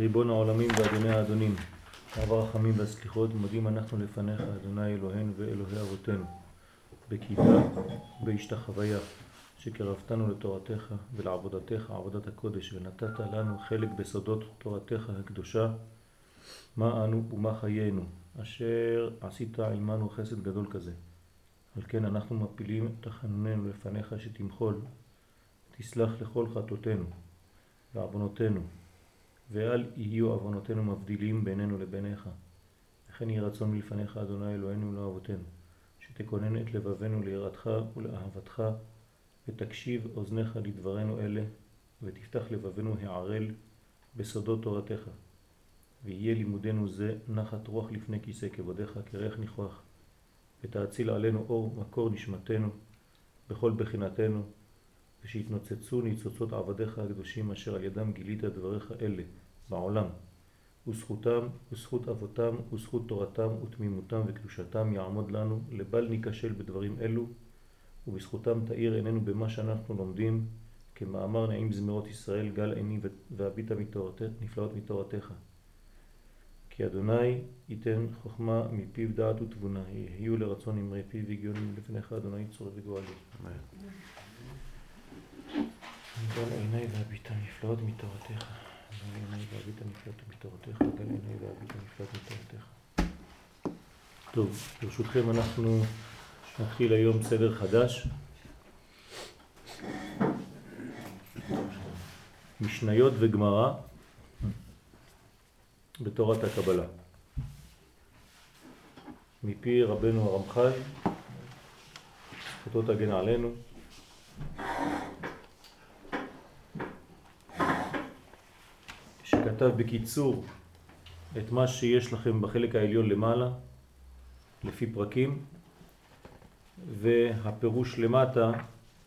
ריבון העולמים ואדוני האדונים, אב הרחמים והסליחות, מודים אנחנו לפניך, אדוני אלוהינו ואלוהי אבותינו, בקידה, בהשתחוויה, שקרבתנו לתורתך ולעבודתך, עבודת הקודש, ונתת לנו חלק בסודות תורתך הקדושה, מה אנו ומה חיינו, אשר עשית עמנו חסד גדול כזה. על כן אנחנו מפילים תחנוננו לפניך שתמחול, תסלח לכל חטאותינו ועוונותינו, ואל יהיו עוונותינו מבדילים בינינו לביניך. וכן יהי רצון מלפניך, אדוני אלוהינו ולאבותינו, שתכונן את לבבנו ליראתך ולאהבתך, ותקשיב אוזניך לדברנו אלה, ותפתח לבבנו הערל בסודות תורתך. ויהיה לימודנו זה נחת רוח לפני כיסא כבודיך כריח ניחוח, ותאציל עלינו אור מקור נשמתנו בכל בחינתנו, ושיתנוצצו ניצוצות עבדיך הקדושים אשר על ידם גילית דבריך אלה בעולם, וזכותם וזכות אבותם וזכות תורתם ותמימותם וקדושתם יעמוד לנו לבל ניכשל בדברים אלו, ובזכותם תאיר עינינו במה שאנחנו לומדים, כמאמר נעים זמירות ישראל גל עיני והביטה נפלאות מתורתך. כי אדוני ייתן חוכמה מפיו דעת ותבונה, יהיו לרצון אמרי פיו והגיונים לפניך אדוני צור וגואלי. אמן. גל עיני והביטה נפלאות מתורתך. גל עיני והביטה נפלאות מתורתך. גל עיני והביטה נפלאות מתורתך. טוב, ברשותכם אנחנו נתחיל היום סדר חדש. משניות וגמרא בתורת הקבלה. מפי רבנו הרמח"ל, זכותו תגן עלינו. שכתב בקיצור את מה שיש לכם בחלק העליון למעלה, לפי פרקים, והפירוש למטה,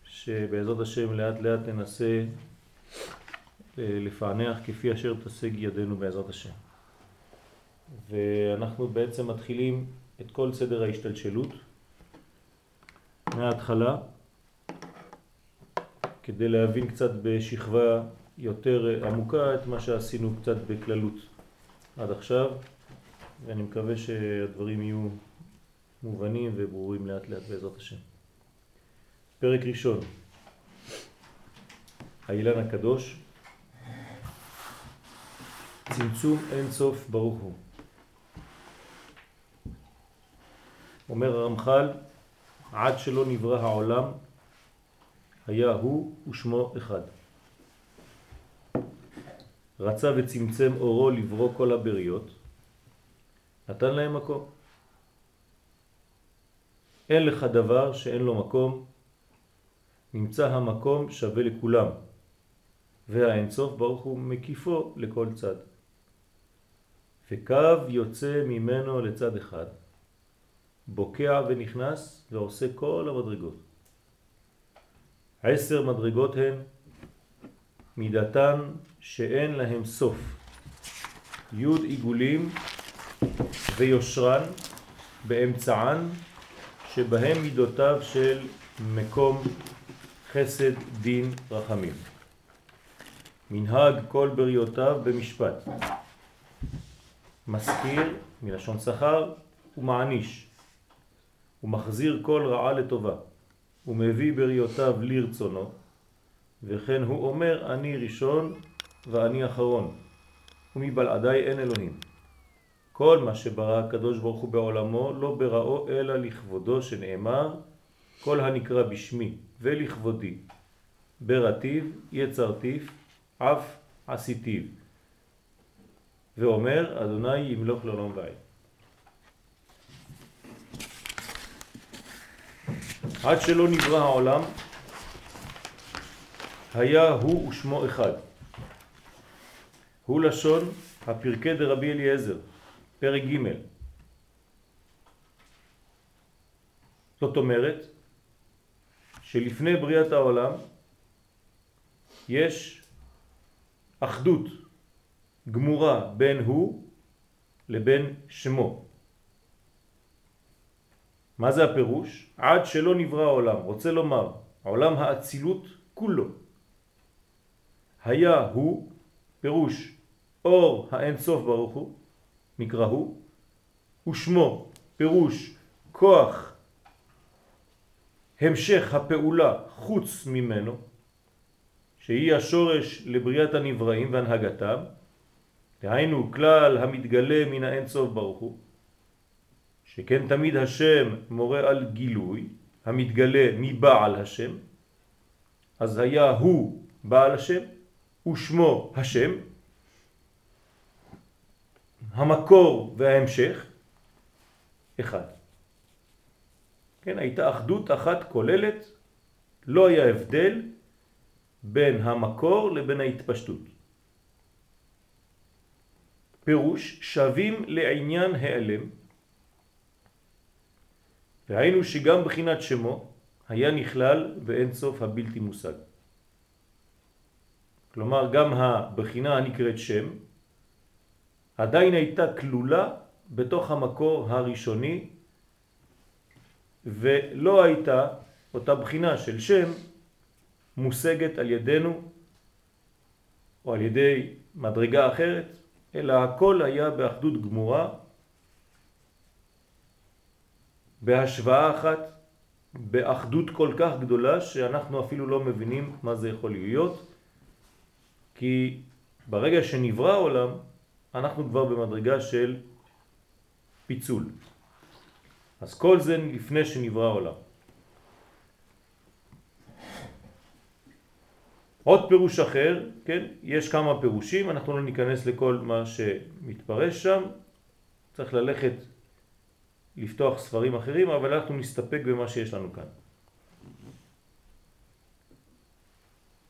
שבעזרת השם לאט לאט ננסה אה, לפענח כפי אשר תשיג ידינו בעזרת השם. ואנחנו בעצם מתחילים את כל סדר ההשתלשלות מההתחלה כדי להבין קצת בשכבה יותר עמוקה את מה שעשינו קצת בכללות עד עכשיו ואני מקווה שהדברים יהיו מובנים וברורים לאט לאט בעזרת השם. פרק ראשון, האילן הקדוש, צמצום אין סוף ברוך הוא. אומר הרמח"ל, עד שלא נברא העולם, היה הוא ושמו אחד. רצה וצמצם אורו לברוא כל הבריות, נתן להם מקום. אין לך דבר שאין לו מקום, נמצא המקום שווה לכולם, והאינסוף ברוך הוא מקיפו לכל צד. וקו יוצא ממנו לצד אחד, בוקע ונכנס ועושה כל המדרגות. עשר מדרגות הן מידתן שאין להם סוף, י' עיגולים ויושרן באמצען שבהם מידותיו של מקום חסד דין רחמים. מנהג כל בריאותיו במשפט. מזכיר מלשון שכר ומעניש הוא מחזיר כל רעה לטובה, הוא מביא בריאותיו לרצונו, וכן הוא אומר אני ראשון ואני אחרון, ומבלעדיי אין אלוהים. כל מה שברא הקדוש ברוך הוא בעולמו לא בראו אלא לכבודו שנאמר כל הנקרא בשמי ולכבודי ברטיב יצרתיף אף עשיתיו ואומר אדוני ימלוך לעולם ועד עד שלא נברא העולם היה הוא ושמו אחד. הוא לשון הפרקי דרבי אליעזר, פרק ג' זאת אומרת שלפני בריאת העולם יש אחדות גמורה בין הוא לבין שמו. מה זה הפירוש? עד שלא נברא העולם, רוצה לומר, עולם האצילות כולו. היה הוא, פירוש, אור האין סוף ברוך הוא, נקרא הוא, ושמו פירוש כוח המשך הפעולה חוץ ממנו, שהיא השורש לבריאת הנבראים והנהגתם, דהיינו כלל המתגלה מן האין סוף ברוך הוא, שכן תמיד השם מורה על גילוי, המתגלה מבעל השם, אז היה הוא בעל השם ושמו השם, המקור וההמשך אחד. כן, הייתה אחדות אחת כוללת, לא היה הבדל בין המקור לבין ההתפשטות. פירוש שווים לעניין העלם, והיינו שגם בחינת שמו היה נכלל באין סוף הבלתי מושג. כלומר גם הבחינה הנקראת שם עדיין הייתה כלולה בתוך המקור הראשוני ולא הייתה אותה בחינה של שם מושגת על ידינו או על ידי מדרגה אחרת, אלא הכל היה באחדות גמורה, בהשוואה אחת, באחדות כל כך גדולה שאנחנו אפילו לא מבינים מה זה יכול להיות, כי ברגע שנברא העולם אנחנו כבר במדרגה של פיצול. אז כל זה לפני שנברא העולם. עוד פירוש אחר, כן, יש כמה פירושים, אנחנו לא ניכנס לכל מה שמתפרש שם, צריך ללכת לפתוח ספרים אחרים, אבל אנחנו נסתפק במה שיש לנו כאן.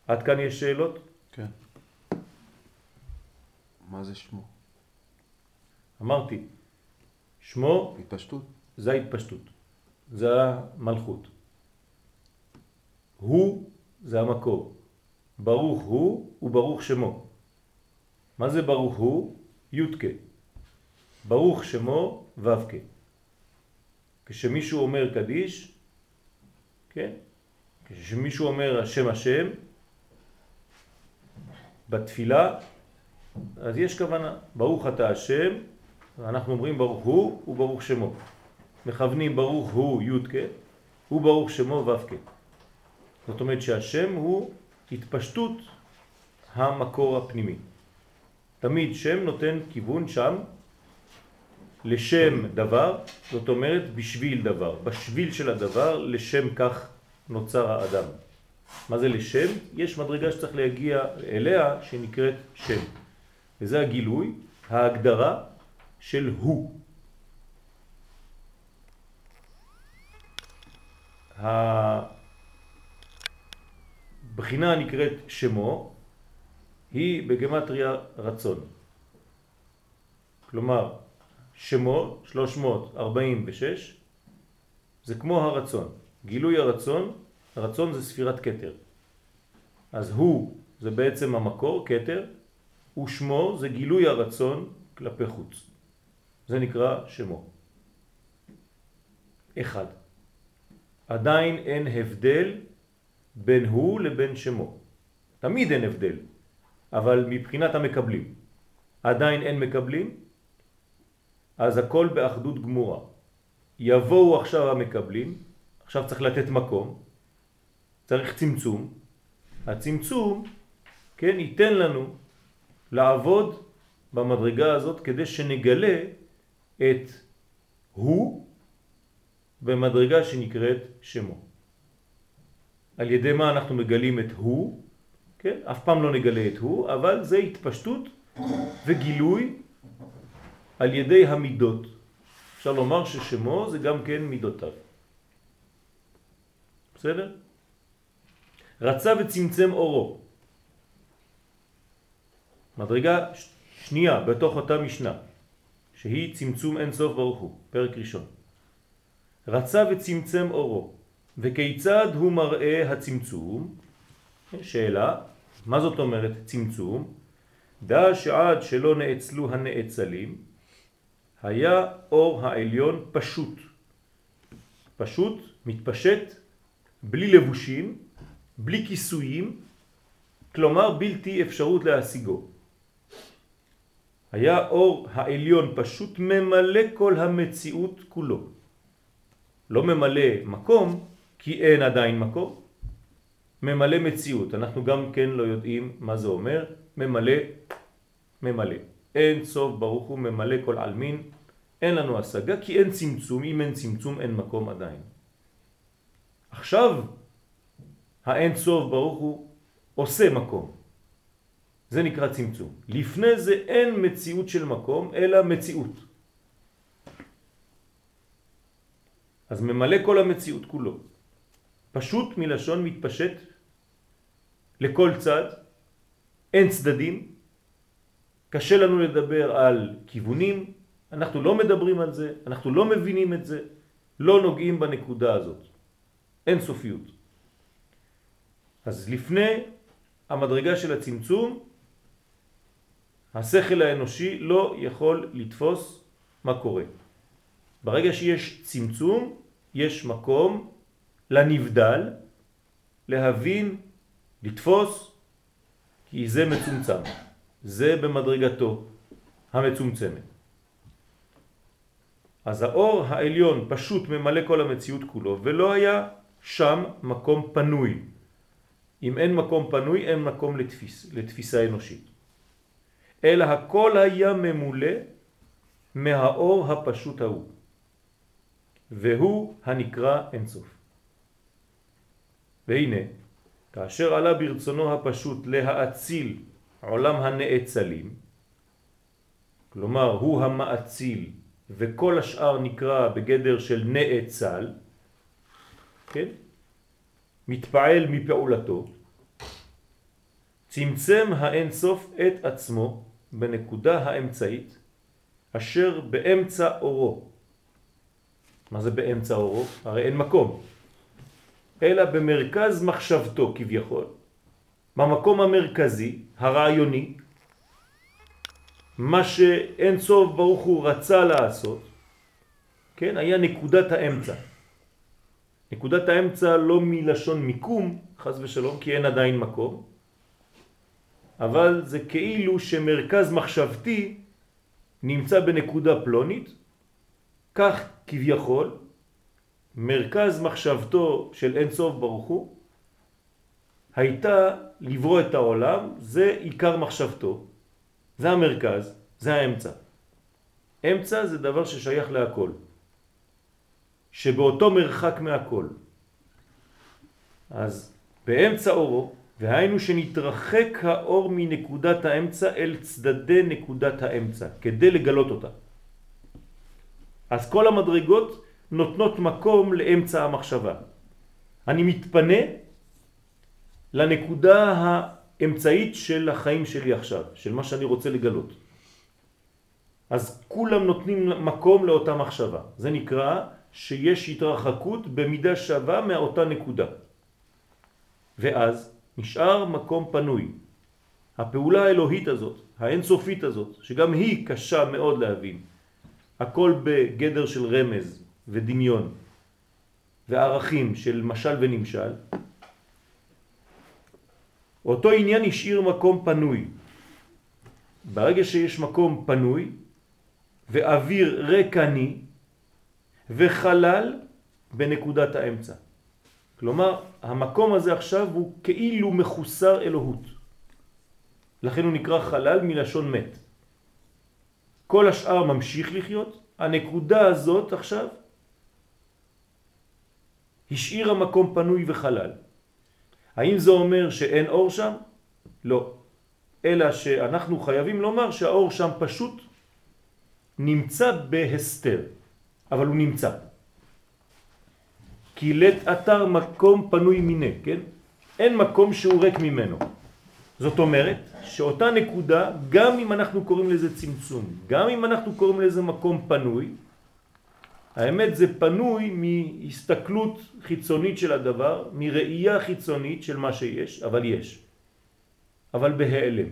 עד כאן יש שאלות? כן. מה זה שמו? אמרתי, שמו התפשטות. זה ההתפשטות, זה המלכות. הוא זה המקור. ברוך הוא וברוך שמו. מה זה ברוך הוא? יודקה. ברוך שמו ו"ק. כשמישהו אומר קדיש, כן? כשמישהו אומר השם השם בתפילה, אז יש כוונה. ברוך אתה השם, אנחנו אומרים ברוך הוא וברוך שמו. מכוונים ברוך הוא יודקה וברוך שמו ו"ק. זאת אומרת שהשם הוא התפשטות המקור הפנימי. תמיד שם נותן כיוון שם לשם דבר, זאת אומרת בשביל דבר, בשביל של הדבר, לשם כך נוצר האדם. מה זה לשם? יש מדרגה שצריך להגיע אליה שנקראת שם. וזה הגילוי, ההגדרה של הוא. הבחינה הנקראת שמו היא בגמטריה רצון. כלומר, שמו 346 זה כמו הרצון. גילוי הרצון, הרצון זה ספירת קטר. אז הוא זה בעצם המקור, קטר, ושמו זה גילוי הרצון כלפי חוץ. זה נקרא שמו. אחד. עדיין אין הבדל בין הוא לבין שמו. תמיד אין הבדל, אבל מבחינת המקבלים. עדיין אין מקבלים, אז הכל באחדות גמורה. יבואו עכשיו המקבלים, עכשיו צריך לתת מקום, צריך צמצום. הצמצום, כן, ייתן לנו לעבוד במדרגה הזאת כדי שנגלה את הוא במדרגה שנקראת שמו. על ידי מה אנחנו מגלים את הוא, כן? אף פעם לא נגלה את הוא, אבל זה התפשטות וגילוי על ידי המידות. אפשר לומר ששמו זה גם כן מידותיו. בסדר? רצה וצמצם אורו. מדרגה שנייה בתוך אותה משנה, שהיא צמצום אין סוף ברוך הוא, פרק ראשון. רצה וצמצם אורו, וכיצד הוא מראה הצמצום? שאלה, מה זאת אומרת צמצום? דע שעד שלא נאצלו הנאצלים, היה אור העליון פשוט. פשוט, מתפשט, בלי לבושים, בלי כיסויים, כלומר בלתי אפשרות להשיגו. היה אור העליון פשוט ממלא כל המציאות כולו. לא ממלא מקום, כי אין עדיין מקום, ממלא מציאות. אנחנו גם כן לא יודעים מה זה אומר, ממלא, ממלא. אין סוף ברוך הוא ממלא כל עלמין, אין לנו השגה כי אין צמצום, אם אין צמצום אין מקום עדיין. עכשיו האין סוף ברוך הוא עושה מקום. זה נקרא צמצום. לפני זה אין מציאות של מקום, אלא מציאות. אז ממלא כל המציאות כולו. פשוט מלשון מתפשט לכל צד, אין צדדים, קשה לנו לדבר על כיוונים, אנחנו לא מדברים על זה, אנחנו לא מבינים את זה, לא נוגעים בנקודה הזאת. אין סופיות. אז לפני המדרגה של הצמצום, השכל האנושי לא יכול לתפוס מה קורה. ברגע שיש צמצום, יש מקום לנבדל להבין, לתפוס, כי זה מצומצם. זה במדרגתו המצומצמת. אז האור העליון פשוט ממלא כל המציאות כולו, ולא היה שם מקום פנוי. אם אין מקום פנוי, אין מקום לתפיס, לתפיסה אנושית. אלא הכל היה ממולא מהאור הפשוט ההוא, והוא הנקרא אינסוף. והנה, כאשר עלה ברצונו הפשוט להאציל עולם הנאצלים, כלומר הוא המאציל וכל השאר נקרא בגדר של נאצל, כן? מתפעל מפעולתו, צמצם האין סוף את עצמו בנקודה האמצעית אשר באמצע אורו. מה זה באמצע אורו? הרי אין מקום. אלא במרכז מחשבתו כביכול, במקום המרכזי, הרעיוני, מה שאין סוף ברוך הוא רצה לעשות, כן, היה נקודת האמצע. נקודת האמצע לא מלשון מיקום, חז ושלום, כי אין עדיין מקום, אבל זה כאילו שמרכז מחשבתי נמצא בנקודה פלונית, כך כביכול מרכז מחשבתו של אין סוף ברוך הוא הייתה לברוא את העולם, זה עיקר מחשבתו, זה המרכז, זה האמצע. אמצע זה דבר ששייך להכל, שבאותו מרחק מהכל. אז באמצע אורו, והיינו שנתרחק האור מנקודת האמצע אל צדדי נקודת האמצע, כדי לגלות אותה. אז כל המדרגות נותנות מקום לאמצע המחשבה. אני מתפנה לנקודה האמצעית של החיים שלי עכשיו, של מה שאני רוצה לגלות. אז כולם נותנים מקום לאותה מחשבה. זה נקרא שיש התרחקות במידה שווה מאותה נקודה. ואז נשאר מקום פנוי. הפעולה האלוהית הזאת, האינסופית הזאת, שגם היא קשה מאוד להבין, הכל בגדר של רמז ודמיון וערכים של משל ונמשל, אותו עניין השאיר מקום פנוי. ברגע שיש מקום פנוי ואוויר רקני וחלל בנקודת האמצע. כלומר, המקום הזה עכשיו הוא כאילו מחוסר אלוהות. לכן הוא נקרא חלל מלשון מת. כל השאר ממשיך לחיות, הנקודה הזאת עכשיו השאירה מקום פנוי וחלל. האם זה אומר שאין אור שם? לא. אלא שאנחנו חייבים לומר שהאור שם פשוט נמצא בהסתר, אבל הוא נמצא. כי לית אתר מקום פנוי מיני, כן? אין מקום שהוא ריק ממנו. זאת אומרת שאותה נקודה, גם אם אנחנו קוראים לזה צמצום, גם אם אנחנו קוראים לזה מקום פנוי, האמת זה פנוי מהסתכלות חיצונית של הדבר, מראייה חיצונית של מה שיש, אבל יש. אבל בהיעלם.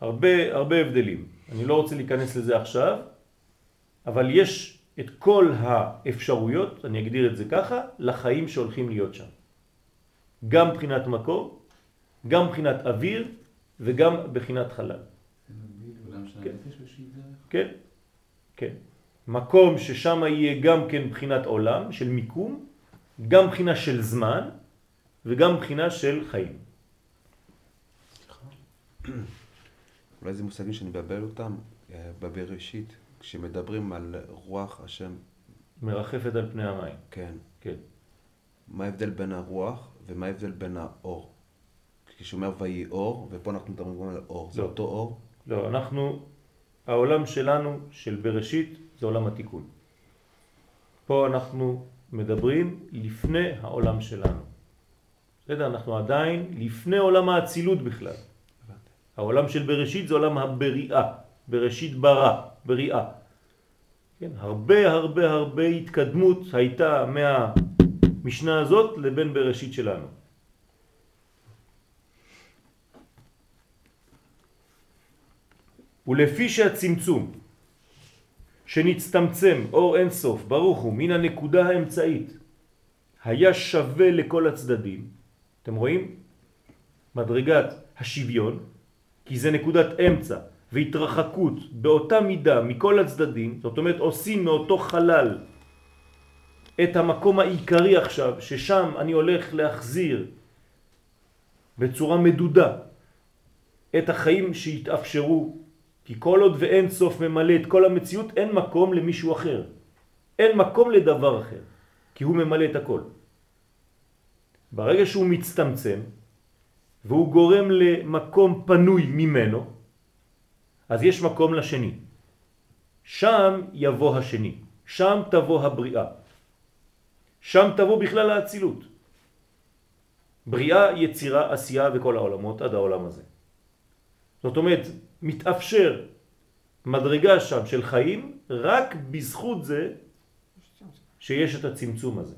הרבה, הרבה הבדלים. אני לא רוצה להיכנס לזה עכשיו, אבל יש את כל האפשרויות, אני אגדיר את זה ככה, לחיים שהולכים להיות שם. גם מבחינת מקום גם מבחינת אוויר וגם מבחינת חלל. כן. כן, כן. מקום ששם יהיה גם כן בחינת עולם, של מיקום, גם בחינה של זמן וגם בחינה של חיים. אולי זה מושגים שאני מבלבל אותם אה, בבראשית, כשמדברים על רוח השם. מרחפת על פני המים. כן. כן. מה ההבדל בין הרוח ומה ההבדל בין האור? כשאומר ויהי אור, ופה אנחנו מדברים על אור, לא. זה אותו אור? לא, אנחנו, העולם שלנו, של בראשית, זה עולם התיקון. פה אנחנו מדברים לפני העולם שלנו. בסדר? אנחנו עדיין לפני עולם האצילות בכלל. העולם של בראשית זה עולם הבריאה, בראשית ברא, בריאה. כן? הרבה הרבה הרבה התקדמות הייתה מהמשנה הזאת לבין בראשית שלנו. ולפי שהצמצום שנצטמצם אור אין סוף, ברוך הוא, מן הנקודה האמצעית, היה שווה לכל הצדדים, אתם רואים? מדרגת השוויון, כי זה נקודת אמצע והתרחקות באותה מידה מכל הצדדים, זאת אומרת עושים מאותו חלל את המקום העיקרי עכשיו, ששם אני הולך להחזיר בצורה מדודה את החיים שהתאפשרו כי כל עוד ואין סוף ממלא את כל המציאות, אין מקום למישהו אחר. אין מקום לדבר אחר, כי הוא ממלא את הכל. ברגע שהוא מצטמצם, והוא גורם למקום פנוי ממנו, אז יש מקום לשני. שם יבוא השני, שם תבוא הבריאה. שם תבוא בכלל האצילות. בריאה, יצירה, עשייה וכל העולמות עד העולם הזה. זאת אומרת, מתאפשר מדרגה שם של חיים רק בזכות זה שיש את הצמצום הזה.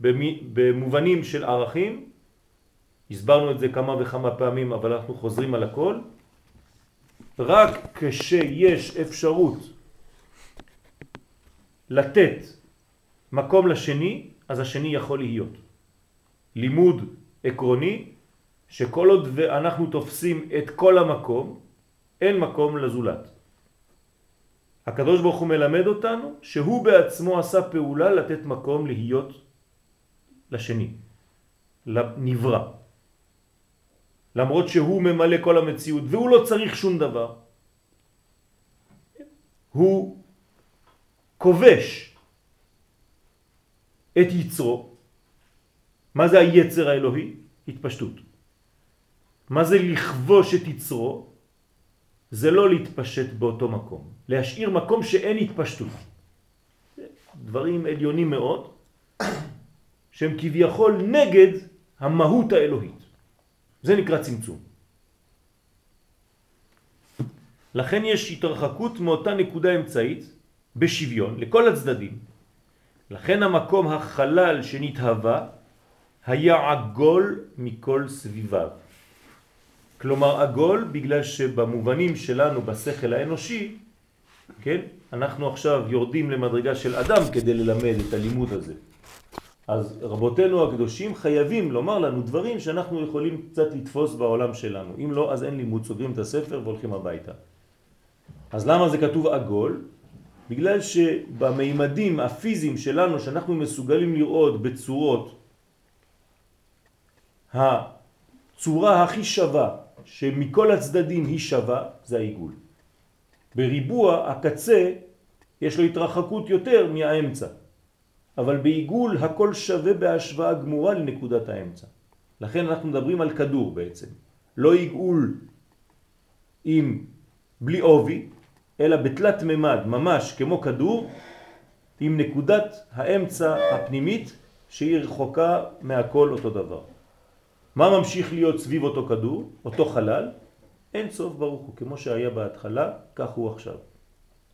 במובנים של ערכים, הסברנו את זה כמה וכמה פעמים אבל אנחנו חוזרים על הכל, רק כשיש אפשרות לתת מקום לשני, אז השני יכול להיות. לימוד עקרוני שכל עוד ואנחנו תופסים את כל המקום, אין מקום לזולת. הקדוש ברוך הוא מלמד אותנו שהוא בעצמו עשה פעולה לתת מקום להיות לשני, לנברא. למרות שהוא ממלא כל המציאות והוא לא צריך שום דבר. הוא כובש את יצרו. מה זה היצר האלוהי? התפשטות. מה זה לכבוש את יצרו? זה לא להתפשט באותו מקום, להשאיר מקום שאין התפשטות. דברים עליונים מאוד, שהם כביכול נגד המהות האלוהית. זה נקרא צמצום. לכן יש התרחקות מאותה נקודה אמצעית בשוויון לכל הצדדים. לכן המקום החלל שנתהווה היה עגול מכל סביביו. כלומר עגול בגלל שבמובנים שלנו בשכל האנושי, כן, אנחנו עכשיו יורדים למדרגה של אדם כדי ללמד את הלימוד הזה. אז רבותינו הקדושים חייבים לומר לנו דברים שאנחנו יכולים קצת לתפוס בעולם שלנו. אם לא, אז אין לימוד, סוגרים את הספר והולכים הביתה. אז למה זה כתוב עגול? בגלל שבמימדים הפיזיים שלנו, שאנחנו מסוגלים לראות בצורות, הצורה הכי שווה שמכל הצדדים היא שווה, זה העיגול. בריבוע הקצה יש לו התרחקות יותר מהאמצע, אבל בעיגול הכל שווה בהשוואה גמורה לנקודת האמצע. לכן אנחנו מדברים על כדור בעצם. לא עיגול עם בלי עובי, אלא בתלת ממד, ממש כמו כדור, עם נקודת האמצע הפנימית שהיא רחוקה מהכל אותו דבר. מה ממשיך להיות סביב אותו כדור, אותו חלל? אין סוף ברוך הוא, כמו שהיה בהתחלה, כך הוא עכשיו.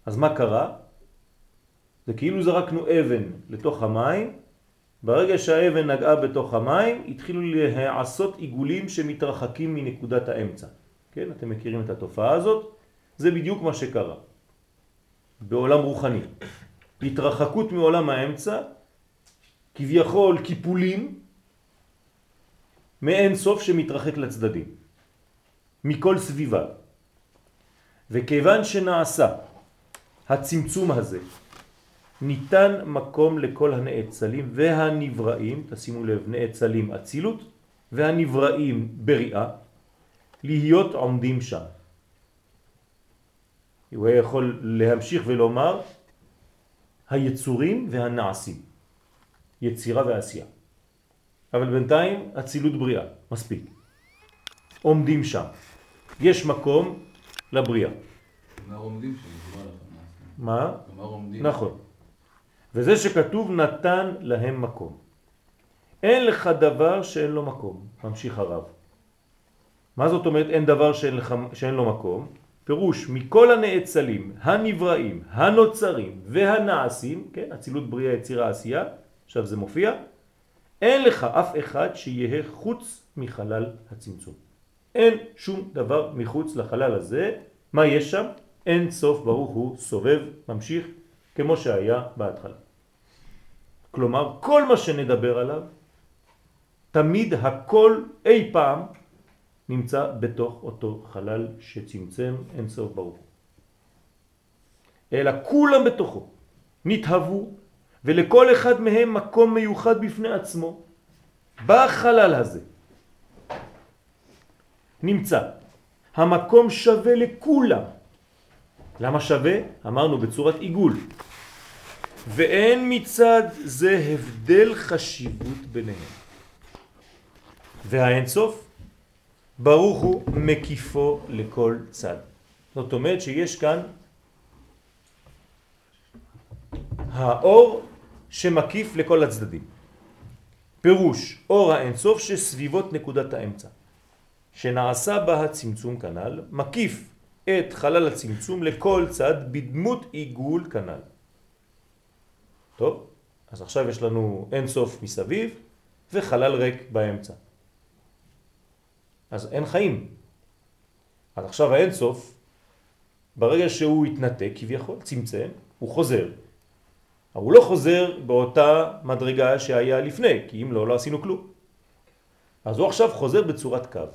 אז מה קרה? זה כאילו זרקנו אבן לתוך המים, ברגע שהאבן נגעה בתוך המים, התחילו להעשות עיגולים שמתרחקים מנקודת האמצע. כן, אתם מכירים את התופעה הזאת? זה בדיוק מה שקרה. בעולם רוחני. התרחקות מעולם האמצע, כביכול קיפולים, מאין סוף שמתרחק לצדדים, מכל סביבה. וכיוון שנעשה הצמצום הזה, ניתן מקום לכל הנאצלים והנבראים, תשימו לב, נאצלים אצילות, והנבראים בריאה, להיות עומדים שם. הוא היה יכול להמשיך ולומר היצורים והנעשים, יצירה ועשייה. אבל בינתיים אצילות בריאה, מספיק. עומדים שם. יש מקום לבריאה. מה עומדים שם? מה? מה עומדים? נכון. וזה שכתוב נתן להם מקום. אין לך דבר שאין לו מקום, ממשיך הרב. מה זאת אומרת אין דבר שאין, לך, שאין לו מקום? פירוש מכל הנאצלים, הנבראים, הנוצרים והנעשים, כן, אצילות בריאה, יצירה, עשייה, עכשיו זה מופיע, אין לך אף אחד שיהיה חוץ מחלל הצמצום. אין שום דבר מחוץ לחלל הזה. מה יש שם? אין סוף ברוך הוא סובב, ממשיך, כמו שהיה בהתחלה. כלומר, כל מה שנדבר עליו, תמיד הכל אי פעם נמצא בתוך אותו חלל שצמצם אין סוף ברוך. אלא כולם בתוכו נתהוו ולכל אחד מהם מקום מיוחד בפני עצמו בחלל הזה. נמצא. המקום שווה לכולם. למה שווה? אמרנו בצורת עיגול. ואין מצד זה הבדל חשיבות ביניהם. והאינסוף ברוך הוא מקיפו לכל צד. זאת אומרת שיש כאן האור שמקיף לכל הצדדים. פירוש אור האינסוף שסביבות נקודת האמצע, שנעשה בה הצמצום כנל, מקיף את חלל הצמצום לכל צד בדמות עיגול כנל. טוב, אז עכשיו יש לנו אינסוף מסביב וחלל ריק באמצע. אז אין חיים. אז עכשיו האינסוף, ברגע שהוא התנתק כביכול, צמצם, הוא חוזר. אבל הוא לא חוזר באותה מדרגה שהיה לפני, כי אם לא, לא עשינו כלום. אז הוא עכשיו חוזר בצורת קו.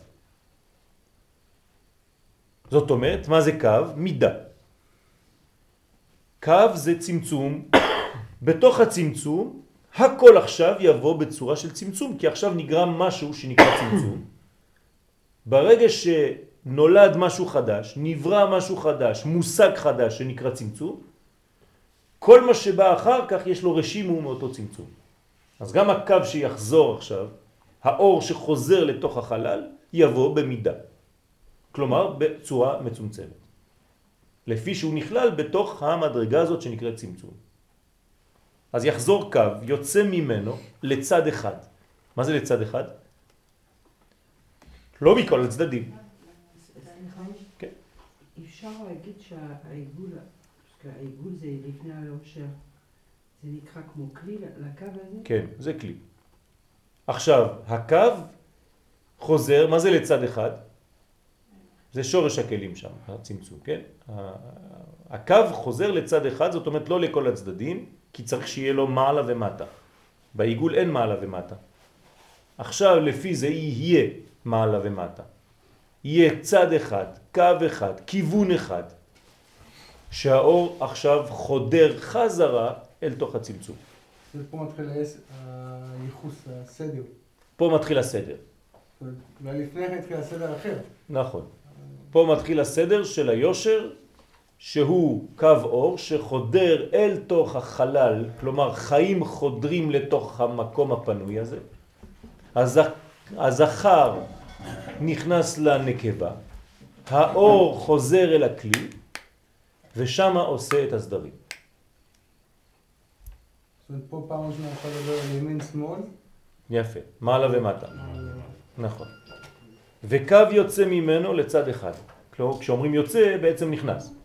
זאת אומרת, מה זה קו? מידה. קו זה צמצום, בתוך הצמצום הכל עכשיו יבוא בצורה של צמצום, כי עכשיו נגרם משהו שנקרא צמצום. ברגע שנולד משהו חדש, נברא משהו חדש, מושג חדש שנקרא צמצום, כל מה שבא אחר כך יש לו רשימו מאותו צמצום. אז גם הקו שיחזור עכשיו, האור שחוזר לתוך החלל, יבוא במידה. כלומר בצורה מצומצמת. לפי שהוא נכלל בתוך המדרגה הזאת שנקראת צמצום. אז יחזור קו, יוצא ממנו לצד אחד. מה זה לצד אחד? לא מכל הצדדים. כן. אפשר להגיד שהעיגול, העיגול זה לפני היושר, זה נקרא כמו כלי לקו הזה? כן, זה כלי. עכשיו, הקו חוזר, מה זה לצד אחד? זה שורש הכלים שם, הצמצום, כן? הקו חוזר לצד אחד, זאת אומרת לא לכל הצדדים, כי צריך שיהיה לו מעלה ומטה. בעיגול אין מעלה ומטה. עכשיו לפי זה יהיה מעלה ומטה. יהיה צד אחד, קו אחד, כיוון אחד, שהאור עכשיו חודר חזרה אל תוך הצמצום. ופה מתחיל הייחוס, הסדר. פה מתחיל הסדר. אולי לפני כן התחיל הסדר אחר. נכון. פה מתחיל הסדר של היושר, שהוא קו אור שחודר אל תוך החלל, כלומר חיים חודרים לתוך המקום הפנוי הזה. הזכר נכנס לנקבה, האור חוזר אל הכלי, ושם עושה את הסדרים. זאת אומרת, פה פעם ראשונה אפשר לדבר על ימין שמאל. יפה, מעלה ומטה. נכון. וקו יוצא ממנו לצד אחד. כלומר, כשאומרים יוצא, בעצם נכנס.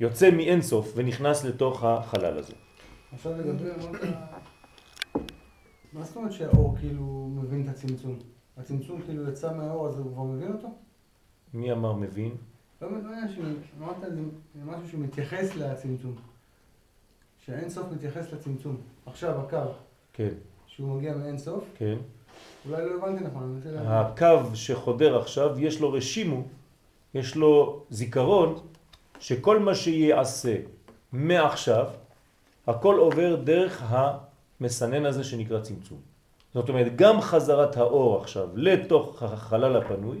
יוצא מאין סוף ונכנס לתוך החלל הזה. עכשיו לגבי מה זאת אומרת שהאור כאילו מבין את הצמצום? הצמצום כאילו יצא מהאור אז הוא כבר מבין אותו? מי אמר מבין? לא מבין, אמרת זה משהו שמתייחס לצמצום. שהאין סוף מתייחס לצמצום. עכשיו הקו. כן. שהוא מגיע מאין סוף. כן. אולי לא הבנתי נכון. הקו שחודר עכשיו, יש לו רשימו, יש לו זיכרון, שכל מה שיעשה מעכשיו, הכל עובר דרך המסנן הזה שנקרא צמצום. זאת אומרת, גם חזרת האור עכשיו לתוך החלל הפנוי,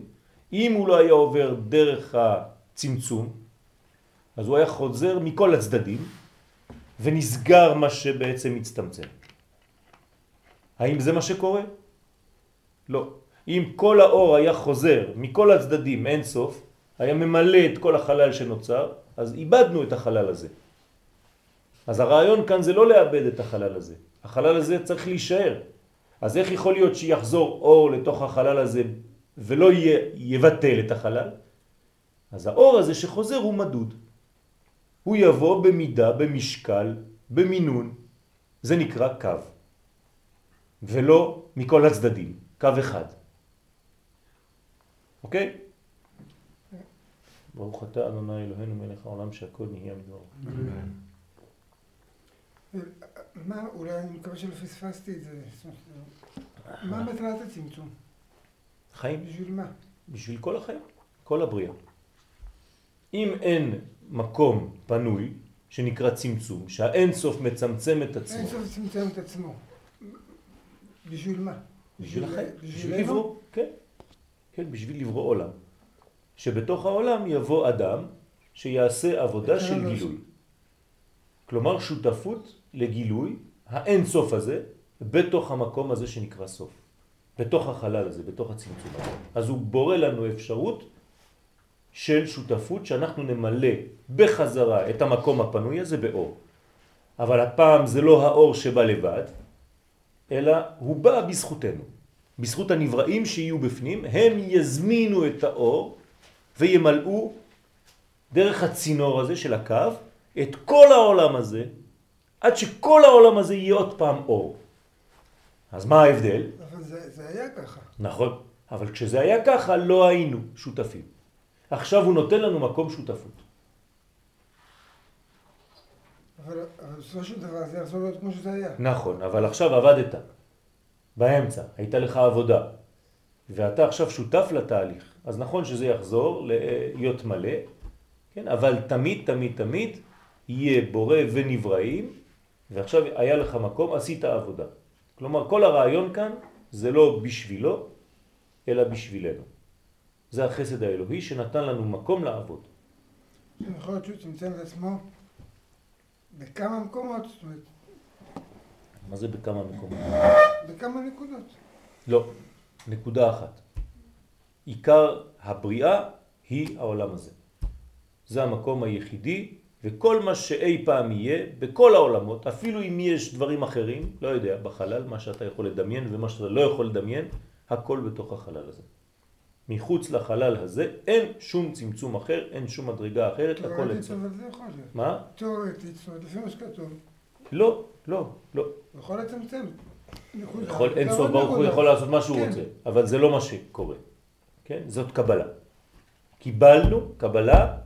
אם הוא לא היה עובר דרך הצמצום, אז הוא היה חוזר מכל הצדדים, ונסגר מה שבעצם מצטמצם. האם זה מה שקורה? לא. אם כל האור היה חוזר מכל הצדדים אין סוף, היה ממלא את כל החלל שנוצר, אז איבדנו את החלל הזה. אז הרעיון כאן זה לא לאבד את החלל הזה. החלל הזה צריך להישאר. אז איך יכול להיות שיחזור אור לתוך החלל הזה ולא יבטל את החלל? אז האור הזה שחוזר הוא מדוד. הוא יבוא במידה, במשקל, במינון. זה נקרא קו. ולא מכל הצדדים. קו אחד. אוקיי? ברוך אתה אדוני אלוהינו מלך העולם שהכל נהיה מדברו. מה, אולי אני מקווה שלא פספסתי את זה. מה מטרת הצמצום? חיים. בשביל מה? בשביל כל החיים, כל הבריאה. אם אין מקום פנוי, שנקרא צמצום, שהאין סוף מצמצם את עצמו, אין סוף צמצם את עצמו. בשביל מה? בשביל החיים, בשביל? לברוא, כן, כן, בשביל לברוא עולם. שבתוך העולם יבוא אדם שיעשה עבודה של גילוי. כלומר שותפות לגילוי האין סוף הזה בתוך המקום הזה שנקרא סוף. בתוך החלל הזה, בתוך הצמצום הזה. אז הוא בורא לנו אפשרות של שותפות שאנחנו נמלא בחזרה את המקום הפנוי הזה באור. אבל הפעם זה לא האור שבא לבד, אלא הוא בא בזכותנו. בזכות הנבראים שיהיו בפנים, הם יזמינו את האור וימלאו דרך הצינור הזה של הקו את כל העולם הזה, עד שכל העולם הזה יהיה עוד פעם אור. אז מה ההבדל? אבל זה, זה היה ככה. נכון, אבל כשזה היה ככה לא היינו שותפים. עכשיו הוא נותן לנו מקום שותפות. אבל אבל בסופו של דבר זה יחזור להיות כמו שזה היה. נכון, אבל עכשיו עבדת באמצע, הייתה לך עבודה, ואתה עכשיו שותף לתהליך. אז נכון שזה יחזור להיות מלא, כן? אבל תמיד, תמיד, תמיד יהיה בורא ונבראים, ועכשיו היה לך מקום, עשית עבודה. כלומר, כל הרעיון כאן זה לא בשבילו, אלא בשבילנו. זה החסד האלוהי שנתן לנו מקום לעבוד. יכול להיות שהוא צמצם את עצמו בכמה מקומות, זאת אומרת, מה זה בכמה מקומות? בכמה נקודות. לא, נקודה אחת. עיקר הבריאה היא העולם הזה. זה המקום היחידי, וכל מה שאי פעם יהיה, בכל העולמות, אפילו אם יש דברים אחרים, לא יודע, בחלל, מה שאתה יכול לדמיין ומה שאתה לא יכול לדמיין, הכל בתוך החלל הזה. מחוץ לחלל הזה אין שום צמצום אחר, אין שום מדרגה אחרת, הכל תיאורטית, אצלו. אבל זה יכול להיות. מה? תיאורטית, זאת אומרת, לפי מה שכתוב, לא, לא, לא. יכול לצמצם. יכול, אין סוף ברוך הוא. יכול לעשות מה שהוא כן. רוצה, אבל זה לא מה שקורה. כן? זאת קבלה. קיבלנו, קבלה,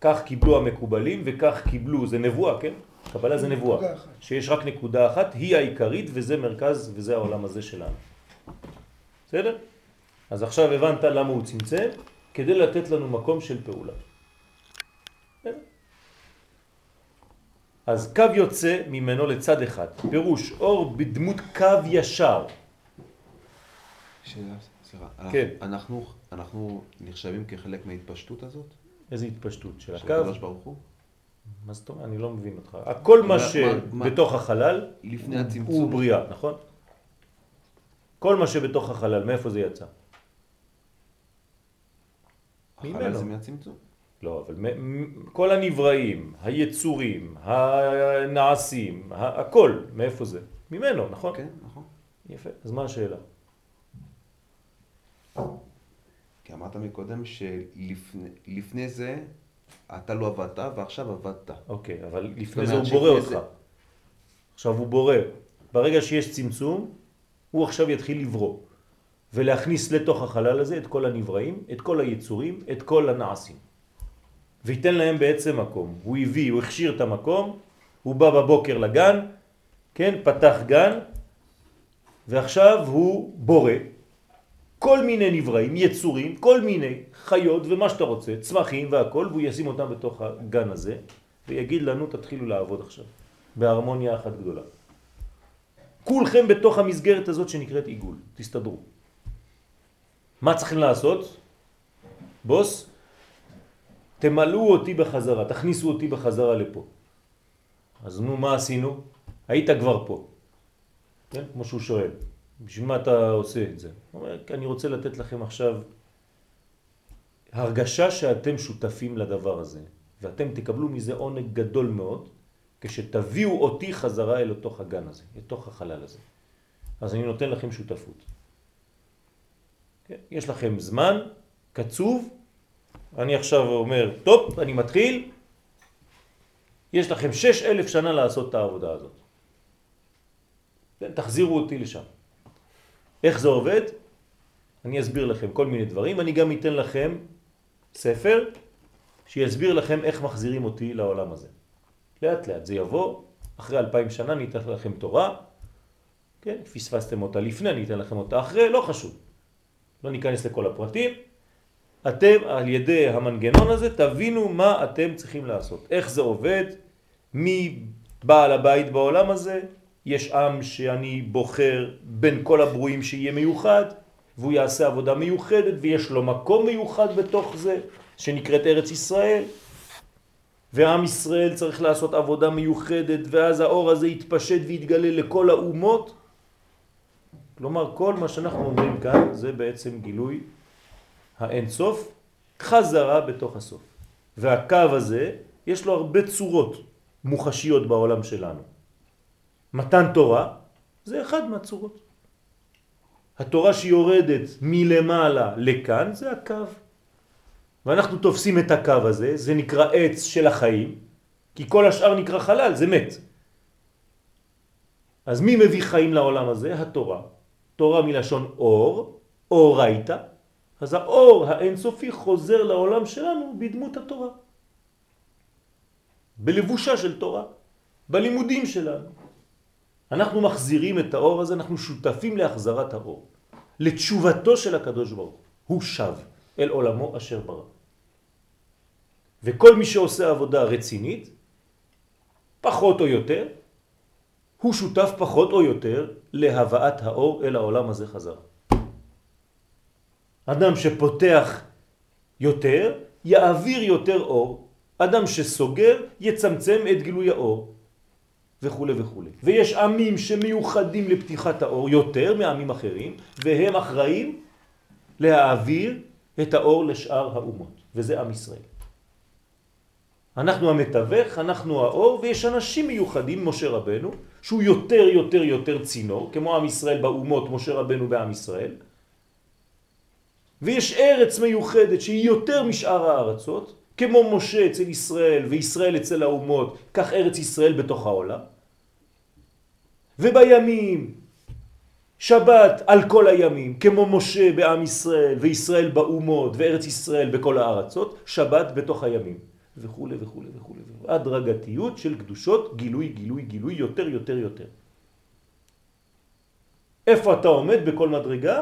כך קיבלו המקובלים וכך קיבלו, זה נבואה, כן? קבלה זה נבואה. נקודה אחת. שיש רק נקודה אחת, היא העיקרית וזה מרכז וזה העולם הזה שלנו. בסדר? אז עכשיו הבנת למה הוא צמצם, כדי לתת לנו מקום של פעולה. אז קו יוצא ממנו לצד אחד, פירוש אור בדמות קו ישר. שאלה, סליחה. כן. אנחנו, אנחנו נחשבים כחלק מההתפשטות הזאת? איזה התפשטות של של הקו? הקדוש ברוך הוא? מה זאת אומרת? אני לא מבין אותך. הכל מה שבתוך החלל לפני הוא הצמצום. בריאה, נכון? כל מה שבתוך החלל, מאיפה זה יצא? החלל. זה מהצמצום. לא, אבל כל הנבראים, היצורים, הנעשים, הכל, מאיפה זה? ממנו, נכון? כן, נכון. יפה. אז מה השאלה? כי אמרת מקודם שלפני לפני זה אתה לא עבדת ועכשיו עבדת. אוקיי, אבל לפני זה הוא בורא אותך. עכשיו הוא בורא. ברגע שיש צמצום, הוא עכשיו יתחיל לברוא. ולהכניס לתוך החלל הזה את כל הנבראים, את כל היצורים, את כל הנעשים. וייתן להם בעצם מקום. הוא הביא, הוא הכשיר את המקום, הוא בא בבוקר לגן, כן, פתח גן, ועכשיו הוא בורא, כל מיני נבראים, יצורים, כל מיני חיות ומה שאתה רוצה, צמחים והכל, והוא ישים אותם בתוך הגן הזה, ויגיד לנו תתחילו לעבוד עכשיו, בהרמוניה אחת גדולה. כולכם בתוך המסגרת הזאת שנקראת עיגול, תסתדרו. מה צריכים לעשות? בוס, תמלאו אותי בחזרה, תכניסו אותי בחזרה לפה. אז נו, מה עשינו? היית כבר פה. כן? כמו שהוא שואל. בשביל מה אתה עושה את זה? הוא אומר, אני רוצה לתת לכם עכשיו הרגשה שאתם שותפים לדבר הזה, ואתם תקבלו מזה עונג גדול מאוד, כשתביאו אותי חזרה אל אותו הגן הזה, לתוך החלל הזה. אז אני נותן לכם שותפות. כן? יש לכם זמן קצוב, אני עכשיו אומר, טוב, אני מתחיל, יש לכם שש אלף שנה לעשות את העבודה הזאת. כן, תחזירו אותי לשם. איך זה עובד? אני אסביר לכם כל מיני דברים, אני גם אתן לכם ספר שיסביר לכם איך מחזירים אותי לעולם הזה. לאט לאט זה יבוא, אחרי אלפיים שנה אני אתן לכם תורה, כן, פספסתם אותה לפני, אני אתן לכם אותה אחרי, לא חשוב. לא ניכנס לכל הפרטים. אתם על ידי המנגנון הזה תבינו מה אתם צריכים לעשות, איך זה עובד, מי בעל הבית בעולם הזה, יש עם שאני בוחר בין כל הברואים שיהיה מיוחד, והוא יעשה עבודה מיוחדת ויש לו מקום מיוחד בתוך זה, שנקראת ארץ ישראל. ועם ישראל צריך לעשות עבודה מיוחדת, ואז האור הזה יתפשט ויתגלה לכל האומות. כלומר, כל מה שאנחנו אומרים כאן זה בעצם גילוי האין סוף, חזרה בתוך הסוף. והקו הזה, יש לו הרבה צורות מוחשיות בעולם שלנו. מתן תורה זה אחד מהצורות. התורה שיורדת מלמעלה לכאן זה הקו. ואנחנו תופסים את הקו הזה, זה נקרא עץ של החיים, כי כל השאר נקרא חלל, זה מת. אז מי מביא חיים לעולם הזה? התורה. תורה מלשון אור, אורייתא, אז האור האינסופי חוזר לעולם שלנו בדמות התורה. בלבושה של תורה, בלימודים שלנו. אנחנו מחזירים את האור הזה, אנחנו שותפים להחזרת האור, לתשובתו של הקדוש ברוך הוא שב אל עולמו אשר ברא. וכל מי שעושה עבודה רצינית, פחות או יותר, הוא שותף פחות או יותר להבאת האור אל העולם הזה חזרה. אדם שפותח יותר, יעביר יותר אור. אדם שסוגר, יצמצם את גילוי האור. וכו' וכו'. ויש עמים שמיוחדים לפתיחת האור יותר מעמים אחרים, והם אחראים להעביר את האור לשאר האומות, וזה עם ישראל. אנחנו המתווך, אנחנו האור, ויש אנשים מיוחדים, משה רבנו, שהוא יותר יותר יותר צינור, כמו עם ישראל באומות, משה רבנו בעם ישראל, ויש ארץ מיוחדת שהיא יותר משאר הארצות, כמו משה אצל ישראל וישראל אצל האומות, כך ארץ ישראל בתוך העולם. ובימים, שבת על כל הימים, כמו משה בעם ישראל וישראל באומות וארץ ישראל בכל הארצות, שבת בתוך הימים, וכו' וכו' וכו'. הדרגתיות של קדושות, גילוי, גילוי, גילוי, יותר, יותר, יותר. איפה אתה עומד בכל מדרגה?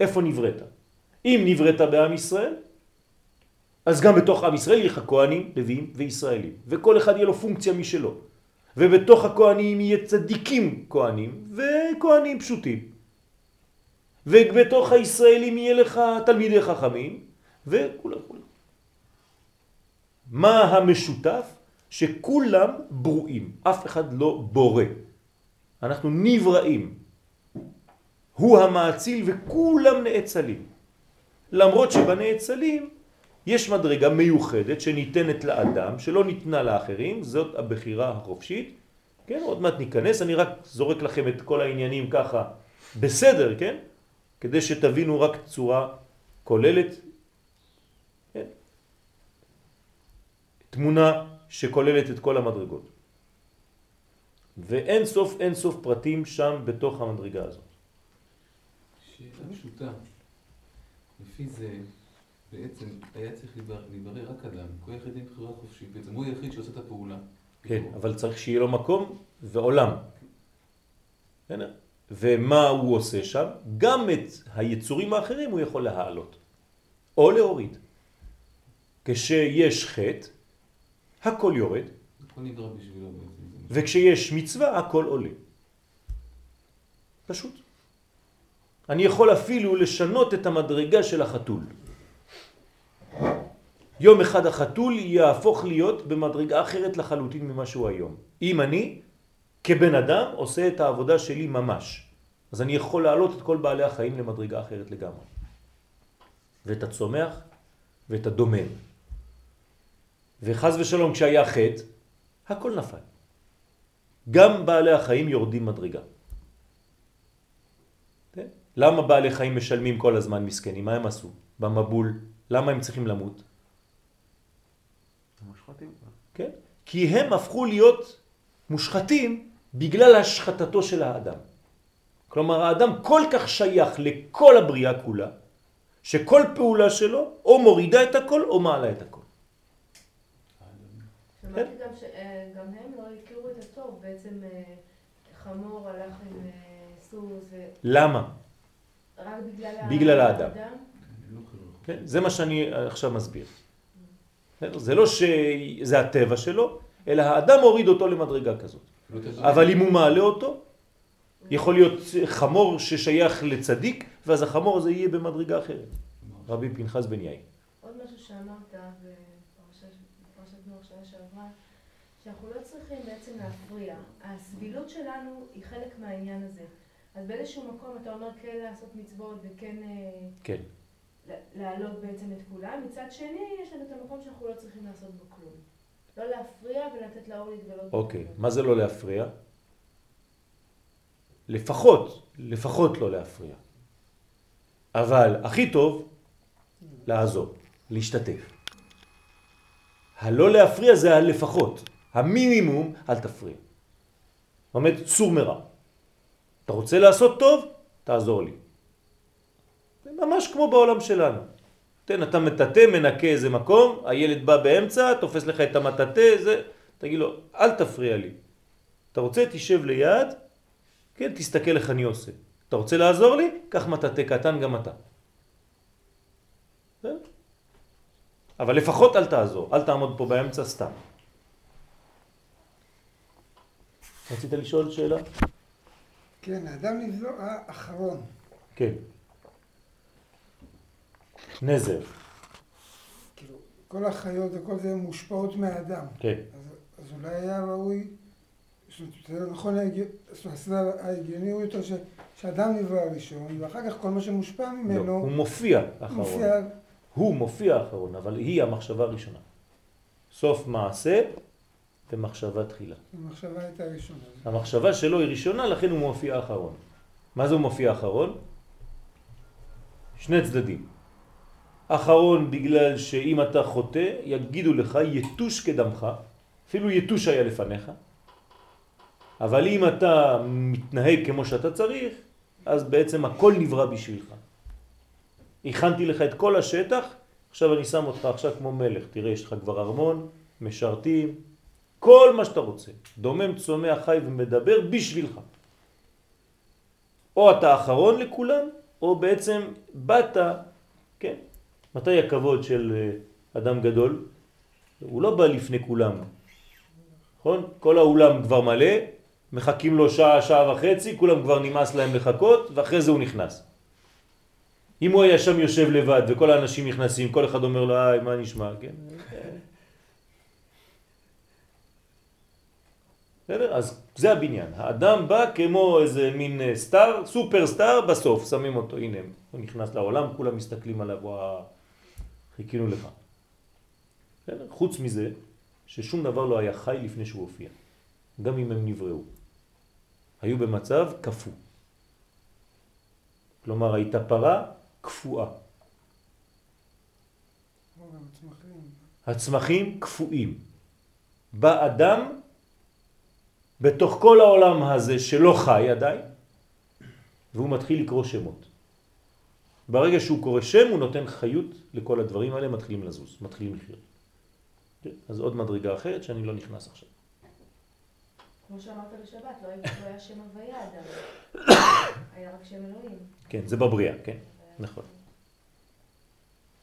איפה נבראת? אם נבראת בעם ישראל, אז גם בתוך עם ישראל יהיה לך כהנים, לוויים וישראלים, וכל אחד יהיה לו פונקציה משלו. ובתוך הכהנים יהיה צדיקים כהנים וכהנים פשוטים. ובתוך הישראלים יהיה לך תלמידי חכמים וכולם כולם. מה המשותף? שכולם ברואים, אף אחד לא בורא. אנחנו נבראים. הוא המעציל וכולם נאצלים. למרות שבנאצלים יש מדרגה מיוחדת שניתנת לאדם, שלא ניתנה לאחרים, זאת הבחירה החופשית. כן, עוד מעט ניכנס, אני רק זורק לכם את כל העניינים ככה בסדר, כן? כדי שתבינו רק צורה כוללת, כן? תמונה שכוללת את כל המדרגות. ואין סוף אין סוף פרטים שם בתוך המדרגה הזאת. שאלה פשוטה. לפי זה, בעצם היה צריך להיברר רק אדם, כל יחיד עם בחירה חופשית, בעצם הוא היחיד שעושה את הפעולה. כן, אבל צריך שיהיה לו מקום ועולם. כן. ומה הוא עושה שם? גם את היצורים האחרים הוא יכול להעלות, או להוריד. כשיש חטא, הכל יורד. וכשיש מצווה, הכל עולה. פשוט. אני יכול אפילו לשנות את המדרגה של החתול. יום אחד החתול יהפוך להיות במדרגה אחרת לחלוטין ממה שהוא היום. אם אני, כבן אדם, עושה את העבודה שלי ממש, אז אני יכול להעלות את כל בעלי החיים למדרגה אחרת לגמרי. ואת הצומח ואת הדומם. וחז ושלום כשהיה חטא, הכל נפל. גם בעלי החיים יורדים מדרגה. כן? למה בעלי חיים משלמים כל הזמן מסכנים? מה הם עשו? במבול. למה הם צריכים למות? מושחתים. כן? כי הם הפכו להיות מושחתים בגלל השחתתו של האדם. כלומר, האדם כל כך שייך לכל הבריאה כולה, שכל פעולה שלו או מורידה את הכל או מעלה את הכל. שמעתי גם שגם הם לא הכירו את הטוב, בעצם אה, חמור הלך עם אה, סוס, למה? ורק בגלל בגלל האדם. כן? זה מה שאני עכשיו מסביר. זה לא שזה הטבע שלו, אלא האדם הוריד אותו למדרגה כזאת. אבל אם הוא מעלה אותו, יכול להיות חמור ששייך לצדיק, ואז החמור הזה יהיה במדרגה אחרת. רבי פנחס בן יאיר. עוד משהו שאמרת בפרשת נוח שנה שעברה, שאנחנו לא צריכים בעצם להפריע. הסבילות שלנו היא חלק מהעניין הזה. אז באיזשהו מקום אתה אומר כן לעשות מצוות וכן אה, כן. להעלות בעצם את כולם. מצד שני, יש לנו את המקום שאנחנו לא צריכים לעשות בו כלום. לא להפריע ולתת לאור להתגלות. אוקיי, בתוכנו. מה זה לא להפריע? לפחות, לפחות לא להפריע. אבל הכי טוב, לעזור, להשתתף. הלא להפריע זה הלפחות. המינימום, אל תפריע. זאת אומרת, סור מרע. אתה רוצה לעשות טוב? תעזור לי. זה ממש כמו בעולם שלנו. תן, אתה מטאטא, מנקה איזה מקום, הילד בא באמצע, תופס לך את המטאטא, זה, תגיד לו, אל תפריע לי. אתה רוצה, תשב ליד, כן, תסתכל איך אני עושה. אתה רוצה לעזור לי? קח מטאטא קטן גם אתה. בסדר? אבל לפחות אל תעזור, אל תעמוד פה באמצע סתם. רצית לשאול שאלה? כן, האדם נברא אחרון. כן. נזר, כאילו, כל החיות וכל זה מושפעות מהאדם. כן. אז, אז אולי היה ראוי, זה לא נכון, ההגיוני, הוא יותר ש, שאדם נברא ראשון, ואחר כך כל מה שמושפע לא, ממנו הוא מופיע אחרון. מופיע, הוא מופיע אחרון, אבל היא המחשבה הראשונה. סוף מעשה ומחשבה תחילה. המחשבה הייתה ראשונה. המחשבה שלו היא ראשונה, לכן הוא מופיע אחרון. מה זה הוא מופיע אחרון? שני צדדים. אחרון בגלל שאם אתה חוטא, יגידו לך יתוש כדמך, אפילו יתוש היה לפניך, אבל אם אתה מתנהג כמו שאתה צריך, אז בעצם הכל נברא בשבילך. הכנתי לך את כל השטח, עכשיו אני שם אותך עכשיו כמו מלך, תראה יש לך כבר ארמון, משרתים, כל מה שאתה רוצה, דומם, צומח, חי ומדבר בשבילך. או אתה אחרון לכולם, או בעצם באת, כן, מתי הכבוד של אה, אדם גדול? הוא לא בא לפני כולם, נכון? כל האולם כבר מלא, מחכים לו שעה, שעה וחצי, כולם כבר נמאס להם לחכות, ואחרי זה הוא נכנס. אם הוא היה שם יושב לבד וכל האנשים נכנסים, כל אחד אומר לו, היי, מה נשמע, כן? בסדר? אז זה הבניין. האדם בא כמו איזה מין אה, סטאר, סופר סטאר, בסוף שמים אותו, הנה, הוא נכנס לעולם, כולם מסתכלים עליו, וואו, חיכינו לך. בסדר? חוץ מזה, ששום דבר לא היה חי לפני שהוא הופיע, גם אם הם נבראו. היו במצב קפוא. כלומר, הייתה פרה קפואה. הצמחים קפואים. בא אדם בתוך כל העולם הזה שלא חי עדיין, והוא מתחיל לקרוא שמות. ברגע שהוא קורא שם הוא נותן חיות לכל הדברים האלה, מתחילים לזוז, מתחילים לחיות. כן? אז עוד מדרגה אחרת שאני לא נכנס עכשיו. כמו שאמרת בשבת, לא היה לא שם הוויה עדיין. היה רק שם אלוהים. כן, זה בבריאה, כן, נכון.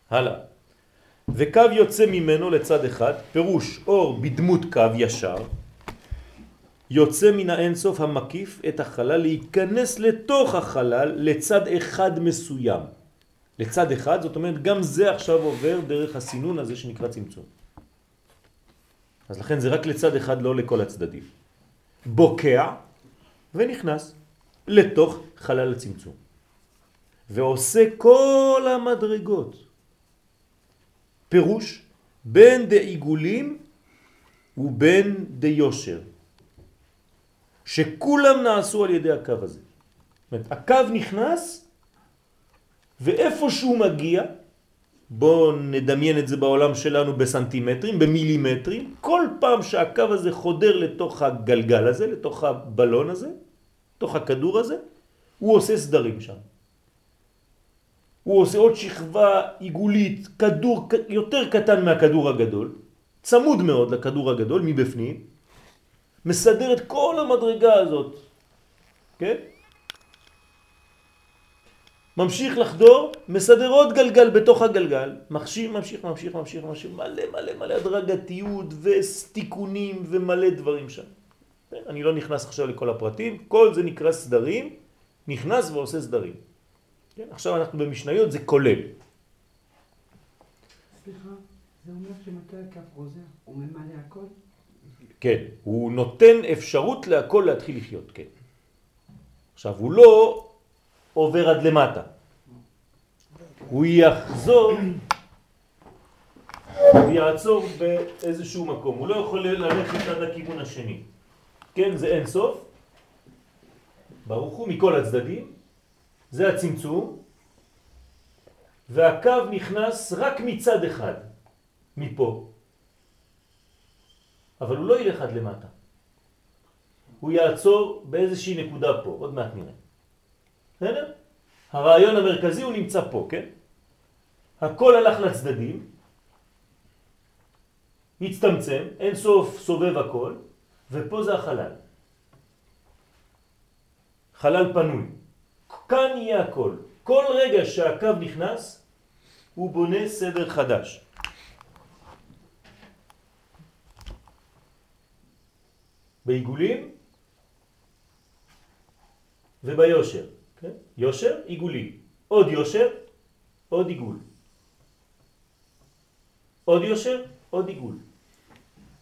הלאה. וקו יוצא ממנו לצד אחד, פירוש אור בדמות קו ישר, יוצא מן האינסוף המקיף את החלל להיכנס לתוך החלל לצד אחד מסוים. לצד אחד, זאת אומרת גם זה עכשיו עובר דרך הסינון הזה שנקרא צמצום. אז לכן זה רק לצד אחד, לא לכל הצדדים. בוקע ונכנס לתוך חלל הצמצום. ועושה כל המדרגות. פירוש בין דעיגולים ובין דיושר. שכולם נעשו על ידי הקו הזה. זאת אומרת, הקו נכנס ואיפה שהוא מגיע, בואו נדמיין את זה בעולם שלנו בסנטימטרים, במילימטרים, כל פעם שהקו הזה חודר לתוך הגלגל הזה, לתוך הבלון הזה, לתוך הכדור הזה, הוא עושה סדרים שם. הוא עושה עוד שכבה עיגולית, כדור יותר קטן מהכדור הגדול, צמוד מאוד לכדור הגדול מבפנים, מסדר את כל המדרגה הזאת, כן? ממשיך לחדור, מסדר עוד גלגל בתוך הגלגל, ממשיך, ממשיך, ממשיך, ממשיך, ממשיך, מלא מלא מלא הדרגתיות ותיקונים ומלא דברים שם. כן? אני לא נכנס עכשיו לכל הפרטים, כל זה נקרא סדרים, נכנס ועושה סדרים. כן? עכשיו אנחנו במשניות, זה כולל. סליחה, זה אומר שמתי הקו חוזר, הוא ממלא הכל? כן, הוא נותן אפשרות להכל להתחיל לחיות, כן. עכשיו, הוא לא עובר עד למטה. הוא יחזור ויעצור באיזשהו מקום. הוא לא יכול ללכת עד הכיוון השני. כן, זה אין סוף. ברוך הוא מכל הצדדים. זה הצמצום. והקו נכנס רק מצד אחד, מפה. אבל הוא לא ילך עד למטה. הוא יעצור באיזושהי נקודה פה, עוד מעט נראה. בסדר? הרעיון המרכזי הוא נמצא פה, כן? הכל הלך לצדדים, הצטמצם, אין סוף סובב הכל, ופה זה החלל. חלל פנוי. כאן יהיה הכל. כל רגע שהקו נכנס, הוא בונה סדר חדש. בעיגולים וביושר. כן? יושר, עיגולי. עוד יושר, עוד עיגול. עוד יושר, עוד עיגול.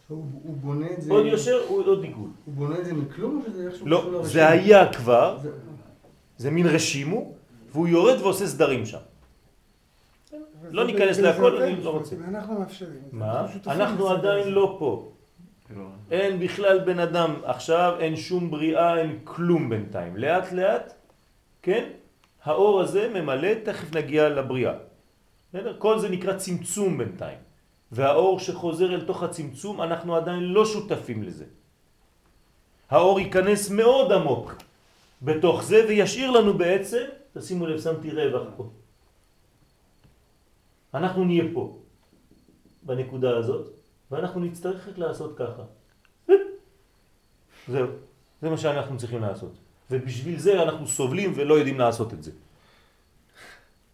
הוא הוא בונה את זה... עוד יושר, עוד עיגול. הוא בונה את זה מכלום או שזה איכשהו לא? זה היה כבר, זה- זה מין רשימו, והוא יורד ועושה סדרים שם. לא וזה ניכנס להכל, אני לא שותפים, רוצה. אנחנו מאפשרים. מה? אנחנו עדיין. לא פה. אין בכלל בן אדם, עכשיו אין שום בריאה, אין כלום בינתיים. לאט לאט, כן? האור הזה ממלא, תכף נגיע לבריאה. כל זה נקרא צמצום בינתיים. והאור שחוזר אל תוך הצמצום, אנחנו עדיין לא שותפים לזה. האור ייכנס מאוד עמוק בתוך זה וישאיר לנו בעצם, תשימו לב, שמתי רווח פה. אנחנו נהיה פה, בנקודה הזאת, ואנחנו נצטרך רק לעשות ככה. זהו, זה מה שאנחנו צריכים לעשות. ובשביל זה אנחנו סובלים ולא יודעים לעשות את זה.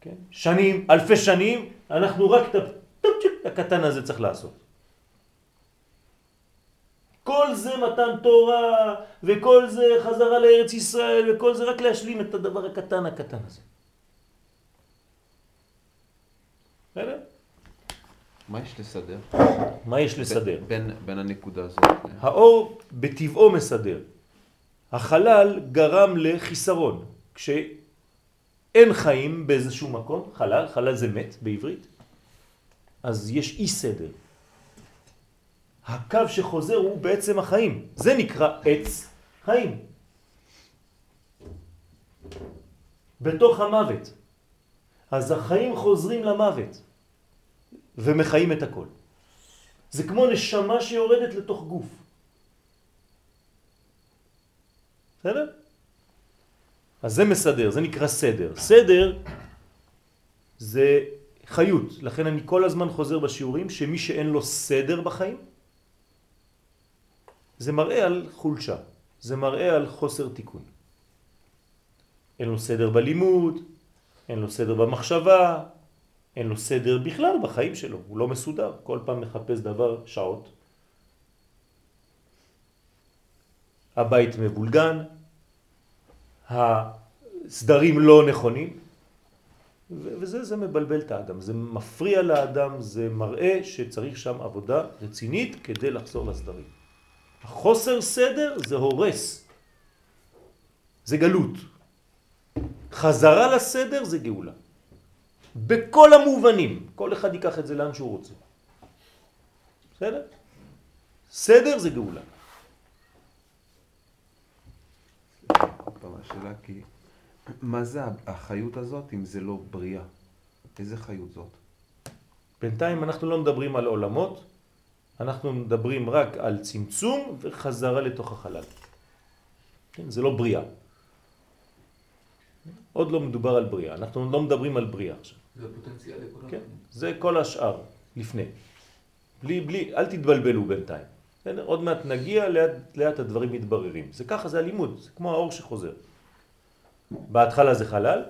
כן? שנים, אלפי שנים, אנחנו רק את הטופצ'יק הקטן הזה צריך לעשות. כל זה מתן תורה, וכל זה חזרה לארץ ישראל, וכל זה רק להשלים את הדבר הקטן הקטן הזה. בסדר? מה יש לסדר? מה יש לסדר? בין, בין הנקודה הזאת. האור בטבעו מסדר. החלל גרם לחיסרון. כשאין חיים באיזשהו מקום, חלל, חלל זה מת בעברית, אז יש אי סדר. הקו שחוזר הוא בעצם החיים. זה נקרא עץ חיים. בתוך המוות. אז החיים חוזרים למוות ומחיים את הכל. זה כמו נשמה שיורדת לתוך גוף. בסדר? אז זה מסדר, זה נקרא סדר. סדר זה חיות, לכן אני כל הזמן חוזר בשיעורים שמי שאין לו סדר בחיים, זה מראה על חולשה, זה מראה על חוסר תיקון. אין לו סדר בלימוד, אין לו סדר במחשבה, אין לו סדר בכלל בחיים שלו, הוא לא מסודר, כל פעם מחפש דבר שעות. הבית מבולגן, הסדרים לא נכונים, וזה זה מבלבל את האדם, זה מפריע לאדם, זה מראה שצריך שם עבודה רצינית כדי לחזור לסדרים. החוסר סדר זה הורס, זה גלות. חזרה לסדר זה גאולה. בכל המובנים, כל אחד ייקח את זה לאן שהוא רוצה. בסדר? סדר זה גאולה. השאלה כי, מה זה החיות הזאת אם זה לא בריאה? איזה חיות זאת? בינתיים אנחנו לא מדברים על עולמות, אנחנו מדברים רק על צמצום וחזרה לתוך החלל. כן? זה לא בריאה. עוד לא מדובר על בריאה, אנחנו לא מדברים על בריאה עכשיו. זה הפוטנציאל לכל כן? זה כל השאר, לפני. בלי, בלי, אל תתבלבלו בינתיים. בסדר? עוד מעט נגיע, לאט, לאט הדברים מתבררים. זה ככה, זה הלימוד, זה כמו האור שחוזר. בהתחלה זה חלל,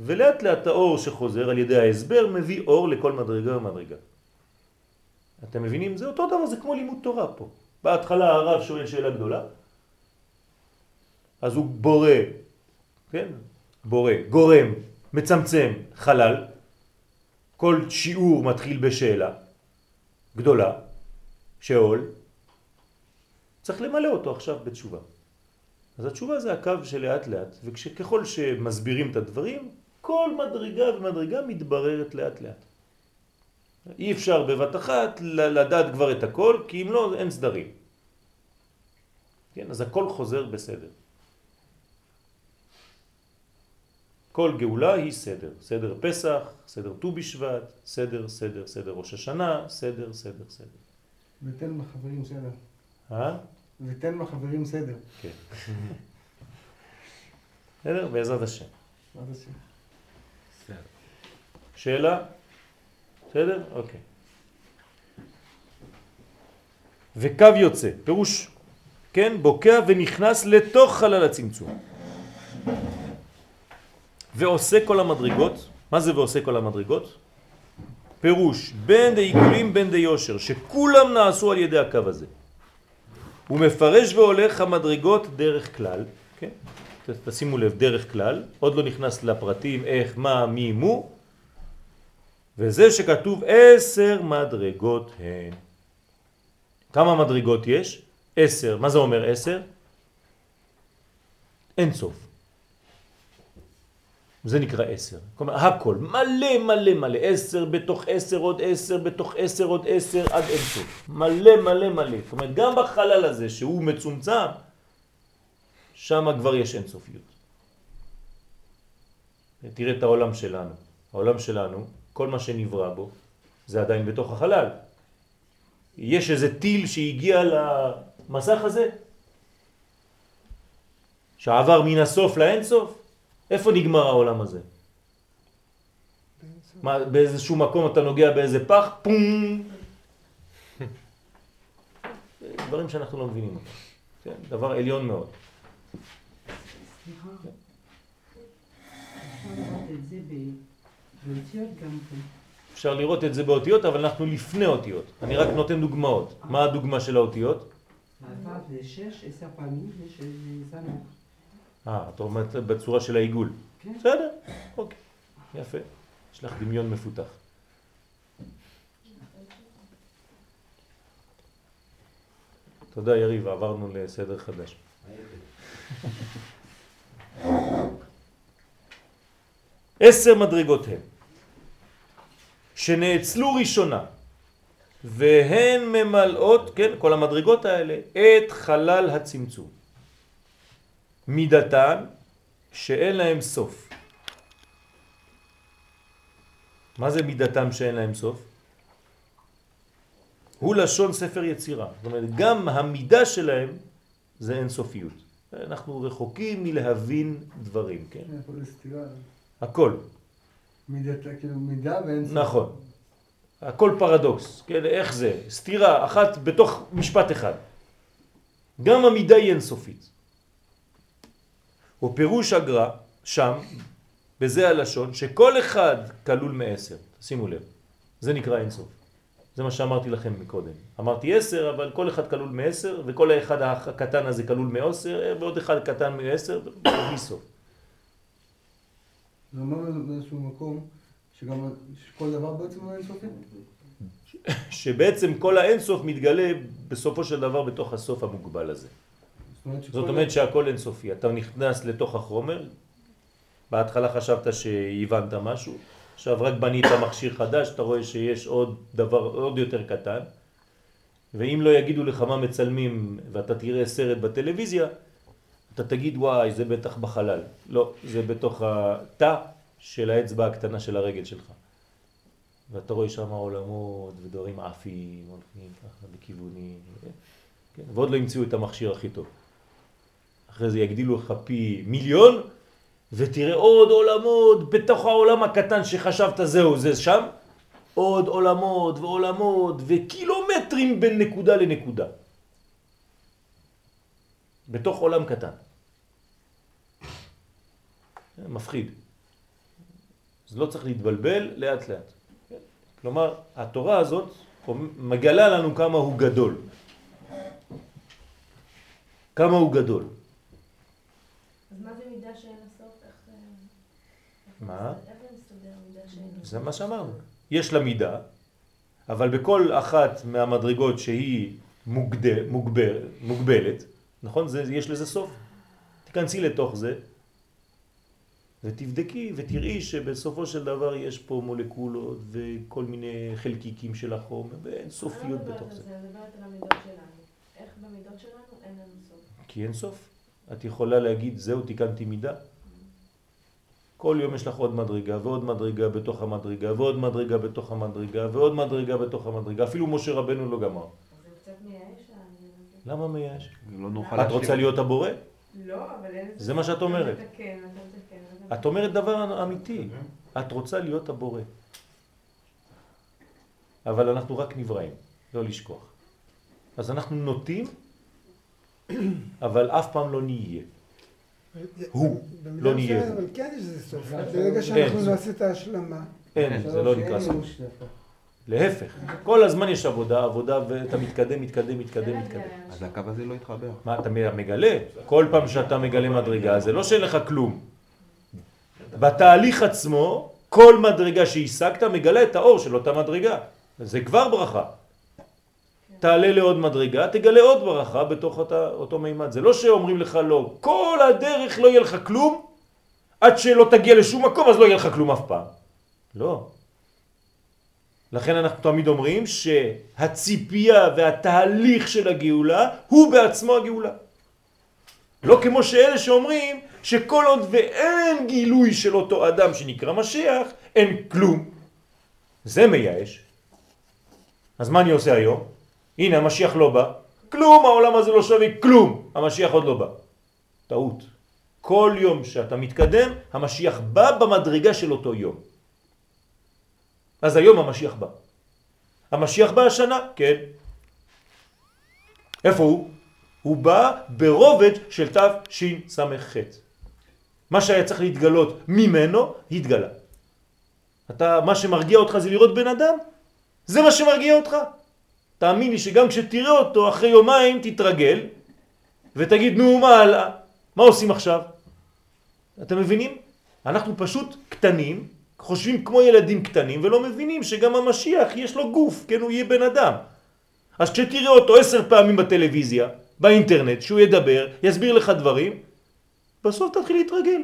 ולאט לאט האור שחוזר על ידי ההסבר מביא אור לכל מדרגה ומדרגה. אתם מבינים? זה אותו דבר, זה כמו לימוד תורה פה. בהתחלה הרב שואל שאלה גדולה, אז הוא בורא, כן? בורא, גורם, מצמצם חלל, כל שיעור מתחיל בשאלה גדולה, שאול, צריך למלא אותו עכשיו בתשובה. אז התשובה זה הקו שלאט לאט, וככל שמסבירים את הדברים, כל מדרגה ומדרגה מתבררת לאט לאט. אי אפשר בבת אחת לדעת כבר את הכל, כי אם לא, אין סדרים. כן, אז הכל חוזר בסדר. כל גאולה היא סדר. סדר פסח, סדר ט"ו בשבט, סדר, סדר, סדר ראש השנה, סדר, סדר, סדר. ותן בחברים סדר. אה? ותן בחברים סדר. כן. בסדר? בעזרת השם. בעזרת השם. שאלה? בסדר? אוקיי. וקו יוצא, פירוש, כן, בוקע ונכנס לתוך חלל הצמצום. ועושה כל המדרגות, מה זה ועושה כל המדרגות? פירוש, בין דעיגולים בין דיושר, שכולם נעשו על ידי הקו הזה. הוא מפרש והולך המדרגות דרך כלל, כן? תשימו לב, דרך כלל, עוד לא נכנס לפרטים איך, מה, מי, מו, וזה שכתוב עשר מדרגות הן. כמה מדרגות יש? עשר. מה זה אומר עשר? אין סוף. זה נקרא עשר. כלומר, הכל, מלא מלא מלא, עשר בתוך עשר עוד עשר בתוך עשר עוד עשר עד אין. מלא מלא מלא. אומרת, גם בחלל הזה שהוא מצומצם, שם כבר יש אין סופיות. תראה את העולם שלנו. העולם שלנו, כל מה שנברא בו, זה עדיין בתוך החלל. יש איזה טיל שהגיע למסך הזה, שעבר מן הסוף לאין סוף, איפה נגמר העולם הזה? מה, באיזשהו מקום אתה נוגע באיזה פח, פום! דברים שאנחנו לא מבינים אותם. כן? דבר עליון מאוד. אפשר לראות את זה באותיות, אבל אנחנו לפני אותיות. אני רק נותן דוגמאות. מה הדוגמה של האותיות? אה, את אומרת בצורה של העיגול. כן. בסדר, אוקיי. יפה. יש לך דמיון מפותח. תודה יריב, עברנו לסדר חדש. עשר מדרגות הן, שנאצלו ראשונה, והן ממלאות, כן, כל המדרגות האלה, את חלל הצמצום. מידתן שאין להם סוף. מה זה מידתם שאין להם סוף? הוא לשון ספר יצירה. זאת אומרת, גם המידה שלהם זה אינסופיות. אנחנו רחוקים מלהבין דברים, כן? כן. הכל. מידת, כאילו מידה ואין סוף. נכון. הכל פרדוקס, כן? איך זה? סתירה אחת בתוך משפט אחד. גם המידה היא אינסופית. ופירוש הגר"א שם, בזה הלשון, שכל אחד כלול מעשר. שימו לב, זה נקרא אינסוף. זה מה שאמרתי לכם מקודם. אמרתי עשר, אבל כל אחד כלול מעשר, וכל אחד הקטן הזה כלול מעשר, ועוד אחד קטן מעשר, בלי סוף. זה אומר באיזשהו מקום שגם כל דבר בעצם הוא אינסופי? שבעצם כל האינסוף מתגלה בסופו של דבר בתוך הסוף המוגבל הזה. זאת אומרת שהכל אינסופי. אתה נכנס לתוך החומר, בהתחלה חשבת שהבנת משהו, עכשיו רק בנית מכשיר חדש, אתה רואה שיש עוד דבר עוד יותר קטן, ואם לא יגידו לך מה מצלמים ואתה תראה סרט בטלוויזיה, אתה תגיד וואי זה בטח בחלל. לא, זה בתוך התא של האצבע הקטנה של הרגל שלך. ואתה רואה שם עולמות ודברים עפים, הולכים ככה בכיוונים, כן? ועוד לא המציאו את המכשיר הכי טוב. אחרי זה יגדילו לך פי מיליון, ותראה עוד עולמות בתוך העולם הקטן שחשבת זהו, זה שם, עוד עולמות ועולמות וקילומטרים בין נקודה לנקודה. בתוך עולם קטן. מפחיד. אז לא צריך להתבלבל לאט לאט. כלומר, התורה הזאת מגלה לנו כמה הוא גדול. כמה הוא גדול. אז מה זה מידה שאין לה סוף? איך... אה, איך מה? זה- איך זה מסתדר מידה שאין לה זה סוף? מה שאמרנו. יש לה מידה, אבל בכל אחת מהמדרגות שהיא מוגדר, מוגבר, מוגבלת, נכון? זה, יש לזה סוף. תיכנסי לתוך זה ותבדקי ותראי שבסופו של דבר יש פה מולקולות וכל מיני חלקיקים של החומר ואין סופיות אני לא מדברת בתוך על זה. אני מדברת על המידות שלנו. איך במידות שלנו אין לנו סוף. כי אין סוף. את יכולה להגיד, זהו, תיקנתי מידה. כל יום יש לך עוד מדרגה ועוד מדרגה בתוך המדרגה ועוד מדרגה בתוך המדרגה ועוד מדרגה בתוך המדרגה. אפילו משה רבנו לא גמר. זה קצת מייאש העניין הזה. למה מייאש? לא נוכל את. רוצה להיות הבורא? לא, אבל אין... זה מה. שאת אומרת. את אומרת דבר אמיתי. את רוצה להיות הבורא. אבל אנחנו רק נבראים, לא לשכוח. אז אנחנו נוטים, אבל אף פעם לא נהיה. הוא, לא נהיה. אבל כן יש לזה סוף. ברגע שאנחנו אין. נעשה את ההשלמה, אין, זה לא נקרא סוף. להפך, כל הזמן יש עבודה, עבודה ואתה מתקדם, מתקדם, מתקדם, מתקדם. אז הקו הזה לא יתחבר. מה אתה מגלה? כל פעם שאתה מגלה מדרגה זה לא שאין לך כלום. בתהליך עצמו, כל מדרגה שהשגת מגלה את האור של אותה מדרגה. זה כבר ברכה. תעלה לעוד מדרגה, תגלה עוד ברכה בתוך אותה, אותו מימד. זה לא שאומרים לך לא, כל הדרך לא יהיה לך כלום, עד שלא תגיע לשום מקום אז לא יהיה לך כלום אף פעם. לא. לכן אנחנו תמיד אומרים שהציפייה והתהליך של הגאולה הוא בעצמו הגאולה. לא כמו שאלה שאומרים שכל עוד ואין גילוי של אותו אדם שנקרא משיח, אין כלום. זה מייאש. אז מה אני עושה היום? הנה המשיח לא בא, כלום העולם הזה לא שווה כלום, המשיח עוד לא בא. טעות. כל יום שאתה מתקדם, המשיח בא במדרגה של אותו יום. אז היום המשיח בא. המשיח בא השנה? כן. איפה הוא? הוא בא ברובד של תשס"ח. מה שהיה צריך להתגלות ממנו, התגלה. אתה, מה שמרגיע אותך זה לראות בן אדם? זה מה שמרגיע אותך. תאמין לי שגם כשתראה אותו אחרי יומיים תתרגל ותגיד נו מה הלאה? מה עושים עכשיו? אתם מבינים? אנחנו פשוט קטנים, חושבים כמו ילדים קטנים ולא מבינים שגם המשיח יש לו גוף, כן הוא יהיה בן אדם. אז כשתראה אותו עשר פעמים בטלוויזיה, באינטרנט, שהוא ידבר, יסביר לך דברים, בסוף תתחיל להתרגל.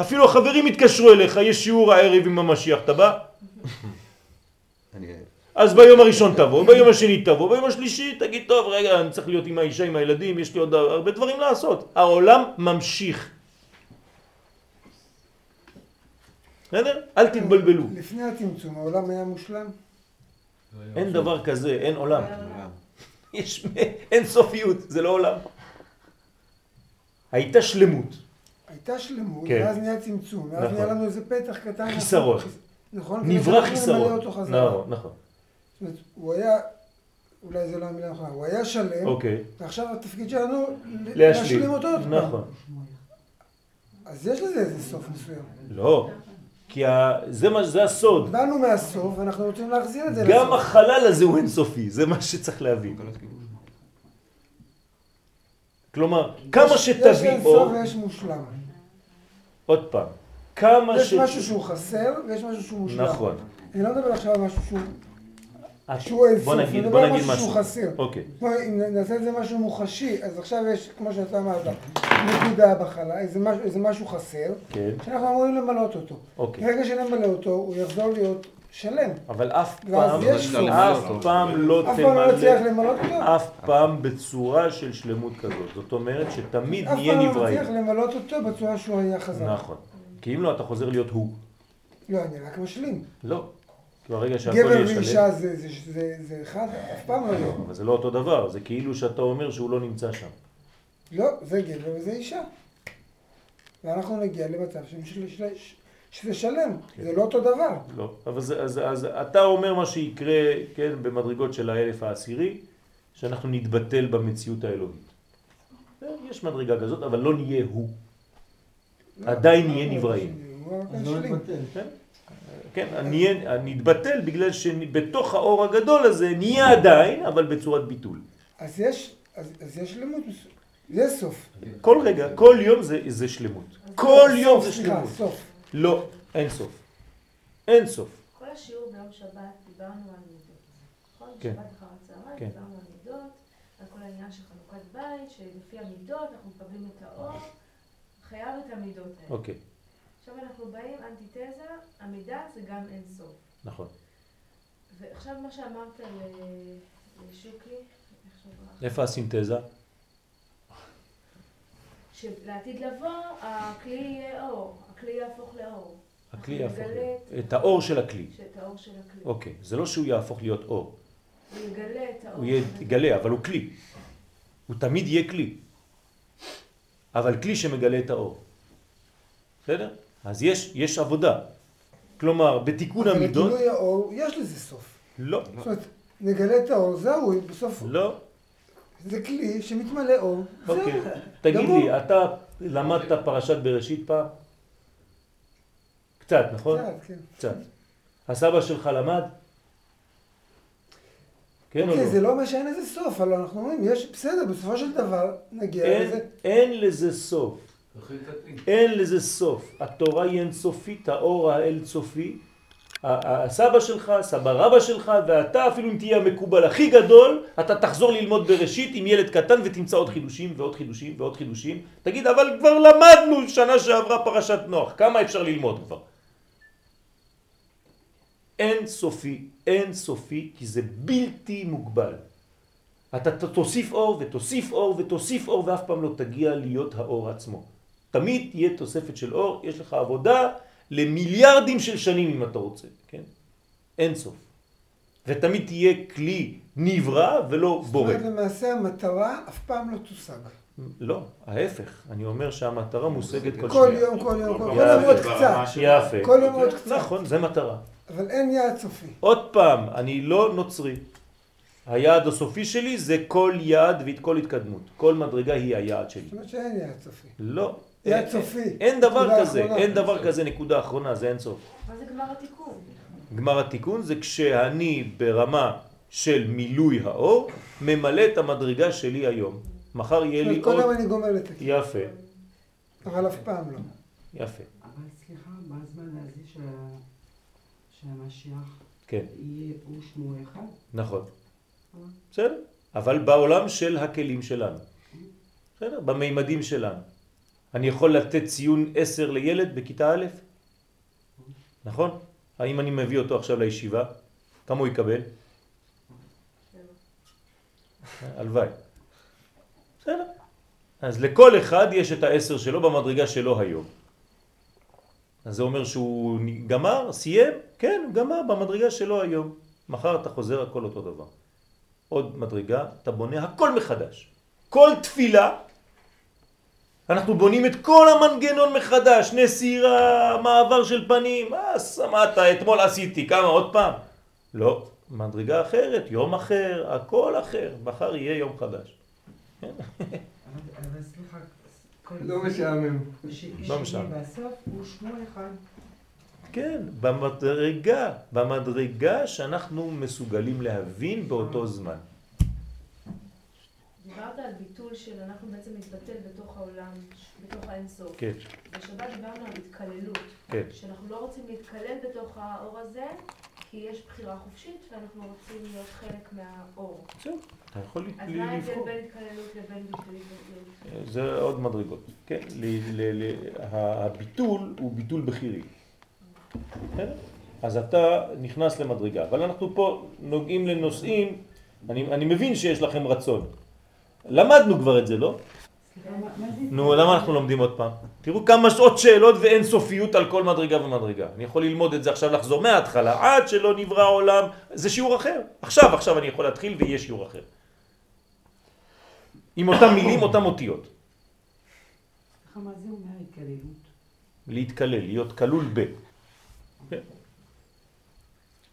אפילו החברים יתקשרו אליך, יש שיעור הערב עם המשיח, אתה בא? אני... אז ביום הראשון תבוא, ביום השני תבוא, ביום השלישי תגיד, טוב, רגע, אני צריך להיות עם האישה, עם הילדים, יש לי עוד הרבה דברים לעשות. העולם ממשיך. בסדר? אל תתבלבלו. לפני הצמצום, העולם היה מושלם? אין דבר כזה, אין עולם. עולם. יש אין סופיות, זה לא עולם. הייתה שלמות. הייתה שלמות, כן. ואז נהיה צמצום, ואז נכון. נהיה לנו איזה פתח קטן. חיסרון. נכון? נברא חיסרון. נכון, נכון. זאת אומרת, הוא היה אולי זה לא המילה הנכונה, הוא היה שלם, אוקיי, ועכשיו התפקיד שלנו להשלים. להשלים אותו עוד פעם. נכון. אז יש לזה איזה סוף מסוים. לא, כי ה- זה מה- זה הסוד. באנו מהסוף, ואנחנו רוצים להחזיר את זה גם לסוף. החלל הזה הוא אינסופי, זה מה שצריך להבין. כלומר, כמה יש- יש שתביא אין אור, סוף ויש מושלם. עוד פעם, כמה יש ש... משהו שהוא חסר, ויש משהו שהוא מושלם. נכון. אני לא מדבר עכשיו על משהו שהוא- את- שהוא אין סוף, בוא נגיד, בוא על נגיד משהו שהוא משהו. חסר. אוקיי, בוא, אם נעשה את זה משהו מוחשי, אז עכשיו יש, כמו שאתה אמרת, נקודה בחלל, איזה משהו, איזה משהו חסר, כן, שאנחנו אמורים למלות אותו. אוקיי. ברגע שנמלא אותו, הוא יחזור להיות שלם. אבל אף פעם, יש. אף לא אף פעם לא תמלא, למלות אותו. אף פעם בצורה של שלמות כזאת. זאת אומרת שתמיד אף נהיה פעם לא נבראים. נצליח למלות אותו בצורה שהוא היה חזק. נכון. כי אם לא, אתה חוזר להיות הוא. לא, אני רק משלים. לא. כי ברגע שהכל גבר יהיה שלם, ואישה זה- זה- זה זה אחד, אף פעם לא יהיה. אבל זה לא אותו דבר, זה כאילו שאתה אומר שהוא לא נמצא שם. לא, זה גבר וזה אישה. ואנחנו נגיע למצב שזה שלם, כן. זה לא אותו דבר. לא, אבל זה, אז, אז אתה אומר מה שיקרה, כן, במדרגות של האלף העשירי, שאנחנו נתבטל במציאות האלוהית. יש מדרגה כזאת, אבל לא נהיה הוא. עדיין נהיה נבראים. אז לא. מתבטל. כן, נתבטל בגלל שבתוך האור הגדול הזה נהיה עדיין, אבל בצורת ביטול. אז יש, אז אז יש שלמות. זה סוף. כל רגע, כל יום זה, זה שלמות. כל יום זה שלמות. סוף. לא, אין סוף. אין סוף. כל השיעור ביום שבת דיברנו על מידות. נכון? כן. שבת אחר הצהריים כן. דיברנו על מידות, על כל העניין של חנוכת בית, שלפי המידות אנחנו מקבלים את האור, חייב את המידות האלה. אוקיי, עכשיו אנחנו באים, אנטיתזה, המידה זה גם אין סוף. נכון. ועכשיו מה שאמרת לשוקי? איפה הסינתזה? שלעתיד לבוא, הכלי יהיה אור, הכלי יהפוך לאור. הכלי יהפוך. את- את האור של הכלי. את האור של הכלי. אוקיי, זה לא שהוא יהפוך להיות אור. הוא יגלה את האור. הוא. יגלה, אבל הוא כלי. הוא תמיד יהיה כלי. אבל כלי שמגלה את האור. בסדר? אז יש, יש עבודה. כלומר, בתיקון אבל המידות, לגילוי האור, יש לזה סוף. לא, זאת אומרת, נגלה את האור, זהו, בסוף לא, זה כלי שמתמלא אור, אוקיי. זהו. תגיד גמור. לי, אתה למדת פרשת בראשית פעם? קצת, נכון? קצת, כן. קצת. הסבא שלך למד? כן או אוקיי, זה לא? לא אומר שאין לזה סוף, אבל אנחנו אומרים, יש, בסדר, בסופו של דבר נגיע אין, לזה. אין לזה סוף. אין לזה סוף. התורה היא אינסופית, האור האל-סופי. ה- הסבא שלך, סבא רבא שלך, ואתה אפילו אם תהיה המקובל הכי גדול, אתה תחזור ללמוד בראשית עם ילד קטן ותמצא עוד חידושים ועוד חידושים ועוד חידושים. תגיד, אבל כבר למדנו שנה שעברה פרשת נוח, כמה אפשר ללמוד כבר? אין סופי, אין סופי, כי זה בלתי מוגבל. אתה תוסיף אור ותוסיף אור ותוסיף אור ואף פעם לא תגיע להיות האור עצמו. תמיד תהיה תוספת של אור, יש לך עבודה למיליארדים של שנים אם אתה רוצה, כן? אין סוף. ותמיד תהיה כלי נברא ולא זאת בורא. אומרת, למעשה המטרה אף פעם לא תושג. לא, ההפך. אני אומר שהמטרה מושגת כל כל שנייה. יום, כל יום, כל. יום עוד קצת. יפה. כל יום עוד קצת. נכון, זה מטרה. אבל אין יעד סופי. עוד פעם, אני לא נוצרי. היעד הסופי שלי זה כל יעד ואת כל התקדמות. כל מדרגה היא היעד שלי. זאת אומרת שאין יעד סופי. לא. יעד אין- סופי. אין דבר כזה, אחרונה. אין דבר כזה נקודה אחרונה, זה אין סוף. מה זה גמר התיקון? גמר התיקון זה כשאני ברמה של מילוי האור, ממלא את המדרגה שלי היום. מחר יהיה לי אומרת, כל יום עוד... אני גומר לתקן, יפה, אבל אף פעם לא. יפה. אבל סליחה, מה הזמן הזה שה- שהמשיח כן, יהיה הוא שמו אחד? נכון. בסדר? אבל בעולם של הכלים שלנו. בסדר? במימדים שלנו. אני יכול לתת ציון 10 לילד בכיתה א'? נכון? האם אני מביא אותו עכשיו לישיבה? כמה הוא יקבל? הלוואי. בסדר. אז לכל אחד יש את העשר שלו במדרגה שלו היום. אז זה אומר שהוא גמר, סיים? כן, גמר במדרגה שלו היום. מחר אתה חוזר הכל אותו דבר. עוד מדרגה, אתה בונה הכל מחדש. כל תפילה, אנחנו בונים את כל המנגנון מחדש, נסירה, מעבר של פנים, מה שמעת, אתמול עשיתי, כמה עוד פעם? לא, מדרגה אחרת, יום אחר, הכל אחר, מחר יהיה יום חדש. אבל אבל סליחה, כל לא משעמם. לא משעמם. שני בסוף הוא שמו אחד. כן, במדרגה, במדרגה שאנחנו מסוגלים להבין באותו זמן. דיברת על ביטול של אנחנו בעצם נתבטל בתוך העולם, בתוך האינסוף. כן, בשבת דיברנו על התקללות. כן. שאנחנו לא רוצים להתקלל בתוך האור הזה, כי יש בחירה חופשית ואנחנו רוצים להיות חלק מהאור. זהו, אתה יכול אז ל- מה ההבדל לבחור. בין התקללות לבין ביטול? זה עוד מדרגות, כן? ל- ל- ל- הביטול הוא ביטול בחירי. בסדר? אז אתה נכנס למדרגה, אבל אנחנו פה נוגעים לנושאים, אני, אני מבין שיש לכם רצון. למדנו כבר את זה, לא? נו, למה אנחנו לומדים עוד פעם? תראו כמה שעות שאלות ואין סופיות על כל מדרגה ומדרגה. אני יכול ללמוד את זה עכשיו, לחזור מההתחלה, עד שלא נברא העולם, זה שיעור אחר. עכשיו, עכשיו אני יכול להתחיל ויהיה שיעור אחר. עם אותם מילים, אותם אותיות. סליחה, מה זה אומר התקללות? להתקלל, להיות כלול ב.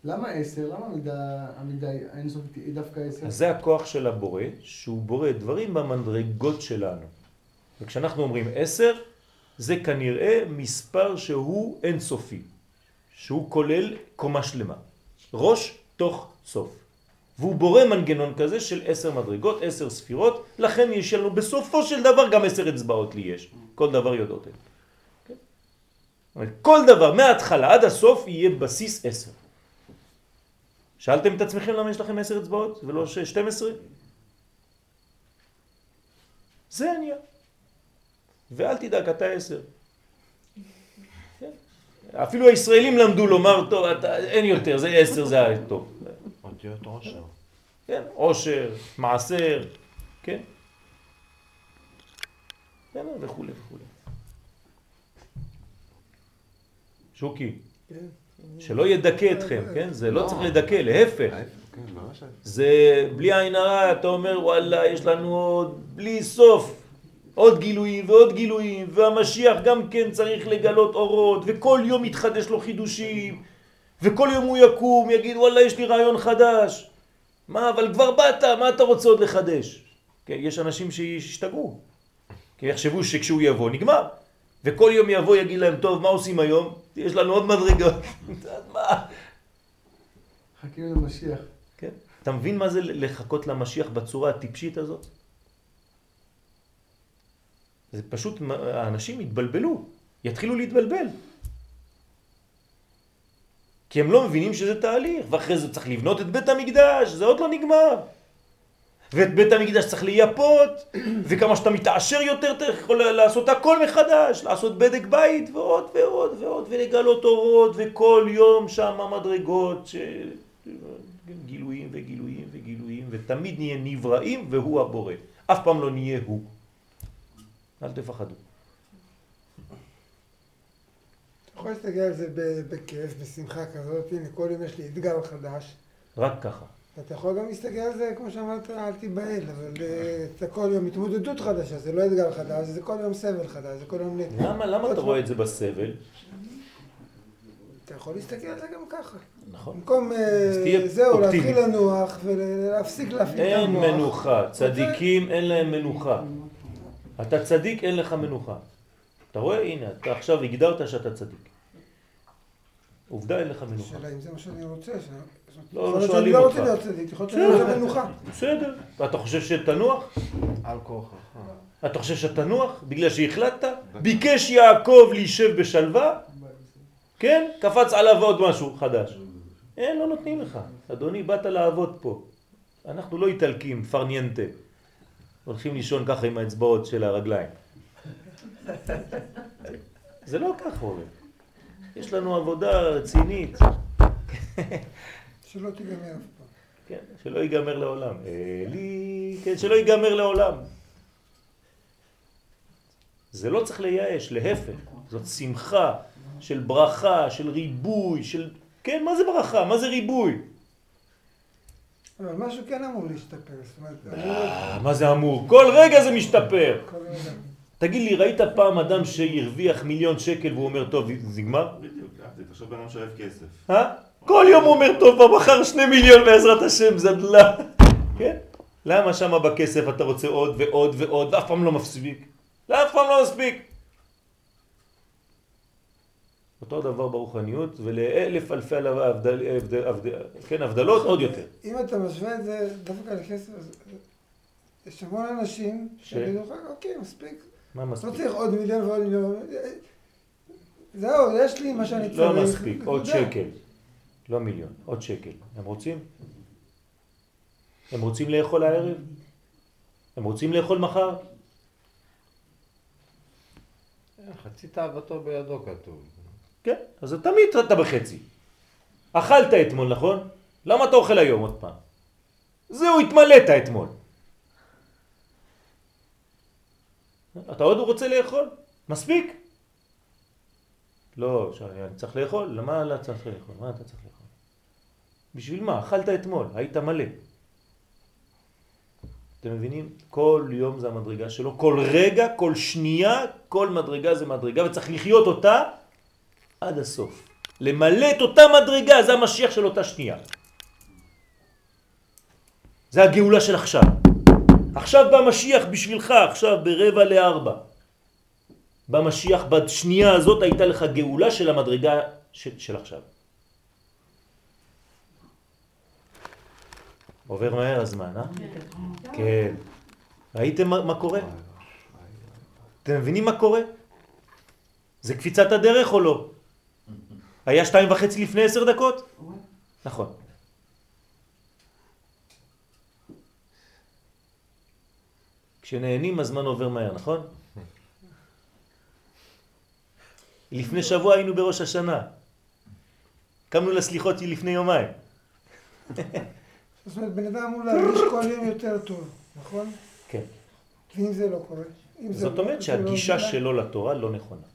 למה עשר? למה המידה, המידה האינסופית היא דווקא עשר? אז זה הכוח של הבורא, שהוא בורא דברים במדרגות שלנו. וכשאנחנו אומרים עשר, זה כנראה מספר שהוא אינסופי, שהוא כולל קומה שלמה. ראש תוך סוף. והוא בורא מנגנון כזה של עשר מדרגות, עשר ספירות, לכן יש לנו בסופו של דבר גם עשר אצבעות לי יש. כל דבר יודעות הן. כן? כל דבר מההתחלה עד הסוף יהיה בסיס עשר. שאלתם את עצמכם למה יש לכם עשר אצבעות ולא ש- 12? זה עניין. ואל תדאג, אתה עשר. כן? אפילו הישראלים למדו לומר, טוב, אתה, אין יותר, זה עשר, זה הטוב. אותיות עושר. כן, עושר, מעשר, כן? כן, וכו' וכו'. שוקי, כן. שלא ידכא אתכם, כן? זה לא צריך לדכא, להפך. כן, ההפך. זה בלי עין הרע, אתה אומר וואלה, יש לנו עוד בלי סוף עוד גילויים ועוד גילויים, והמשיח גם כן צריך לגלות אורות, וכל יום יתחדש לו חידושים, וכל יום הוא יקום, יגיד וואלה, יש לי רעיון חדש. מה, אבל כבר באת, מה אתה רוצה עוד לחדש? כן, יש אנשים שישתגעו, כי יחשבו שכשהוא יבוא נגמר, וכל יום יבוא יגיד להם, טוב, מה עושים היום? יש לנו עוד מדרגות. מה? חכים למשיח. כן? אתה מבין מה זה לחכות למשיח בצורה הטיפשית הזאת? זה פשוט, האנשים יתבלבלו, יתחילו להתבלבל. כי הם לא מבינים שזה תהליך, ואחרי זה צריך לבנות את בית המקדש, זה עוד לא נגמר. ואת בית המקדש צריך לייפות, וכמה שאתה מתעשר יותר אתה יכול לעשות הכל מחדש, לעשות בדק בית ועוד ועוד ועוד, ולגלות אורות, וכל יום שם מדרגות, ש... גילויים וגילויים וגילויים, ותמיד נהיה נבראים והוא הבורא. אף פעם לא נהיה הוא. אל תפחדו. אתה יכול להסתכל על זה בכיף, בשמחה כזאת, הנה כל יום יש לי אתגר חדש. רק ככה. אתה יכול גם להסתכל על זה, כמו שאמרת, אל תיבהל, אבל אה, זה כל יום התמודדות חדשה, זה לא אתגר חדש, זה כל יום סבל חדש, זה כל יום... נ- למה, למה אתה רואה את זה בסבל? אתה יכול להסתכל על זה גם ככה. נכון. במקום אה, זהו. להתחיל לנוח ולהפסיק להפעיל את אין. מנוחה. צדיקים אין להם מנוחה. אתה צדיק, אין לך מנוחה. אתה רואה? הנה, אתה עכשיו הגדרת שאתה צדיק. עובדה, אין לך מנוחה. השאלה אם זה מה שאני רוצה. ש- לא, יכול להיות שואלים שאני לא אותך. רוצה להיות צדיק, יכול להיות שאני רוצה מנוחה. בסדר. ואתה חושב שתנוח? על כורחך. אתה חושב שתנוח? בגלל שהחלטת? ביקש יעקב להישב בשלווה? כן? קפץ עליו עוד משהו חדש. אין, לא נותנים לך. אדוני, באת לעבוד פה. אנחנו לא איטלקים, פרניינטה. הולכים לישון ככה עם האצבעות של הרגליים. זה לא ככה עובד. יש לנו עבודה רצינית. שלא תיגמר אף פעם. כן, שלא ייגמר לעולם. אלי, כן, שלא ייגמר לעולם. זה לא צריך לייאש, להפך. זאת שמחה של ברכה, של ריבוי, של... כן, מה זה ברכה? מה זה ריבוי? אבל משהו כן אמור להשתפר, זאת אומרת, אה, מה זה אמור? כל רגע זה משתפר. כל רגע. תגיד לי, ראית פעם אדם שהרוויח מיליון שקל והוא אומר, טוב, זה נגמר? בדיוק, להבדיל. תחשוב בן אדם שאוהב כסף. אה? כל יום הוא אומר, טוב, במחר שני מיליון בעזרת השם, זדלה. כן? למה שמה בכסף אתה רוצה עוד ועוד ועוד, ואף פעם לא מפסיק? לאף פעם לא מספיק. אותו דבר ברוחניות, ולאלף אלפי הבדל, הבדל, הבדל, כן, הבדלות עוד יותר. אם אתה משווה את זה דווקא לכסף, יש המון אנשים ש- שיגידו לך, אוקיי, מספיק. מה לא מספיק? צריך עוד מיליון ועוד מיליון. זהו, יש לי מה שאני צריך. לא מספיק, עוד. שקל. לא מיליון, עוד שקל. הם רוצים? הם רוצים לאכול הערב? הם רוצים לאכול מחר? חצי תאוותו בידו כתוב. כן, אז תמיד אתה בחצי. אכלת אתמול, נכון? למה אתה אוכל היום עוד פעם? זהו, התמלאת אתמול. אתה עוד רוצה לאכול? מספיק? לא, שאני אני צריך לאכול, למה אתה צריך לאכול? מה אתה צריך לאכול? בשביל מה? אכלת אתמול, היית מלא. אתם מבינים? כל יום זה המדרגה שלו, כל רגע, כל שנייה, כל מדרגה זה מדרגה, וצריך לחיות אותה עד הסוף. למלא את אותה מדרגה, זה המשיח של אותה שנייה. זה הגאולה של עכשיו. עכשיו בא משיח בשבילך, עכשיו ברבע לארבע. במשיח, בשנייה הזאת הייתה לך גאולה של המדרגה של, של עכשיו. עובר מהר הזמן, אה? כן. ראיתם מה, מה קורה? אתם מבינים מה קורה? זה קפיצת הדרך או לא? היה שתיים וחצי לפני עשר דקות? נכון. כשנהנים הזמן עובר מהר, נכון? לפני שבוע היינו בראש השנה. קמנו לסליחות לפני יומיים. זאת אומרת, בן אדם אמור להרגיש כל יום יותר טוב, נכון? כן. ואם זה לא קורה? זאת אומרת לא שהגישה שלו לתורה לא נכונה.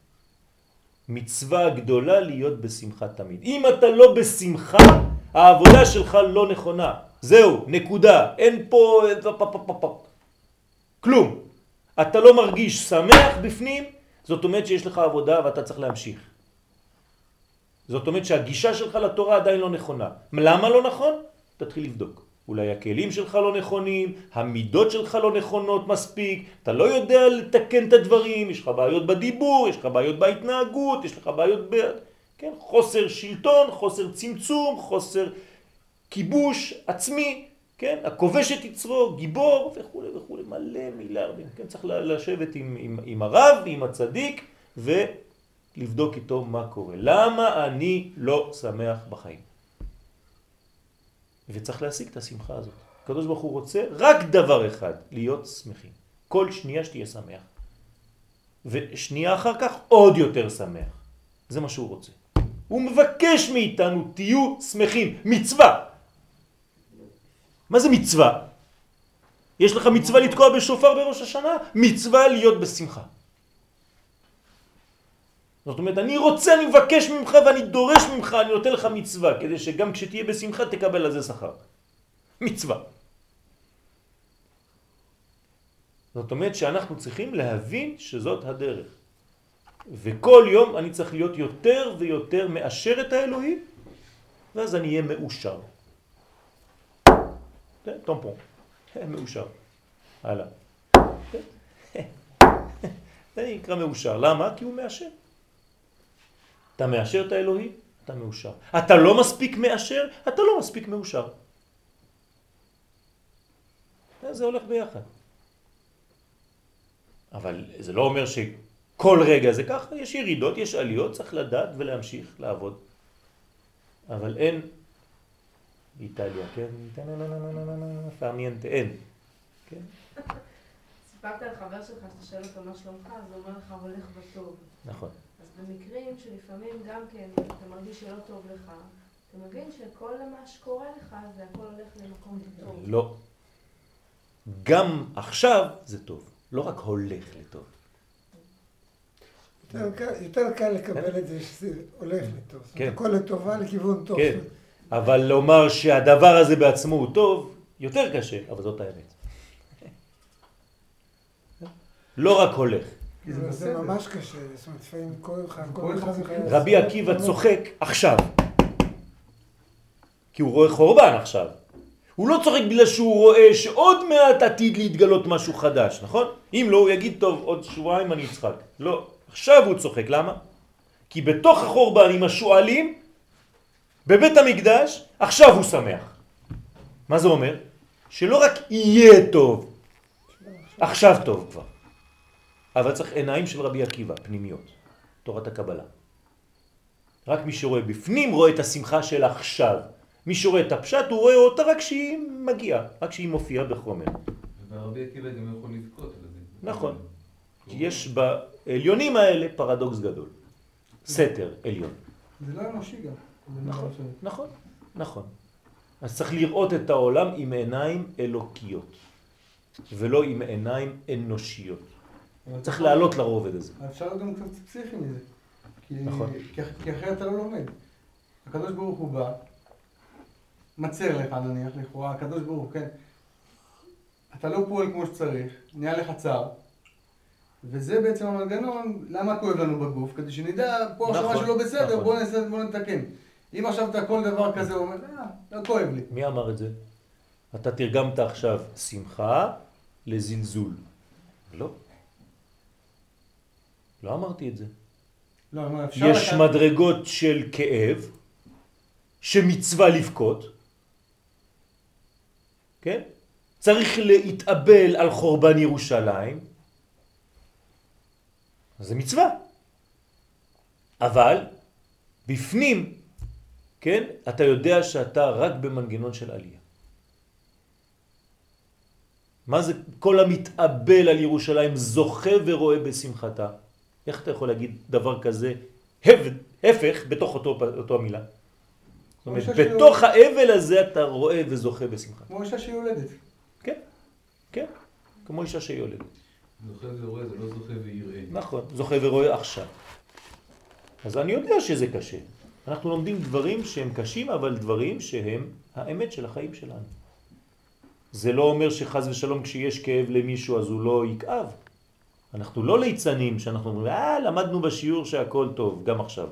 מצווה גדולה להיות בשמחה תמיד. אם אתה לא בשמחה, העבודה שלך לא נכונה. זהו, נקודה. אין פה... כלום. אתה לא מרגיש שמח בפנים, זאת אומרת שיש לך עבודה ואתה צריך להמשיך. זאת אומרת שהגישה שלך לתורה עדיין לא נכונה. למה לא נכון? תתחיל לבדוק. אולי הכלים שלך לא נכונים, המידות שלך לא נכונות מספיק, אתה לא יודע לתקן את הדברים, יש לך בעיות בדיבור, יש לך בעיות בהתנהגות, יש לך בעיות ב... כן? חוסר שלטון, חוסר צמצום, חוסר כיבוש עצמי, כן? הכובש את יצרו, גיבור וכו' וכו', מלא מיליארדים, כן? צריך לשבת עם, עם, עם הרב, עם הצדיק, ולבדוק איתו מה קורה. למה אני לא שמח בחיים? וצריך להשיג את השמחה הזאת. הקדוש ברוך הוא רוצה רק דבר אחד, להיות שמחים. כל שנייה שתהיה שמח. ושנייה אחר כך עוד יותר שמח. זה מה שהוא רוצה. הוא מבקש מאיתנו, תהיו שמחים. מצווה. מה זה מצווה? יש לך מצווה לתקוע בשופר בראש השנה? מצווה להיות בשמחה. זאת אומרת, אני רוצה, אני מבקש ממך ואני דורש ממך, אני נותן לך מצווה, כדי שגם כשתהיה בשמחה תקבל על זה שכר. מצווה. זאת אומרת שאנחנו צריכים להבין שזאת הדרך. וכל יום אני צריך להיות יותר ויותר מאשר את האלוהים, ואז אני אהיה מאושר. כן, טומפון. מאושר. הלאה. זה נקרא מאושר. למה? כי הוא מאשר. אתה מאשר את האלוהים, אתה מאושר. אתה לא מספיק מאשר, אתה לא מספיק מאושר. זה הולך ביחד. אבל זה לא אומר שכל רגע זה ככה, יש ירידות, יש עליות, צריך לדעת ולהמשיך לעבוד. אבל אין איטליה, כן? פרמיינטה, אין. כן? סיפרת על חבר שלך שאתה שואל אותו מה שלומך, אז הוא אומר לך הולך בטוב. נכון. אז במקרים שלפעמים גם כן אתה מרגיש שלא טוב לך, אתה מבין שכל מה שקורה לך זה הכל הולך למקום טוב. לא. גם עכשיו זה טוב, לא רק הולך לטוב. יותר קל- לקבל את זה שזה הולך לטוב. זאת כן. אומרת, הכל לטובה לכיוון טוב. כן, אבל לומר שהדבר הזה בעצמו הוא טוב, יותר קשה, אבל זאת האמת. לא רק הולך. זה. ממש קשה, זאת אומרת, לפעמים כל אחד, כל כל אחד אחד מחייב... רבי עקיבא צוחק עכשיו. כי הוא רואה חורבן עכשיו. הוא לא צוחק בגלל שהוא רואה שעוד מעט עתיד להתגלות משהו חדש, נכון? אם לא, הוא יגיד, טוב, עוד שבועיים אני אצחק. לא, עכשיו הוא צוחק, למה? כי בתוך החורבן עם השואלים, בבית המקדש, עכשיו הוא שמח. מה זה אומר? שלא רק יהיה טוב, עכשיו טוב כבר. אבל צריך עיניים של רבי עקיבא, פנימיות, תורת הקבלה. רק מי שרואה בפנים רואה את השמחה של עכשיו. מי שרואה את הפשט הוא רואה אותה רק כשהיא מגיעה, רק כשהיא מופיעה בחומר. והרבי עקיבא גם יכול לבכות על זה. נכון. כי יש בעליונים האלה פרדוקס גדול. סתר עליון. זה לא אנושי גם. נכון, ש- נכון, נכון. אז צריך לראות את העולם עם עיניים אלוקיות, ולא עם עיניים אנושיות. צריך לעלות לרובד הזה. אפשר גם קצת פסיכי מזה. כי, נכון. כי, אחרת אתה לא לומד. הקדוש ברוך הוא בא, מצר לך נניח, לכאורה, הקדוש ברוך הוא, כן. אתה לא פועל כמו שצריך, נהיה לך צר. וזה בעצם המנגנון, למה כואב לנו בגוף? כדי שנדע, פה עכשיו נכון, משהו לא בסדר, נכון. בוא נתקן. אם עכשיו אתה כל דבר כזה אומר, אה, לא כואב לי. מי אמר את זה? אתה תרגמת עכשיו שמחה לזלזול. לא. לא אמרתי את זה. לא, אומר, אפשר יש לקחת- מדרגות של כאב, שמצווה לבכות, כן? צריך להתאבל על חורבן ירושלים, זה מצווה. אבל בפנים, כן, אתה יודע שאתה רק במנגנון של עלייה. מה זה כל המתאבל על ירושלים זוכה ורואה בשמחתה? איך אתה יכול להגיד דבר כזה, הפך, בתוך אותו, אותו המילה? זאת אומרת, בתוך האבל הזה אתה רואה וזוכה בשמחה. כמו אישה שיולדת. כן, כן, כמו אישה שיולדת. זוכה ורואה זה לא זוכה ויראה. נכון, זוכה ורואה עכשיו. אז אני יודע שזה קשה. אנחנו לומדים דברים שהם קשים, אבל דברים שהם האמת של החיים שלנו. זה לא אומר שחז ושלום כשיש כאב למישהו אז הוא לא יכאב. אנחנו לא ליצנים שאנחנו אומרים, אה, למדנו בשיעור שהכל טוב, גם עכשיו.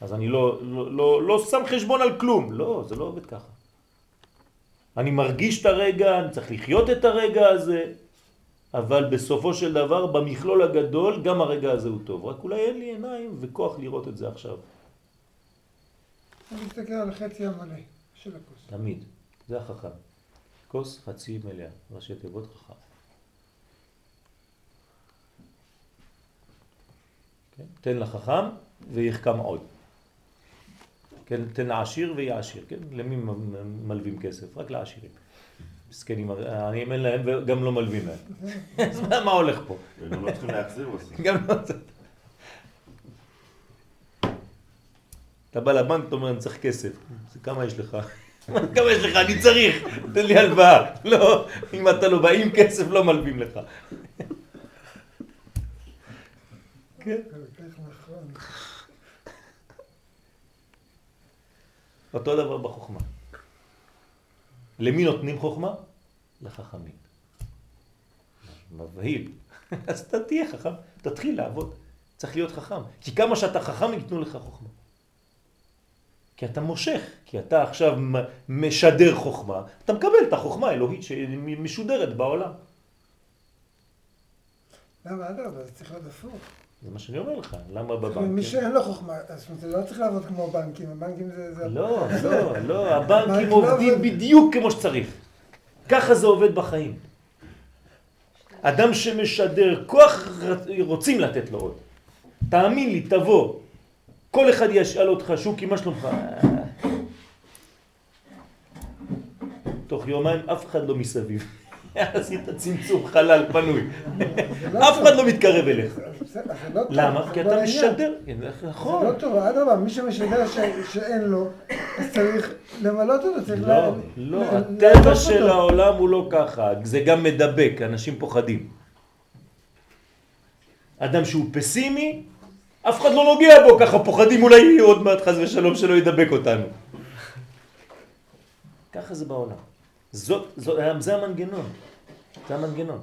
אז אני לא, לא, לא, לא שם חשבון על כלום. לא, זה לא עובד ככה. אני מרגיש את הרגע, אני צריך לחיות את הרגע הזה, אבל בסופו של דבר, במכלול הגדול, גם הרגע הזה הוא טוב. רק אולי אין לי עיניים וכוח לראות את זה עכשיו. אני מסתכל על החצי המלא של הכוס. תמיד. זה החכם. כוס חצי מלאה, ראשי תיבות חכם. כן? תן לחכם ויחכם עוד. כן? תן לעשיר ויהיה עשיר. כן? למי מלווים כסף? רק לעשירים. מסכנים, העניים אין להם וגם לא מלווים להם. אז מה הולך פה? וגם לא צריכים להחזיר בסוף. גם לא... אתה בא לבנק, אתה אומר, אני צריך כסף. זה כמה יש לך? כמה יש לך? אני צריך, תן לי הלוואה. לא, אם אתה לא בא עם כסף, לא מלווים לך. כן. אותו דבר בחוכמה. למי נותנים חוכמה? לחכמים. מבהיל. אז אתה תהיה חכם, תתחיל לעבוד. צריך להיות חכם. כי כמה שאתה חכם, ייתנו לך חוכמה. כי אתה מושך, כי אתה עכשיו משדר חוכמה, אתה מקבל את החוכמה האלוהית שמשודרת בעולם. למה אדרבה, זה צריך להיות הפוך. זה מה שאני אומר לך, למה בבנק? מי שאין לו חוכמה, זאת אומרת, זה לא צריך לעבוד כמו בנקים, הבנקים זה... לא, לא, לא, בנק הבנקים לא עובדים עובד. בדיוק כמו שצריך. ככה זה עובד בחיים. אדם שמשדר כוח, רוצים לתת לו עוד. תאמין לי, תבוא. כל אחד ישאל אותך, שוקי, מה שלומך? תוך יומיים אף אחד לא מסביב. עשית צמצום חלל פנוי. זה לא אף. אחד לא מתקרב אליך. זה לא. למה? זה כי אתה. משדר. זה נכון. לא טוב, אדרבה, מי שמשדר שאין לו, אז צריך למלות אותו, צריך לא, לא, הטבע של. העולם הוא לא ככה, זה גם מדבק, אנשים פוחדים. אדם שהוא פסימי, אף אחד לא נוגע בו, ככה פוחדים אולי יהיו עוד מעט חס ושלום שלא ידבק אותנו. ככה זה בעולם. זאת, זאת, זה המנגנון, זה המנגנון.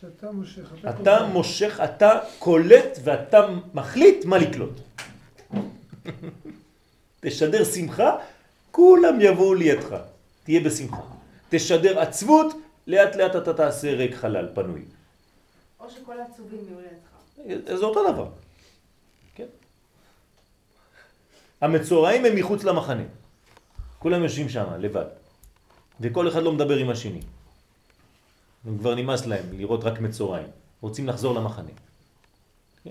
שאתה מושך. אתה קובע. מושך, אתה קולט ואתה מחליט מה לקלוט. תשדר שמחה כולם יבואו לידך, תהיה בשמחה. תשדר עצבות, לאט לאט אתה תעשה ריק חלל פנוי. או שכל העצובים יהיו לידך. זה אותו דבר. כן? המצורעים הם מחוץ למחנה. כולם יושבים שם, לבד. וכל אחד לא מדבר עם השני. הם כבר נמאס להם לראות רק מצורעים. רוצים לחזור למחנה. כן?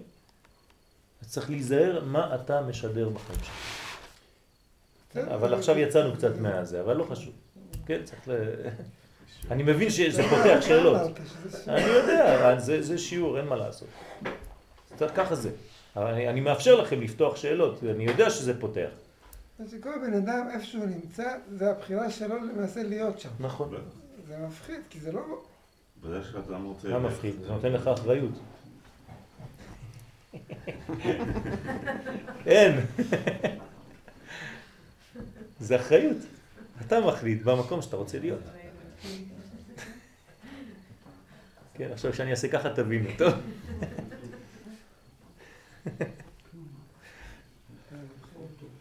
אז צריך להיזהר מה אתה משדר בחיים שלך. אבל עכשיו יצאנו קצת מהזה, אבל לא חשוב. כן, צריך ל... אני מבין שזה פותח שאלות. אני יודע, זה, שיעור, אין מה לעשות. ככה זה. אבל אני, אני מאפשר לכם לפתוח שאלות, אני יודע שזה פותח. אז שכל בן אדם איפה שהוא נמצא, זה הבחירה שלו למעשה להיות שם. נכון. זה מפחיד, כי זה לא... בדרך כלל אתה לא רוצה... מה מפחיד? זה נותן לך אחריות. אין. זה אחריות. אתה מחליט במקום שאתה רוצה להיות. כן, עכשיו כשאני אעשה ככה תבינו, טוב?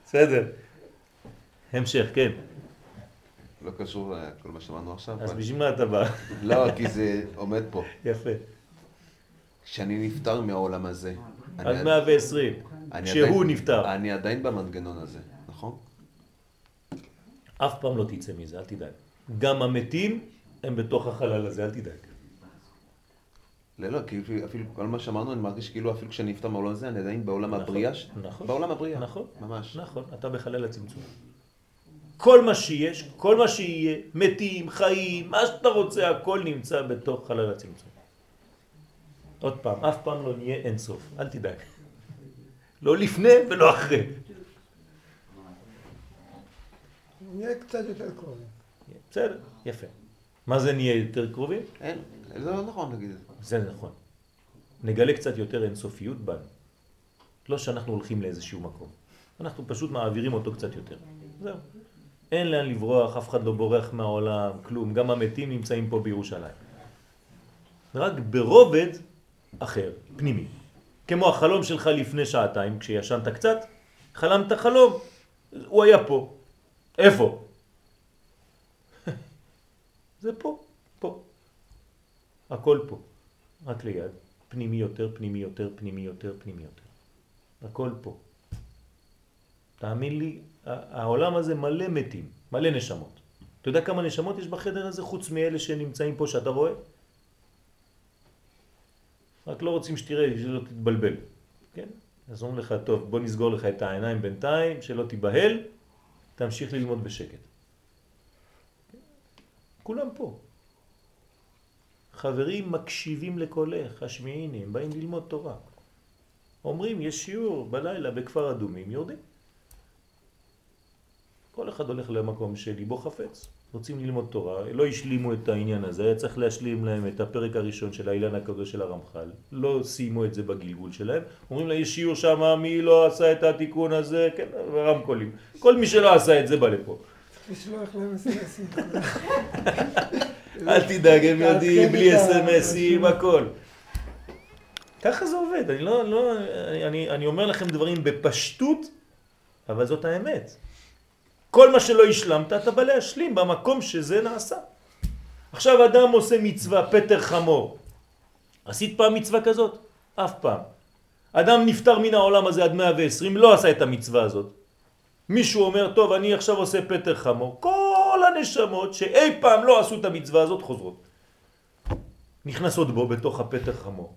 בסדר. המשך, כן. לא קשור לכל מה שאמרנו עכשיו. אז בשביל מה אתה בא? לא, כי זה עומד פה. יפה. כשאני נפטר מהעולם הזה, עד עד- 120. אני כשהוא נפטר. אני עדיין במנגנון הזה, נכון? אף פעם לא תצא מזה, אל תדאג. גם המתים הם בתוך החלל הזה, אל תדאג. לא, לא, כי אפילו- כל מה שאמרנו, אני מרגיש כאילו אפילו כשאני נפטר מהעולם הזה, אני עדיין בעולם נכון, הבריאה. נכון. בעולם הבריאה. נכון. ממש. נכון, אתה בחלל הצמצום. כל מה שיש, כל מה שיהיה, מתים, חיים, מה שאתה רוצה, הכל נמצא בתוך חלל הצמצום. עוד פעם, אף פעם לא נהיה אינסוף, אל תדאג. לא לפני ולא אחרי. נהיה קצת יותר קרובים. בסדר, יפה. מה זה נהיה יותר קרובים? אין, זה לא נכון להגיד את זה. זה נכון. נגלה קצת יותר אינסופיות בנו. לא שאנחנו הולכים לאיזשהו מקום. אנחנו פשוט מעבירים אותו קצת יותר. זהו. אין לאן לברוח, אף אחד לא בורח מהעולם, כלום. גם המתים נמצאים פה בירושלים. רק ברובד אחר, פנימי. כמו החלום שלך לפני שעתיים, כשישנת קצת, חלמת חלום. הוא היה פה. איפה? זה פה, פה. הכל פה. רק ליד. פנימי יותר, פנימי יותר, פנימי יותר, פנימי יותר. הכל פה. תאמין לי, העולם הזה מלא מתים, מלא נשמות. אתה יודע כמה נשמות יש בחדר הזה חוץ מאלה שנמצאים פה שאתה רואה? רק לא רוצים שתראה, שלא תתבלבל. כן? אז אומרים לך, טוב, בוא נסגור לך את העיניים בינתיים, שלא תיבהל, תמשיך ללמוד בשקט. כולם פה. חברים מקשיבים לקולך, השמיעיני, הם באים ללמוד תורה. אומרים, יש שיעור בלילה בכפר אדומים, יורדים. כל אחד הולך למקום שליבו חפץ. רוצים ללמוד תורה, לא השלימו את העניין הזה, היה צריך להשלים להם את הפרק הראשון של האילן הקדוש של הרמח"ל, לא סיימו את זה בגלגול שלהם, אומרים לה יש שיעור שם, מי לא עשה את התיקון הזה, כן, רמקולים, כל מי שלא עשה את זה בא לפה. לשלוח להם אס.אם.אסים. אל תדאג, הם יודעים, בלי תעדכן את ה- אס.אם.אסים, הכל. ככה זה עובד, אני לא, לא, אני, אני, אני אומר לכם דברים בפשטות, אבל זאת האמת. כל מה שלא השלמת, אתה בא להשלים במקום שזה נעשה. עכשיו אדם עושה מצווה, פטר חמור. עשית פעם מצווה כזאת? אף פעם. אדם נפטר מן העולם הזה עד 120, לא עשה את המצווה הזאת. מישהו אומר, טוב, אני עכשיו עושה פטר חמור. כל הנשמות שאי פעם לא עשו את המצווה הזאת חוזרות. נכנסות בו בתוך הפטר חמור.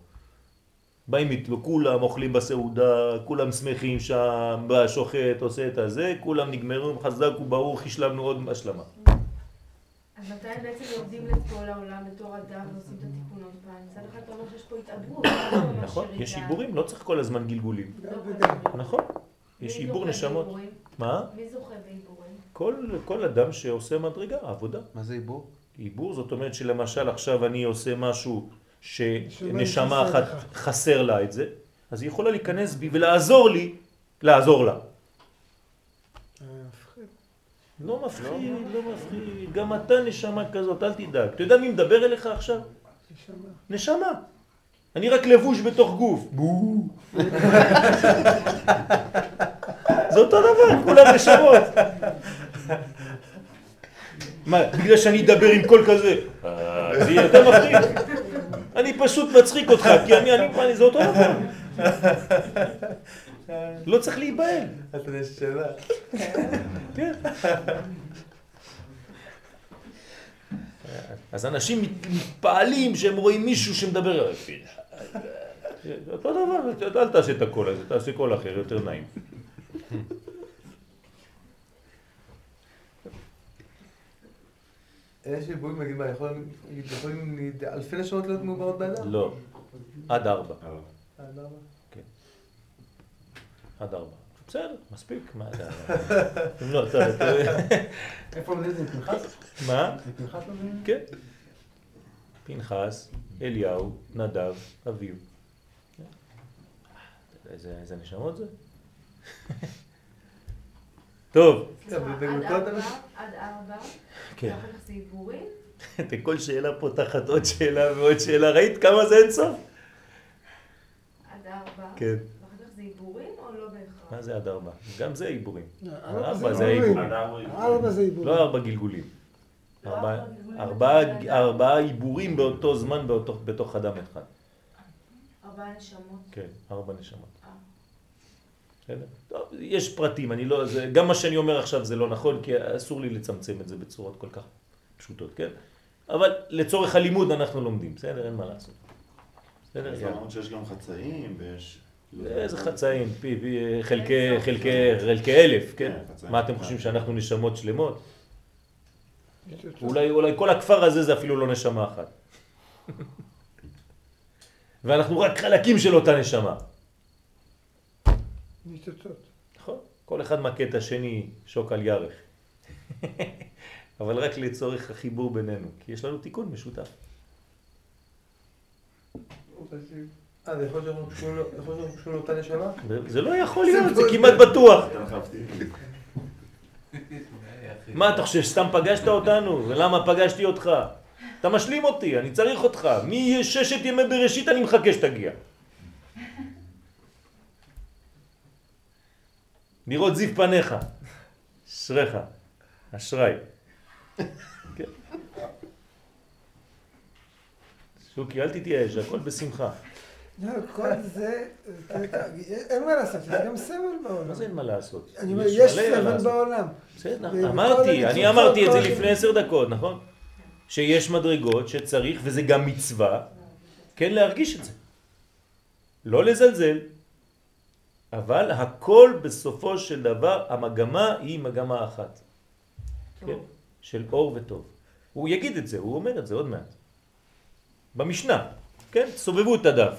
באים איתו, כולם אוכלים בסעודה, כולם שמחים שם, בא השוחט, עושה את הזה, כולם נגמרו, חזק וברוך, השלמנו עוד השלמה. אז מתי בעצם יורדים לכל העולם בתור אדם ועושים את התיקון עוד פעם? מצד אחד אתה אומר שיש פה התעברות, לא נכון. יש עיבורים, לא צריך כל הזמן גלגולים. לא כל. הזמן. נכון, יש עיבור נשמות. מה? מי זוכה בעיבורים? כל, כל אדם שעושה מדרגה, עבודה. מה זה עיבור? עיבור זאת אומרת שלמשל עכשיו אני עושה משהו נשמה שנשמה חסר אחת לך. חסר לה את זה, אז היא יכולה להיכנס בי ולעזור לי לעזור לה. אה, מפחיד. לא מפחיד, לא מפחיד, גם אתה נשמה כזאת, אל תדאג. אתה יודע מי מדבר אליך עכשיו? נשמה. נשמה. אני רק לבוש בתוך גוף. בואו. זה אותו דבר, כולם נשמות. מה, בגלל שאני אדבר עם קול כזה, אה, זה יהיה יותר מפחיד. אני פשוט מצחיק אותך, כי אני, אני, אני זה אותו דבר. לא צריך להיבהל. אתה יודע שאלה. כן. אז אנשים מת- מתפעלים שהם רואים מישהו שמדבר... אותו דבר, אל תעשה את הקול הזה, תעשה קול אחר, יותר נעים. יש ריבועים, נגיד, מה, יכולים אלפי נשמות להיות מעוברות באדם? לא, עד ארבע. עד ארבע? עד ארבע. בסדר, מספיק. מה אתה... אם לא, אתה... איפה לומדים את זה? פנחס? מה? פנחס לומדים? כן. פנחס, אליהו, נדב, אביו. איזה איזה נשמות זה? טוב, עד ארבע, ארבע, כן. ואחר כך זה עיבורים, כל שאלה פותחת עוד שאלה ועוד שאלה. ראית כמה זה אין סוף? עד ארבע, כן. ואחר כך זה עיבורים או לא בהכרח? מה זה עד ארבע? גם זה עיבורים. ארבע ארבע זה עיבורים. ארבע זה עיבורים. לא ארבע גלגולים. לא ארבע- ארבע ארבעה- עיבורים באותו זמן באותו- בתוך אדם אחד. ארבעה נשמות. כן, ארבע נשמות. אה. טוב, יש פרטים, אני לא, זה, גם מה שאני אומר עכשיו זה לא נכון, כי אסור לי לצמצם את זה בצורות כל כך פשוטות, כן? אבל לצורך הלימוד אנחנו לומדים, בסדר? אין מה לעשות. בסדר? יאללה. אמרת שיש גם חצאים ויש... איזה חצאים, פי, פי, חלקי, חלקי, חלקי אלף, כן? כן. מה אתם חושבים שאנחנו נשמות שלמות? אולי, אולי כל הכפר הזה זה אפילו לא נשמה אחת. ואנחנו רק חלקים של אותה נשמה. ניצוצות. נכון, כל אחד מכה את השני שוק על ירך. אבל רק לצורך החיבור בינינו, כי יש לנו תיקון משותף. אה, זה יכול להיות שאנחנו קשורים לאותה נשמה? זה- זה לא יכול להיות, זה כמעט בטוח. מה אתה חושב, סתם פגשת אותנו? ולמה פגשתי אותך? אתה משלים אותי, אני צריך אותך. מששת ימי בראשית אני מחכה שתגיע. לראות זיו פניך. אשריך. אשראי. כן. שוקי, אל תתייאש, הכל בשמחה. לא, כל זה, אין מה לעשות, זה גם סבל בעולם. מה זה אין מה לעשות? אני אומר, יש יש סבל לעשות. בעולם. בסדר, אמרתי, אני אמרתי את זה לפני עשר דקות, נכון? שיש מדרגות שצריך, וזה גם מצווה, כן להרגיש את זה. לא לזלזל, אבל הכל בסופו של דבר, המגמה היא מגמה אחת. כן? של אור וטוב. הוא יגיד את זה, הוא אומר את זה עוד מעט. במשנה, כן? סובבו את הדף.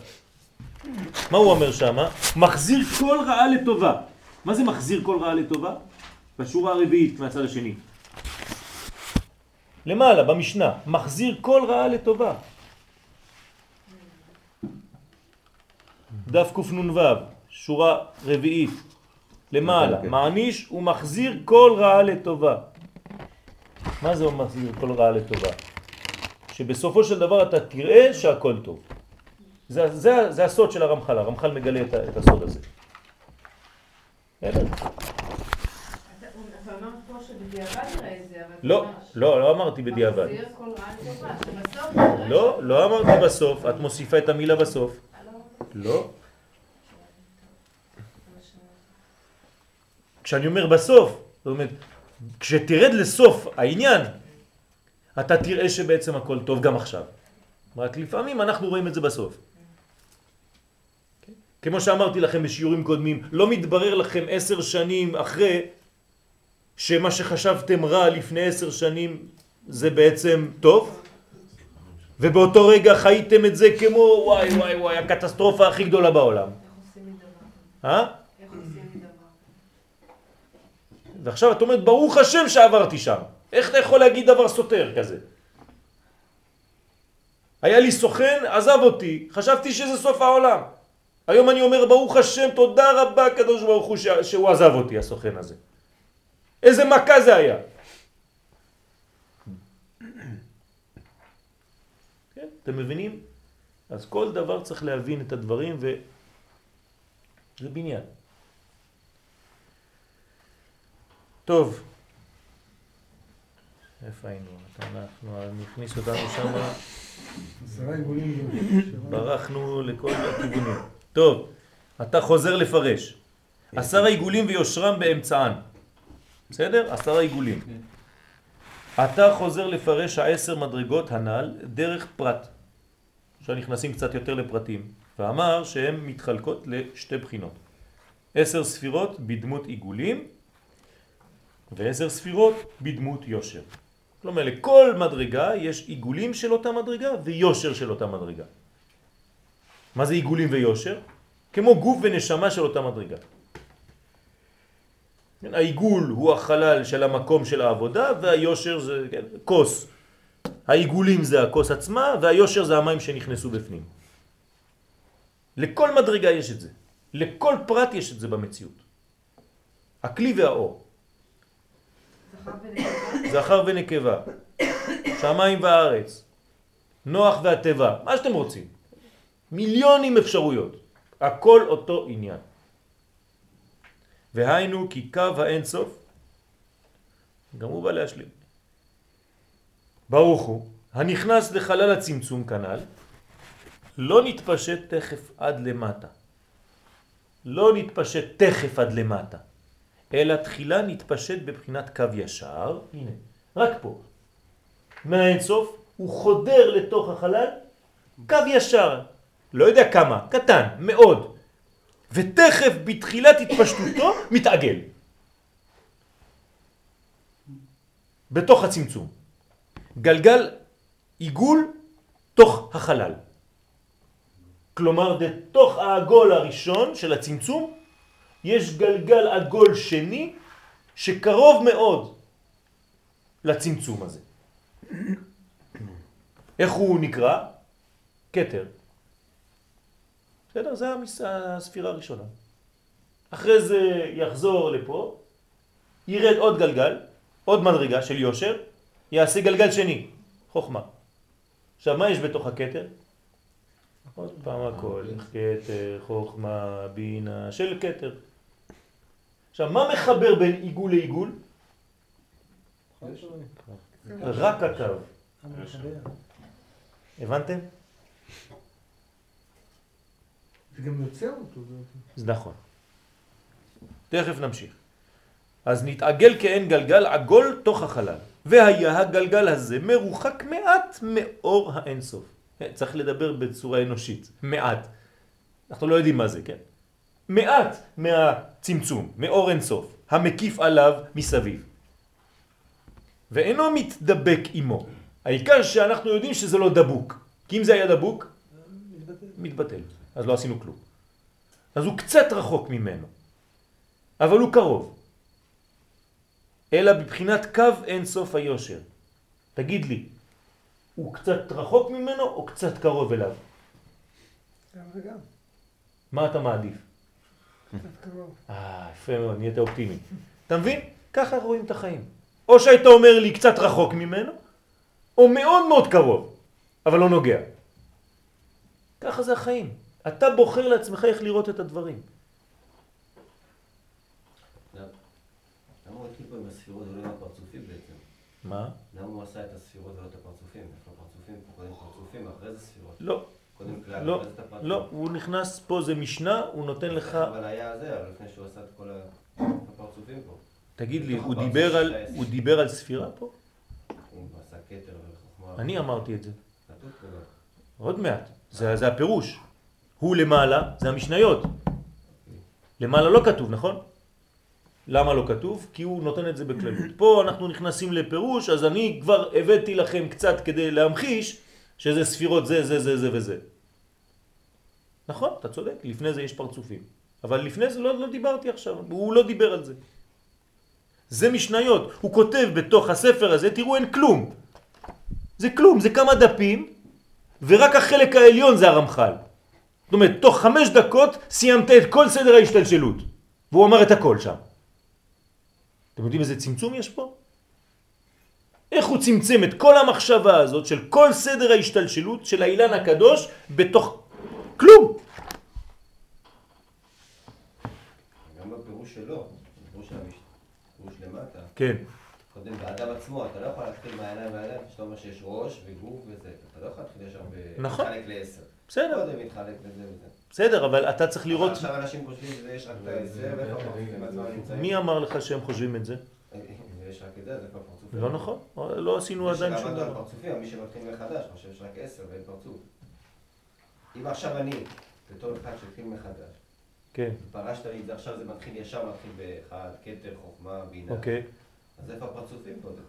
מה הוא אומר שם? מחזיר כל רעה לטובה. מה זה מחזיר כל רעה לטובה? בשורה הרביעית מהצד השני. למעלה, במשנה, מחזיר כל רעה לטובה. דף קנ"ו, שורה רביעית, למעלה, אוקיי. מעניש ומחזיר כל רעה לטובה. מה זה מחזיר כל רעה לטובה? שבסופו של דבר אתה תראה שהכל טוב. זה, זה, זה הסוד של הרמח"ל, הרמח"ל מגלה את, את הסוד הזה. לא. לא, לא אמרתי בדיעבד. לא, לא אמרתי בסוף, את מוסיפה את המילה בסוף. לא, לא. כשאני אומר בסוף, זאת אומרת, כשתרד לסוף העניין, אתה תראה שבעצם הכל טוב גם עכשיו. רק לפעמים אנחנו רואים את זה בסוף. כן? כמו שאמרתי לכם בשיעורים קודמים, לא מתברר לכם עשר שנים אחרי שמה שחשבתם רע לפני עשר שנים זה בעצם טוב, ובאותו רגע חייתם את זה כמו וואי וואי וואי הקטסטרופה הכי גדולה בעולם. איך עושים מדבר? אה? איך עושים מדבר? ועכשיו את אומרת, ברוך השם שעברתי שם. איך אתה יכול להגיד דבר סותר כזה? היה לי סוכן, עזב אותי, חשבתי שזה סוף העולם. היום אני אומר, ברוך השם, תודה רבה הקדוש ברוך הוא. שהוא עזב אותי, הסוכן הזה. איזה מכה זה היה. כן, אתם מבינים? אז כל דבר צריך להבין את הדברים ו... זה בניין. טוב. איפה היינו? אנחנו, הכניס אותנו שם. ברחנו לכל הכיוונים. טוב, אתה חוזר לפרש. עשר העיגולים ויושרם באמצען. בסדר? עשר העיגולים. אתה חוזר לפרש העשר מדרגות הנ"ל דרך פרט. עכשיו נכנסים קצת יותר לפרטים. ואמר שהן מתחלקות לשתי בחינות. עשר ספירות בדמות עיגולים ועשר ספירות בדמות יושר. כלומר, לכל מדרגה יש עיגולים של אותה מדרגה ויושר של אותה מדרגה. מה זה עיגולים ויושר? כמו גוף ונשמה של אותה מדרגה. כן, העיגול הוא החלל של המקום של העבודה והיושר זה כן, כוס. העיגולים זה הכוס עצמה והיושר זה המים שנכנסו בפנים. לכל מדרגה יש את זה. לכל פרט יש את זה במציאות. הכלי והאור. זכר ונקבה. שמיים וארץ, נוח והטבע, מה שאתם רוצים. מיליונים אפשרויות. הכל אותו עניין. והיינו כי קו האינסוף, גם הוא בא להשלים. ברוך הוא, הנכנס לחלל הצמצום כנ"ל, לא נתפשט תכף עד למטה. לא נתפשט תכף עד למטה, אלא תחילה נתפשט בבחינת קו ישר, הנה, רק פה. מהאינסוף הוא חודר לתוך החלל, קו ישר, לא יודע כמה, קטן, מאוד, ותכף בתחילת התפשטותו מתעגל. בתוך הצמצום. גלגל עיגול תוך החלל. כלומר, בתוך העגול הראשון של הצמצום, יש גלגל עגול שני שקרוב מאוד לצמצום הזה. איך הוא נקרא? קטר. בסדר? זה המס... הספירה הראשונה. אחרי זה יחזור לפה, ירד עוד גלגל, עוד מדרגה של יושר, יעשה גלגל שני, חוכמה. עכשיו, מה יש בתוך הקטר? עוד פעם הכל, כתר, חוכמה, בינה, של כתר. עכשיו, מה מחבר בין עיגול לעיגול? רק הקו. הבנתם? זה גם יוצר אותו. זה נכון. תכף נמשיך. אז נתעגל כאין גלגל עגול תוך החלל. והיה הגלגל הזה מרוחק מעט מאור האינסוף. צריך לדבר בצורה אנושית, מעט. אנחנו לא יודעים מה זה, כן? מעט מהצמצום, מאור אינסוף, המקיף עליו מסביב. ואינו מתדבק עמו. העיקר שאנחנו יודעים שזה לא דבוק. כי אם זה היה דבוק, מתבטל. מתבטל. אז לא עשינו כלום. אז הוא קצת רחוק ממנו, אבל הוא קרוב. אלא בבחינת קו אין סוף היושר. תגיד לי, הוא קצת רחוק ממנו או קצת קרוב אליו? גם וגם, מה אתה מעדיף? אה, יפה מאוד, נהיית אופטימי. אתה מבין? ככה רואים את החיים. או שהיית אומר לי קצת רחוק ממנו, או מאוד מאוד קרוב, אבל לא נוגע. ככה זה החיים. אתה בוחר לעצמך איך לראות את הדברים. בעצם? מה? למה הוא עשה את הספירות ולא את הפרצופים? איפה הפרצופים? פה קודם פרצופים, אחרי זה ספירות. לא, קודם כלל, לא. לא, הוא נכנס פה, זה משנה, הוא נותן לך... אבל היה זה, אבל לפני שהוא עשה את כל הפרצופים פה. תגיד לי, הוא דיבר על. הוא דיבר על ספירה פה? הוא עשה כתר וחוכמה. אני אמרתי את זה. עוד מעט. זה, זה הפירוש. הוא למעלה, זה המשניות. למעלה לא כתוב, נכון? למה לא כתוב? כי הוא נותן את זה בכללות. פה אנחנו נכנסים לפירוש, אז אני כבר הבאתי לכם קצת כדי להמחיש שזה ספירות זה, זה, זה, זה וזה. נכון, אתה צודק, לפני זה יש פרצופים. אבל לפני זה לא, לא דיברתי עכשיו, הוא לא דיבר על זה. זה משניות, הוא כותב בתוך הספר הזה, תראו אין כלום. זה כלום, זה כמה דפים, ורק החלק העליון זה הרמח"ל. זאת אומרת, תוך חמש דקות סיימת את כל סדר ההשתלשלות. והוא אמר את הכל שם. אתם יודעים איזה צמצום יש פה? איך הוא צמצם את כל המחשבה הזאת של כל סדר ההשתלשלות של האילן הקדוש בתוך כלום. גם בפירוש שלו, בפירוש למטה, כן. קודם באדם עצמו, אתה לא יכול להתחיל מהעיניים והידיים, כשאתה אומר שיש ראש וגוף וזה, אתה לא יכול להתחיל ישר נכון. ולהתחלק לעשר. בסדר, קודם מתחלק וזה וזה. בסדר, אבל אתה צריך לראות... עכשיו אנשים חושבים שיש רק את העשר, ואיפה הפרצופים עצמם נמצאים. מי אמר לך שהם חושבים את זה? ויש רק את זה, זה כבר פרצופים. לא נכון, לא עשינו עדיין שום דבר. פרצופים, מי שמתחיל מחדש חושב שיש רק עשר ואין פרצוף. אם עכשיו אני, בתור אחד שהתחיל מחדש, כן, פרשת לי את זה עכשיו, זה מתחיל ישר, מתחיל באחד, כתר, חוכמה, בינה. אוקיי. אז איפה הפרצופים קודם?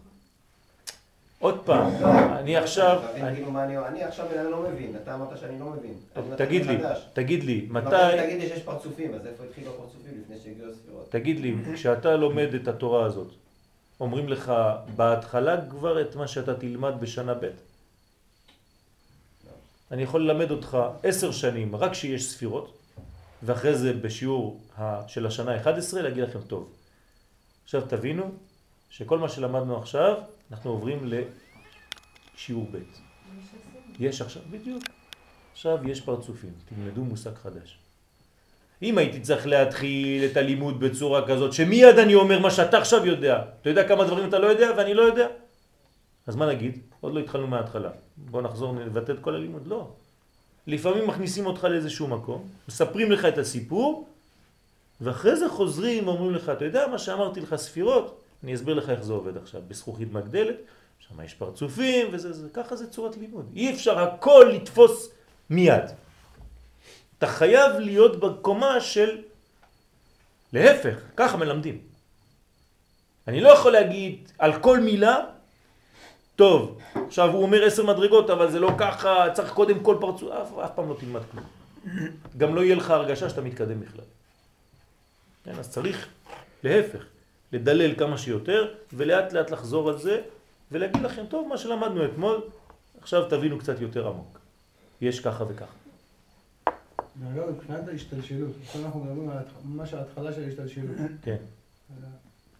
עוד פעם, אני עכשיו... אני- כאילו אני... עכשיו לא מבין, אתה אמרת שאני לא מבין. מתחיל תגיד לי. תגיד לי, מתי... תגיד לי שיש פרצופים, אז איפה התחילו הפרצופים לפני שהגיעו הספירות? תגיד לי, כשאתה לומד את התורה הזאת, אומרים לך בהתחלה כבר את מה שאתה תלמד בשנה ב'? אני יכול ללמד אותך עשר שנים רק שיש ספירות, ואחרי זה בשיעור של השנה 11 להגיד לכם טוב. עכשיו תבינו שכל מה שלמדנו עכשיו, אנחנו עוברים לשיעור ב'. יש עכשיו, בדיוק. עכשיו יש פרצופים, תלמדו מושג חדש. אם הייתי צריך להתחיל את הלימוד בצורה כזאת, שמיד אני אומר מה שאתה עכשיו יודע, אתה יודע כמה דברים אתה לא יודע ואני לא יודע? אז מה נגיד? עוד לא התחלנו מההתחלה. בוא נחזור, נבטא את כל הלימוד. לא. לפעמים מכניסים אותך לאיזשהו מקום, מספרים לך את הסיפור, ואחרי זה חוזרים ואומרים לך, אתה יודע מה שאמרתי לך ספירות? אני אסביר לך איך זה עובד עכשיו. בזכוכית מגדלת, שם יש פרצופים, וזה, זה, ככה זה צורת לימוד. אי אפשר הכל לתפוס מיד. אתה חייב להיות בקומה של... להפך, ככה מלמדים. אני לא יכול להגיד על כל מילה, טוב, עכשיו הוא אומר עשר מדרגות, אבל זה לא ככה, צריך קודם כל פרצוף, אף, אף פעם לא תלמד כלום. גם לא יהיה לך הרגשה שאתה מתקדם בכלל. כן, אז צריך, להפך, לדלל כמה שיותר, ולאט לאט לחזור על זה, ולהגיד לכם, טוב, מה שלמדנו אתמול, עכשיו תבינו קצת יותר עמוק. יש ככה וככה. אגב, מבחינת ההשתלשלות, עכשיו אנחנו מדברים על ממש ההתחלה של ההשתלשלות. כן.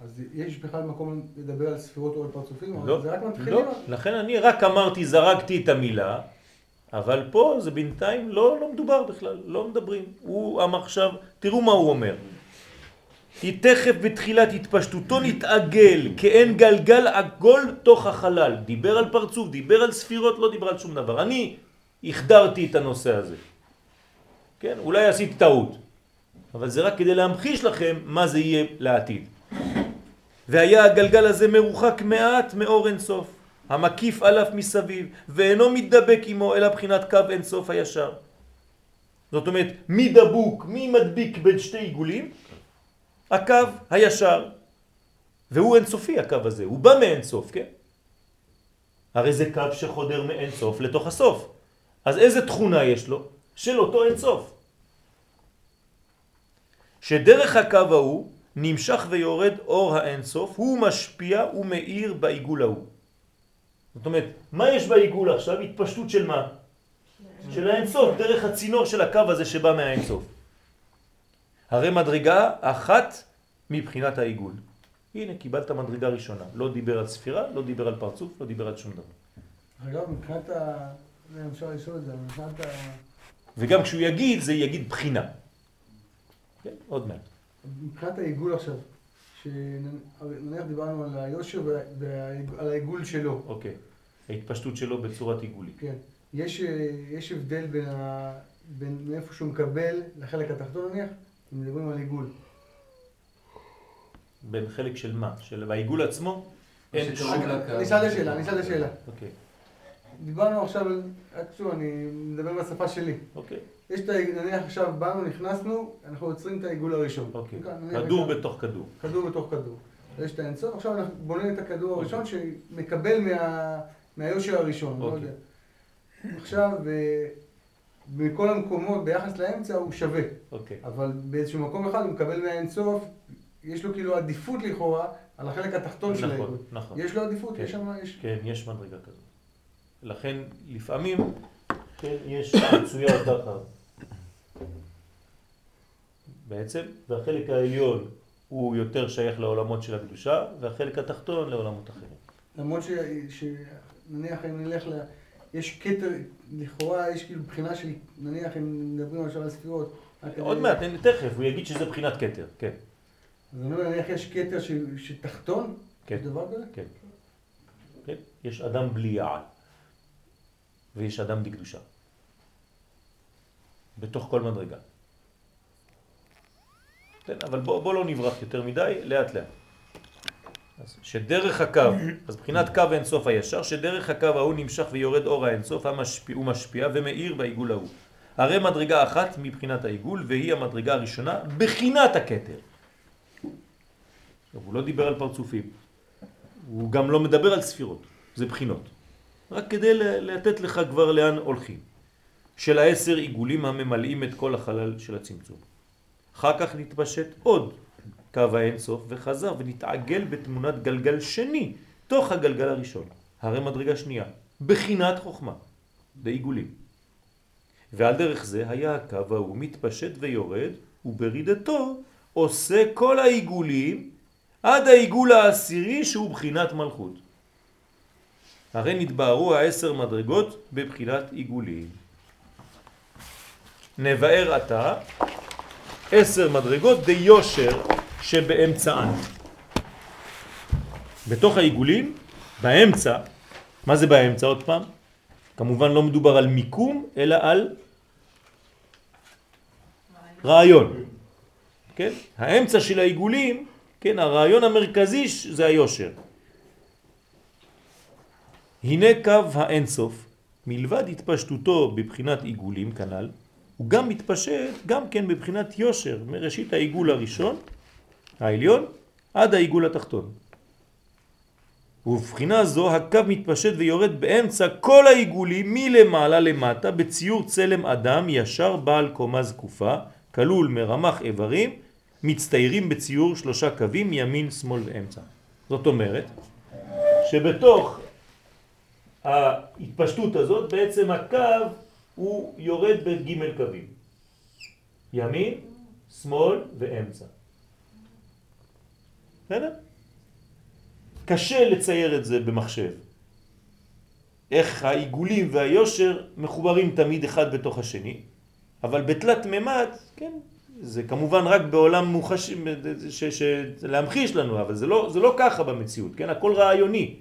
אז יש בכלל מקום לדבר על ספירות או על פרצופים? לא, זה רק מתחילים? לא, לכן אני רק אמרתי, זרקתי את המילה, אבל פה זה בינתיים לא, לא מדובר בכלל, לא מדברים. הוא אמר עכשיו, תראו מה הוא אומר. כי תכף בתחילת התפשטותו נתעגל כאין גלגל עגול תוך החלל. דיבר על פרצוף, דיבר על ספירות, לא דיבר על שום דבר. אני החדרתי את הנושא הזה. כן, אולי עשיתי טעות, אבל זה רק כדי להמחיש לכם מה זה יהיה לעתיד. והיה הגלגל הזה מרוחק מעט מאור אינסוף, המקיף עליו מסביב, ואינו מתדבק עמו אלא בחינת קו אינסוף הישר. זאת אומרת, מי דבוק, מי מדביק בין שתי עיגולים? הקו הישר. והוא אינסופי הקו הזה, הוא בא מאינסוף, כן? הרי זה קו שחודר מאינסוף לתוך הסוף. אז איזה תכונה יש לו? של אותו אינסוף. שדרך הקו ההוא נמשך ויורד אור האינסוף, הוא משפיע ומאיר בעיגול ההוא. זאת אומרת, מה יש בעיגול עכשיו? התפשטות של מה? של האינסוף, דרך הצינור של הקו הזה שבא מהאינסוף. הרי מדרגה אחת מבחינת העיגול. הנה, קיבלת מדרגה ראשונה. לא דיבר על ספירה, לא דיבר על פרצוף, לא דיבר על שום דבר. אגב, מבחינת ה... אפשר לשאול את זה, מבחינת ה... וגם כשהוא יגיד, זה יגיד בחינה. כן, עוד מעט. מבחינת העיגול עכשיו, שנניח דיברנו על היושר ועל העיגול שלו, אוקיי. ההתפשטות שלו בצורת עיגולית. כן. יש, אה, יש הבדל בין, ה... בין מאיפה שהוא מקבל לחלק התחתון נניח, אם מדברים על עיגול. בין חלק של מה? של העיגול עצמו? אין שום... אשאל את השאלה, אני אשאל את השאלה. אוקיי, דיברנו עכשיו על, רק שוב, אני מדבר בשפה שלי. אוקיי, יש את העיגול, נניח עכשיו באנו, נכנסנו, אנחנו יוצרים את העיגול הראשון. אוקיי. כדור בתוך כדור. כדור בתוך כדור. יש את האינסוף, עכשיו אנחנו בונים את הכדור הראשון שמקבל מה, מהיושר הראשון, לא אוקיי. עכשיו, אה, בכל המקומות ביחס לאמצע הוא שווה, אוקיי. אבל באיזשהו מקום אחד הוא מקבל מהאינסוף, יש לו כאילו עדיפות לכאורה על החלק התחתון של העיגול. נכון, נכון. יש לו עדיפות, כן. יש שם. כן, יש מדרגה כזאת. לכן לפעמים, כן, יש מצויר ככה. בעצם, והחלק העליון הוא יותר שייך לעולמות של הקדושה, והחלק התחתון לעולמות אחרים. למרות ש... שנניח אם נלך ל... יש כתר, לכאורה יש כאילו בחינה של, נניח אם מדברים עכשיו על ספירות. עוד מעט, תכף, הוא יגיד שזה בחינת כתר, כן. אז אני אומר, נניח יש כתר ש- שתחתון, כן. יש דבר כזה? כן. כן. יש אדם בלי יעל, ויש אדם בקדושה. בתוך כל מדרגה. כן, אבל בוא, בוא לא נברח יותר מדי, לאט לאט. אז שדרך הקו, אז מבחינת קו האינסוף הישר, שדרך הקו ההוא נמשך ויורד אור האינסוף, המשפיע, הוא משפיע ומאיר בעיגול ההוא. הרי מדרגה אחת מבחינת העיגול, והיא המדרגה הראשונה בחינת הכתר. הוא לא דיבר על פרצופים, הוא גם לא מדבר על ספירות, זה בחינות. רק כדי לתת לך כבר לאן הולכים. של העשר עיגולים הממלאים את כל החלל של הצמצום. אחר כך נתפשט עוד קו האינסוף וחזר ונתעגל בתמונת גלגל שני, תוך הגלגל הראשון, הרי מדרגה שנייה, בחינת חוכמה, בעיגולים. ועל דרך זה היה הקו ההוא מתפשט ויורד, וברידתו עושה כל העיגולים עד העיגול העשירי שהוא בחינת מלכות. הרי נתבהרו העשר מדרגות בבחינת עיגולים. נבאר עתה עשר מדרגות דיושר שבאמצען. בתוך העיגולים, באמצע, מה זה באמצע עוד פעם? כמובן לא מדובר על מיקום, אלא על רעיון. כן? האמצע של העיגולים, כן, הרעיון המרכזי זה היושר. הנה קו האינסוף, מלבד התפשטותו בבחינת עיגולים כנ"ל, הוא גם מתפשט גם כן בבחינת יושר, מראשית העיגול הראשון, העליון, עד העיגול התחתון. ובבחינה זו הקו מתפשט ויורד באמצע כל העיגולים מלמעלה למטה בציור צלם אדם ישר בעל קומה זקופה, כלול מרמח איברים, מצטיירים בציור שלושה קווים ימין, שמאל ואמצע. זאת אומרת שבתוך ההתפשטות הזאת בעצם הקו הוא יורד בג' קווים. ימין, שמאל ואמצע. בסדר? קשה לצייר את זה במחשב. איך העיגולים והיושר מחוברים תמיד אחד בתוך השני, אבל בתלת ממד, כן, זה כמובן רק בעולם מוחש... ש... ש... להמחיש לנו, אבל זה לא, זה לא ככה במציאות, כן? הכל רעיוני.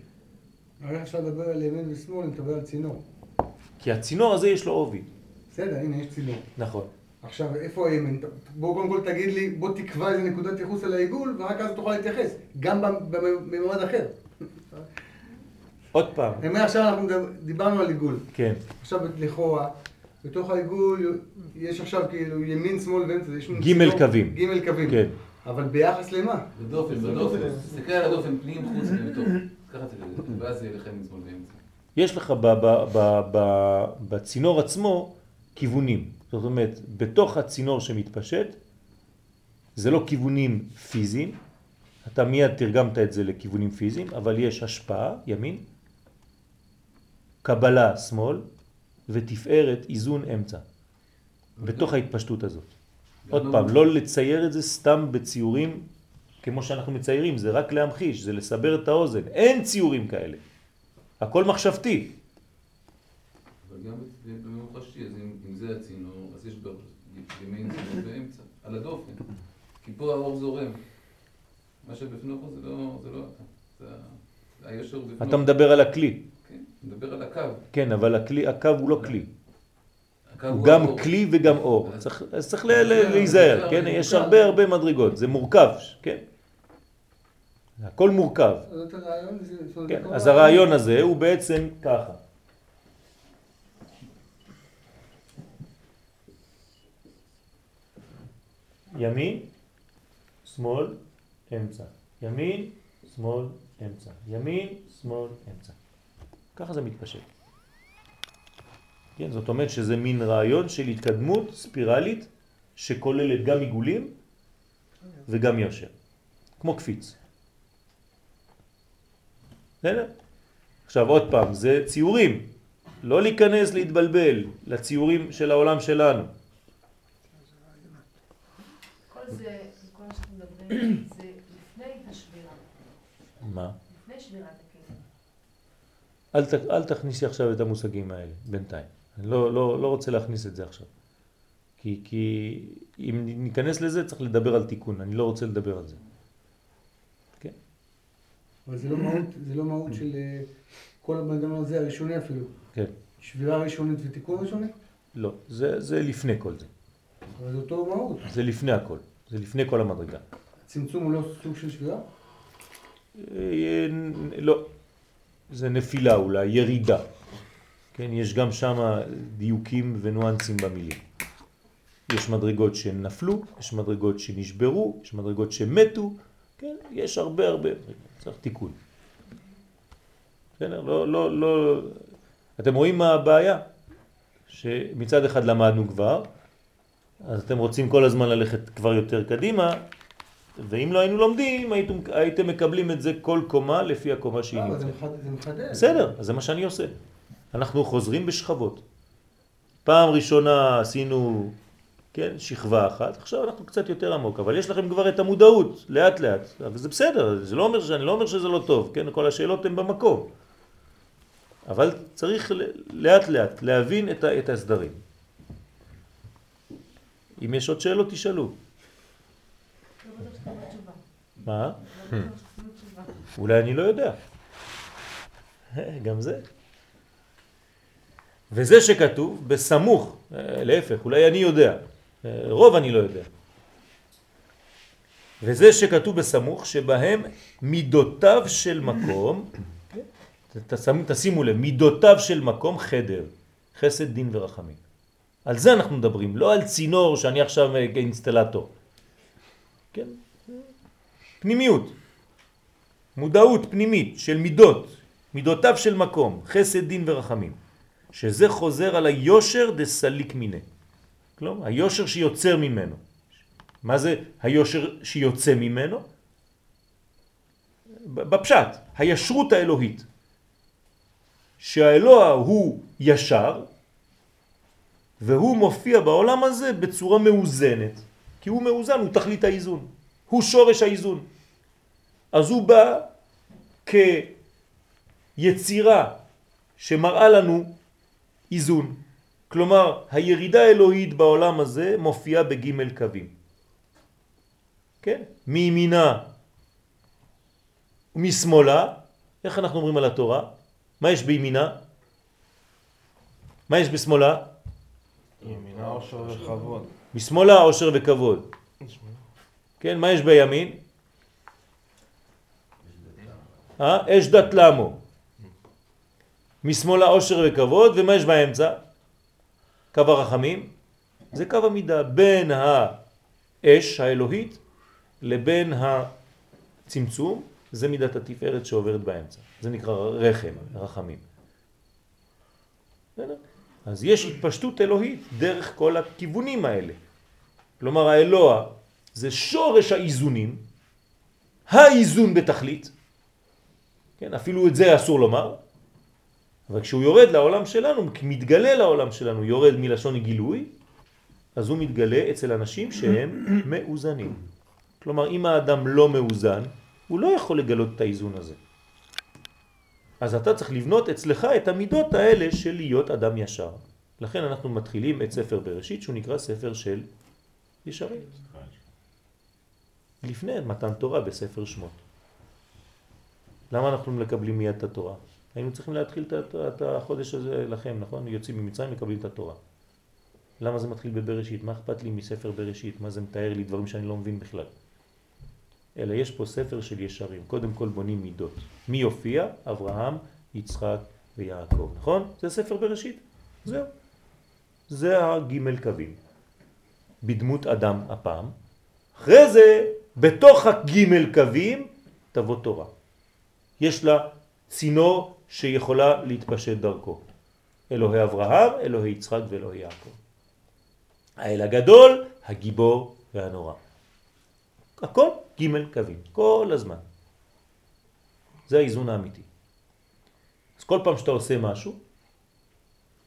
איך אפשר לדבר על ימין ושמאל אם תדבר על צינור? כי הצינור הזה יש לו עובי. בסדר, הנה, יש צינור. נכון. עכשיו, איפה הימין? בוא קודם כל תגיד לי, בוא תקבע איזה נקודת ייחוס על העיגול, ורק אז תוכל להתייחס. גם בממד אחר. עוד פעם. אני אומר, עכשיו אנחנו דיברנו על עיגול. כן. עכשיו, לכאורה, בתוך העיגול יש עכשיו כאילו ימין, שמאל ואמצע. ג' קווים. ג' קווים. כן. אבל ביחס למה? בדופן, בדופן. תסתכל על הדופן פנים, חוץ ומתוך. ככה תגיד, ואז יהיה לך ימין, שמאל ואמצע. יש לך בצינור עצמו כיוונים. זאת אומרת, בתוך הצינור שמתפשט, זה לא כיוונים פיזיים, אתה מיד תרגמת את זה לכיוונים פיזיים, אבל יש השפעה, ימין, קבלה, שמאל, ותפארת, איזון, אמצע. בתוך ההתפשטות הזאת. עוד פעם, לא לצייר את זה סתם בציורים כמו שאנחנו מציירים, זה רק להמחיש, זה לסבר את האוזן. אין ציורים כאלה. הכל מחשבתי. אבל גם במוחשי, אז אם זה הצינור, אז יש ימין צינור באמצע, על הדופן. כי פה האור זורם. מה שבפנוכו זה לא, זה לא אתה. זה היושר בפנוכו. אתה מדבר על הכלי. כן, מדבר על הקו. כן, אבל הכלי, הקו הוא לא כלי. הוא גם אור. כלי וגם אור. צריך, אז צריך להיזהר, כן? יש הרבה הרבה מדרגות, זה מורכב, כן? הכל מורכב. כן, אז הרעיון הזה הוא בעצם ככה. ימין, שמאל, אמצע. ימין, שמאל, אמצע. ימין, שמאל, אמצע. ככה זה מתפשט. כן, זאת אומרת שזה מין רעיון של התקדמות ספירלית שכוללת גם עיגולים וגם יושר. כמו קפיץ. בסדר? עכשיו עוד פעם, זה ציורים. לא להיכנס להתבלבל לציורים של העולם שלנו. כל זה, כל מה שאנחנו מדברים, זה לפני השבירה. מה? לפני שבירת הכלים. אל, ת, אל תכניסי עכשיו את המושגים האלה, בינתיים. אני לא, לא, לא רוצה להכניס את זה עכשיו. כי, כי אם ניכנס לזה צריך לדבר על תיקון, אני לא רוצה לדבר על זה. אבל זה לא מהות, זה לא מהות של אה, כל המנגנון הזה, הראשוני אפילו. כן. שבירה ראשונית ותיקון ראשוני? לא, זה, זה לפני כל זה. אבל זה אותו מהות. זה לפני הכל. זה לפני כל המדרגה. הצמצום הוא לא סוג של שבירה? אה, לא, זה נפילה אולי, ירידה. כן, יש גם שם דיוקים וניואנסים במילים. יש מדרגות שנפלו, יש מדרגות שנשברו, יש מדרגות שמתו, כן, יש הרבה הרבה, צריך תיקון. בסדר? לא, לא, לא, אתם רואים מה הבעיה? שמצד אחד למדנו כבר, אז אתם רוצים כל הזמן ללכת כבר יותר קדימה, ואם לא היינו לומדים, הייתם, הייתם מקבלים את זה כל קומה לפי הקומה שהיא לא, נמצאת. זה מחדד- זה מחדד. בסדר, אז זה מה שאני עושה. אנחנו חוזרים בשכבות. פעם ראשונה עשינו, כן, שכבה אחת, עכשיו אנחנו קצת יותר עמוק, אבל יש לכם כבר את המודעות, לאט לאט, וזה בסדר, זה לא אומר, שאני לא אומר שזה לא טוב, כן, כל השאלות הן במקום. אבל צריך לאט לאט להבין את, את הסדרים. אם יש עוד שאלות, תשאלו. מה? אולי אני לא יודע. גם זה. וזה שכתוב בסמוך, אה, להפך, אולי אני יודע, רוב אני לא יודע. וזה שכתוב בסמוך שבהם מידותיו של מקום, תשימו, לב, מידותיו של מקום חדר, חסד דין ורחמים. על זה אנחנו מדברים, לא על צינור שאני עכשיו אה, אינסטלטור. כן? פנימיות. מודעות פנימית של מידות, מידותיו של מקום, חסד דין ורחמים, שזה חוזר על היושר דסליק מיני. כלומר, היושר שיוצר ממנו. מה זה היושר שיוצא ממנו? בפשט, הישרות האלוהית. שהאלוה הוא ישר, והוא מופיע בעולם הזה בצורה מאוזנת, כי הוא מאוזן, הוא תכלית האיזון, הוא שורש האיזון. אז הוא בא כיצירה שמראה לנו איזון. כלומר, הירידה האלוהית בעולם הזה מופיעה בג' קווים. כן? מימינה ומשמאלה, איך אנחנו אומרים על התורה? מה יש בימינה? מה יש בשמאלה? ימינה עושר וכבוד. משמאלה עושר וכבוד. כן, מה יש בימין? אה? אש דת למו. משמאלה עושר וכבוד, ומה יש באמצע? קו הרחמים. זה קו המידה בין האש האלוהית לבין הצמצום, זה מידת התפארת שעוברת באמצע. זה נקרא רחם, רחמים. אז יש התפשטות אלוהית דרך כל הכיוונים האלה. כלומר האלוה זה שורש האיזונים, האיזון בתכלית, כן, אפילו את זה אסור לומר, אבל כשהוא יורד לעולם שלנו, מתגלה לעולם שלנו, יורד מלשון גילוי, אז הוא מתגלה אצל אנשים שהם מאוזנים. כלומר, אם האדם לא מאוזן, הוא לא יכול לגלות את האיזון הזה. אז אתה צריך לבנות אצלך את המידות האלה של להיות אדם ישר. לכן אנחנו מתחילים את ספר בראשית, שהוא נקרא ספר של ישרים. לפני מתן תורה בספר שמות. למה אנחנו מקבלים מיד את התורה? היינו צריכים להתחיל את- החודש הזה לכם, נכון? יוצאים ממצרים, מקבלים את התורה. למה זה מתחיל בבראשית? מה אכפת לי מספר בראשית? מה זה מתאר לי דברים שאני לא מבין בכלל? אלא יש פה ספר של ישרים. קודם כל בונים מידות. מי יופיע? אברהם, יצחק ויעקב, נכון? זה ספר בראשית. זהו. זה הגימל קווים. בדמות אדם הפעם. אחרי זה, בתוך הגימל קווים, תבוא תורה. יש לה צינור שיכולה להתפשט דרכו. אלוהי אברהם, אלוהי יצחק ואלוהי יעקב. האל הגדול, הגיבור והנורא. הכל ג' קווים, כל הזמן. זה האיזון האמיתי. אז כל פעם שאתה עושה משהו,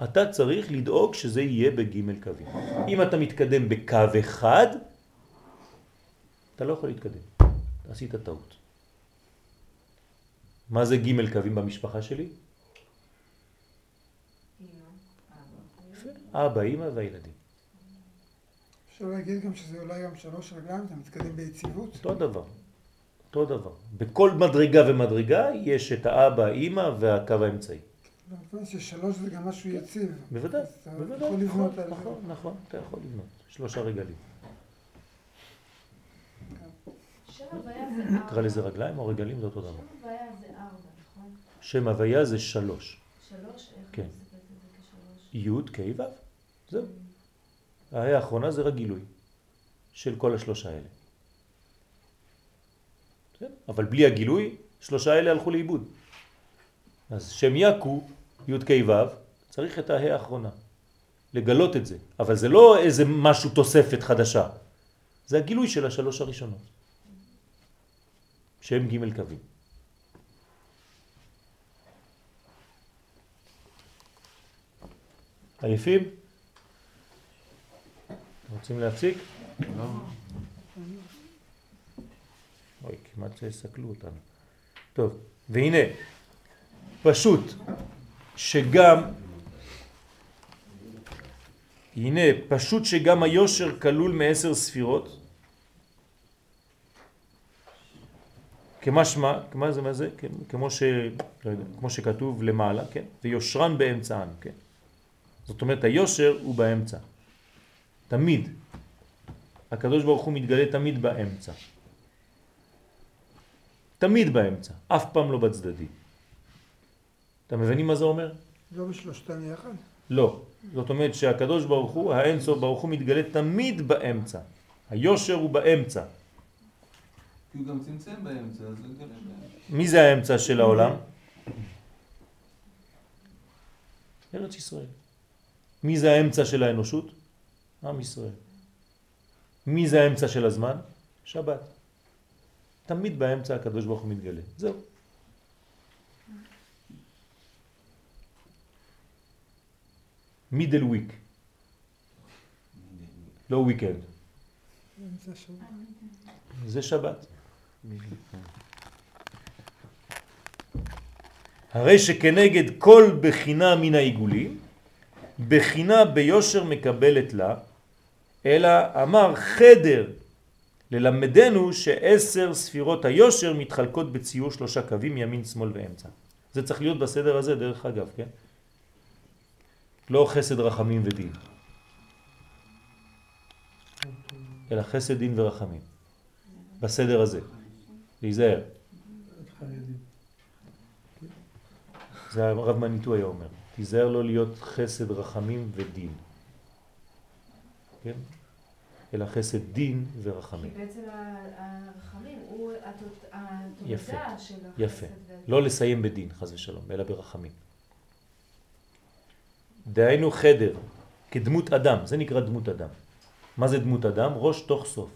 אתה צריך לדאוג שזה יהיה בג' קווים. אם אתה מתקדם בקו אחד, אתה לא יכול להתקדם. עשית טעות. מה זה ג' קווים במשפחה שלי? אבא, אמא והילדים. אפשר להגיד גם שזה אולי גם שלוש רגליים, אתה מתקדם ביציבות. אותו דבר. אותו דבר. בכל מדרגה ומדרגה יש את האבא, האמא והקו האמצעי. כמובן ששלוש זה גם משהו יציב. בוודאי, אז אתה בוודאי, יכול לבנות נכון, על זה. נכון, נכון, אתה יכול לבנות. שלושה רגלים. תקרא לזה רגליים או רגלים זה אותו דבר. שם הוויה זה ארבע, נכון? שם הוויה זה שלוש. שלוש? איך כן. אני מסתכלת על זה כשלוש? י' כ' ו'. זהו. ההא האחרונה זה רק גילוי של כל השלושה האלה. אבל בלי הגילוי, שלושה האלה הלכו לאיבוד. אז שם יקו, י' כ' ו', צריך את ההא האחרונה. לגלות את זה. אבל זה לא איזה משהו תוספת חדשה. זה הגילוי של השלוש הראשונות. שם ג' קווים. עייפים? רוצים להפסיק? לא. אוי, כמעט שסקלו אותנו. טוב, והנה, פשוט שגם, הנה, פשוט שגם היושר כלול מעשר ספירות, כמשמע, מה זה, מה זה? כן, כמו, ש, לא יודע, כמו שכתוב למעלה, כן? ויושרן באמצען, כן? זאת אומרת, היושר הוא באמצע. תמיד. הקדוש ברוך הוא מתגלה תמיד באמצע. תמיד באמצע, אף פעם לא בצדדי. אתם מבינים מה זה אומר? לא בשלושתם יחד? לא. זאת אומרת שהקדוש ברוך הוא, האינסוף ברוך הוא מתגלה תמיד באמצע. היושר הוא באמצע. כי הוא גם צמצם באמצע, אז הוא באמצע. מי זה האמצע של העולם? ארץ ישראל. מי זה האמצע של האנושות? עם ישראל. מי זה האמצע של הזמן? שבת. תמיד באמצע הקדוש ברוך הוא מתגלה. זהו. מידל וויק. לא וויקנד. זה שבת. הרי שכנגד כל בחינה מן העיגולים, בחינה ביושר מקבלת לה, אלא אמר חדר ללמדנו שעשר ספירות היושר מתחלקות בציור שלושה קווים ימין, שמאל ואמצע. זה צריך להיות בסדר הזה דרך אגב, כן? לא חסד רחמים ודין, אלא חסד דין ורחמים. בסדר הזה. להיזהר. זה הרב מניטו היה אומר. תיזהר לא להיות חסד רחמים ודין. כן? אלא חסד דין כי ורחמים. בעצם ה- הרחמים הוא התולדה של החסד. יפה. לא לסיים בדין, חז ושלום, אלא ברחמים. דהיינו חדר, כדמות אדם, זה נקרא דמות אדם. מה זה דמות אדם? ראש תוך סוף.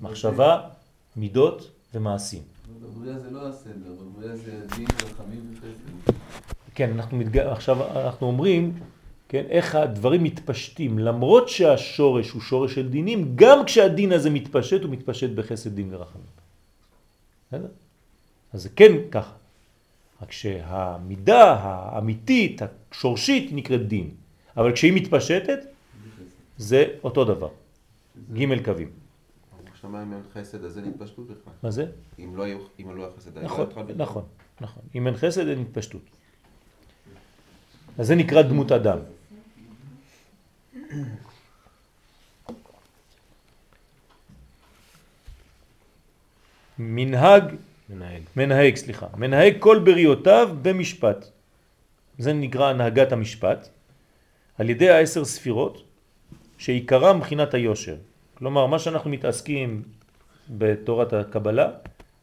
מחשבה, מידות ומעשים. בבריאה זה לא הסדר, בבריאה זה הדין, רחמים וחסד. כן, אנחנו מתג... עכשיו אנחנו אומרים, כן, איך הדברים מתפשטים, למרות שהשורש הוא שורש של דינים, גם כשהדין הזה מתפשט, הוא מתפשט בחסד דין ורחמים. בסדר? אז זה כן ככה. רק שהמידה האמיתית, השורשית, נקראת דין. אבל כשהיא מתפשטת, זה אותו דבר. ג' קווים. שמע אם אין חסד, אז אין התפשטות בכלל. מה זה? אם לא היה אם לא היה חסד, היה נכון, בכלל בכלל. נכון, נכון. אם אין חסד אין התפשטות. אז זה נקרא דמות אדם. מנהג, מנהג. מנהג, סליחה, מנהג כל בריאותיו במשפט. זה נקרא הנהגת המשפט, על ידי העשר ספירות, שעיקרם מבחינת היושר. כלומר, מה שאנחנו מתעסקים בתורת הקבלה,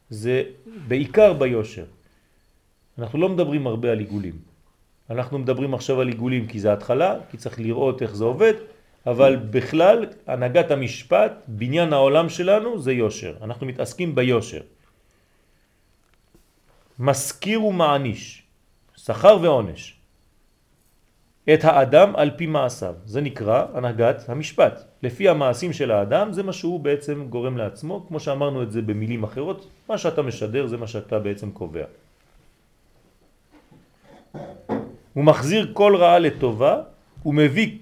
זה בעיקר ביושר. אנחנו לא מדברים הרבה על עיגולים. אנחנו מדברים עכשיו על עיגולים כי זה התחלה, כי צריך לראות איך זה עובד, אבל בכלל, הנהגת המשפט, בניין העולם שלנו זה יושר. אנחנו מתעסקים ביושר. מזכיר ומעניש, שכר ועונש, את האדם על פי מעשיו. זה נקרא הנהגת המשפט. לפי המעשים של האדם זה מה שהוא בעצם גורם לעצמו, כמו שאמרנו את זה במילים אחרות, מה שאתה משדר זה מה שאתה בעצם קובע. הוא מחזיר כל רעה לטובה, הוא מביא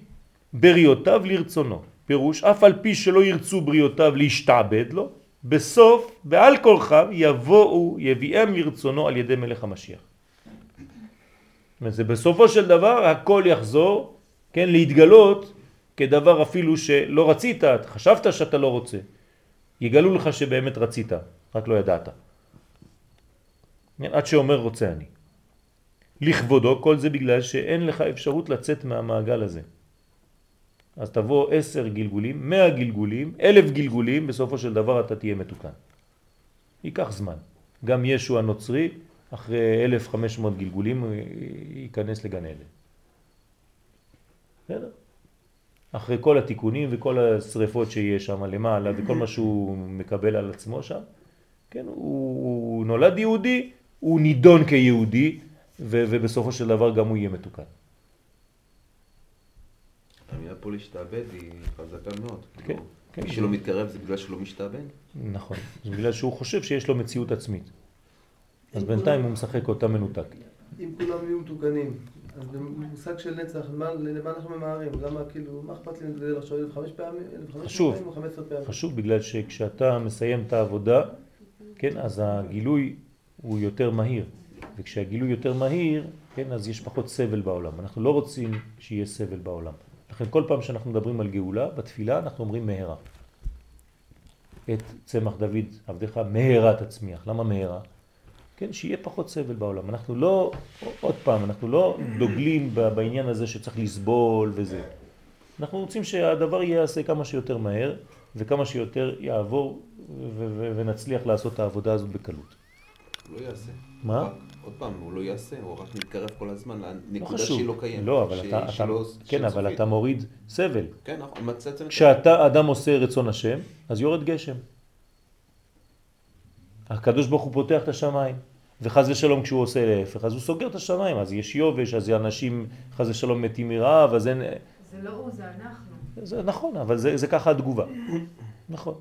בריאותיו לרצונו. פירוש, אף על פי שלא ירצו בריאותיו להשתעבד לו, בסוף, בעל כורחם, יבואו, יביאם מרצונו על ידי מלך המשיח. זה בסופו של דבר הכל יחזור, כן, להתגלות כדבר אפילו שלא רצית, חשבת שאתה לא רוצה. יגלו לך שבאמת רצית, רק לא ידעת. עד שאומר רוצה אני. לכבודו, כל זה בגלל שאין לך אפשרות לצאת מהמעגל הזה. אז תבוא עשר גלגולים, מאה גלגולים, אלף גלגולים, בסופו של דבר אתה תהיה מתוקן. ייקח זמן. גם ישו הנוצרי, אחרי 1500 גלגולים, ייכנס לגן עדן. בסדר? אחרי כל התיקונים וכל השריפות שיש שם למעלה וכל מה שהוא מקבל על עצמו שם, כן, הוא, הוא נולד יהודי, הוא נידון כיהודי, ו, ובסופו של דבר גם הוא יהיה מתוקן. המילה פה להשתעבד היא חזקה מאוד. כן, כן. מי שלא מתקרב זה בגלל שלא משתעבד? נכון, זה בגלל שהוא חושב שיש לו מציאות עצמית. אז בינתיים הוא משחק אותה מנותק. אם כולם יהיו מתוקנים, אז במושג של נצח, למה, אנחנו ממהרים? למה כאילו, מה אכפת לי לדבר עכשיו אלף חמש פעמים, אלף חמש חשוב, פעמים או חמש פעמים? חשוב בגלל שכשאתה מסיים את העבודה, כן, אז הגילוי הוא יותר מהיר. וכשהגילוי יותר מהיר, כן, אז יש פחות סבל בעולם. אנחנו לא רוצים שיהיה סבל בעולם. לכן כל פעם שאנחנו מדברים על גאולה, בתפילה אנחנו אומרים מהרה. את צמח דוד, עבדך, מהרה תצמיח. למה מהרה? כן, שיהיה פחות סבל בעולם. אנחנו לא, עוד פעם, אנחנו לא דוגלים בעניין הזה שצריך לסבול וזה. אנחנו רוצים שהדבר ייעשה כמה שיותר מהר וכמה שיותר יעבור ונצליח לעשות את העבודה הזאת בקלות. לא יעשה. מה? רק, עוד פעם, הוא לא יעשה, הוא רק מתקרב כל הזמן לנקודה חשוב. שהיא לא קיימת. לא, אבל ש- אתה, אתה, שלא- כן, אבל סופית. אתה מוריד סבל. כן, נכון, מצא עצמך. כשאתה אדם עושה רצון השם, אז יורד גשם. הקדוש ברוך הוא פותח את השמיים, וחז ושלום כשהוא עושה להפך, אז הוא סוגר את השמיים, אז יש יובש, אז אנשים חז ושלום מתים מרעב, אז אין... זה לא הוא, זה אנחנו. זה נכון, אבל זה, זה ככה התגובה. נכון.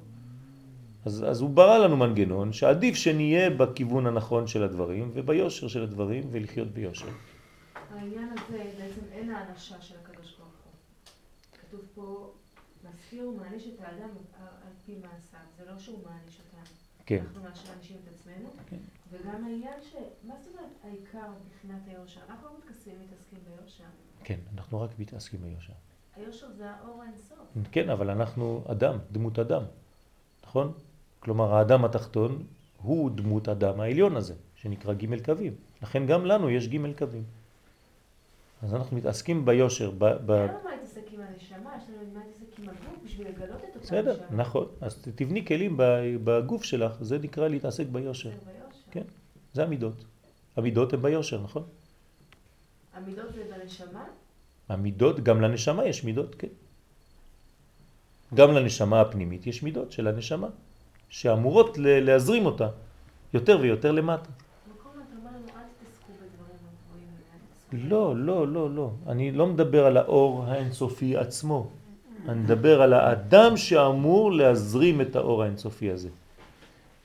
אז, אז הוא ברא לנו מנגנון שעדיף שנהיה בכיוון הנכון של הדברים וביושר של הדברים ולחיות ביושר. העניין הזה, בעצם אין האנשה של הקדוש ברוך הוא. כתוב פה, מספיר ומעניש את האדם על פי מעשיו. זה לא שהוא מעניש אותנו. כן. אנחנו מענישים את עצמנו. כן. וגם העניין ש... מה זאת אומרת העיקר מבחינת היושר? אנחנו לא מתעסקים, מתעסקים ביושר. כן, אנחנו רק מתעסקים ביושר. היושר זה האור האינסוף. כן, אבל אנחנו אדם, דמות אדם, נכון? כלומר, האדם התחתון הוא דמות אדם העליון הזה, שנקרא ג' קווים. לכן גם לנו יש ג' קווים. אז אנחנו מתעסקים ביושר, ב... ב... הנשמה, יש לנו מה להתעסק עם הגוף בשביל לגלות את אותה בסדר, נשמה. נכון. אז תבני כלים בגוף שלך, זה נקרא להתעסק ביושר. כן, זה המידות. המידות הן ביושר, נכון? המידות זה בנשמה? המידות, גם לנשמה יש מידות, כן. גם לנשמה הפנימית יש מידות של הנשמה, שאמורות להזרים אותה יותר ויותר למטה. במקום אתה אומר לנו, אל תתעסקו בדברים הגבוהים, אל תתעסקו לא, לא, לא, לא. אני לא מדבר על האור האינסופי עצמו. אני מדבר על האדם שאמור להזרים את האור האינסופי הזה.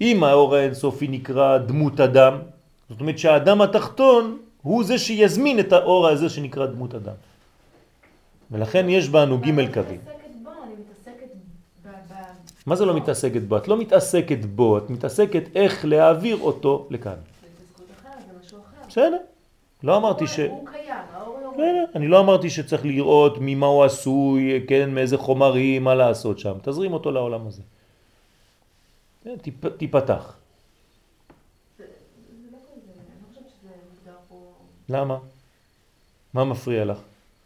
אם האור האינסופי נקרא דמות אדם, זאת אומרת שהאדם התחתון הוא זה שיזמין את האור הזה שנקרא דמות אדם. ולכן יש בנו ג' קווים. מה זה לא מתעסקת בו? את לא מתעסקת בו, את מתעסקת איך להעביר אותו לכאן. זה משהו אחר. בסדר? לא אמרתי ש... הוא קיים, האור אני לא אמרתי שצריך לראות ממה הוא עשוי, כן, מאיזה חומרים, מה לעשות שם. תזרים אותו לעולם הזה. כן, תיפתח. זה זה. למה? מה מפריע לך?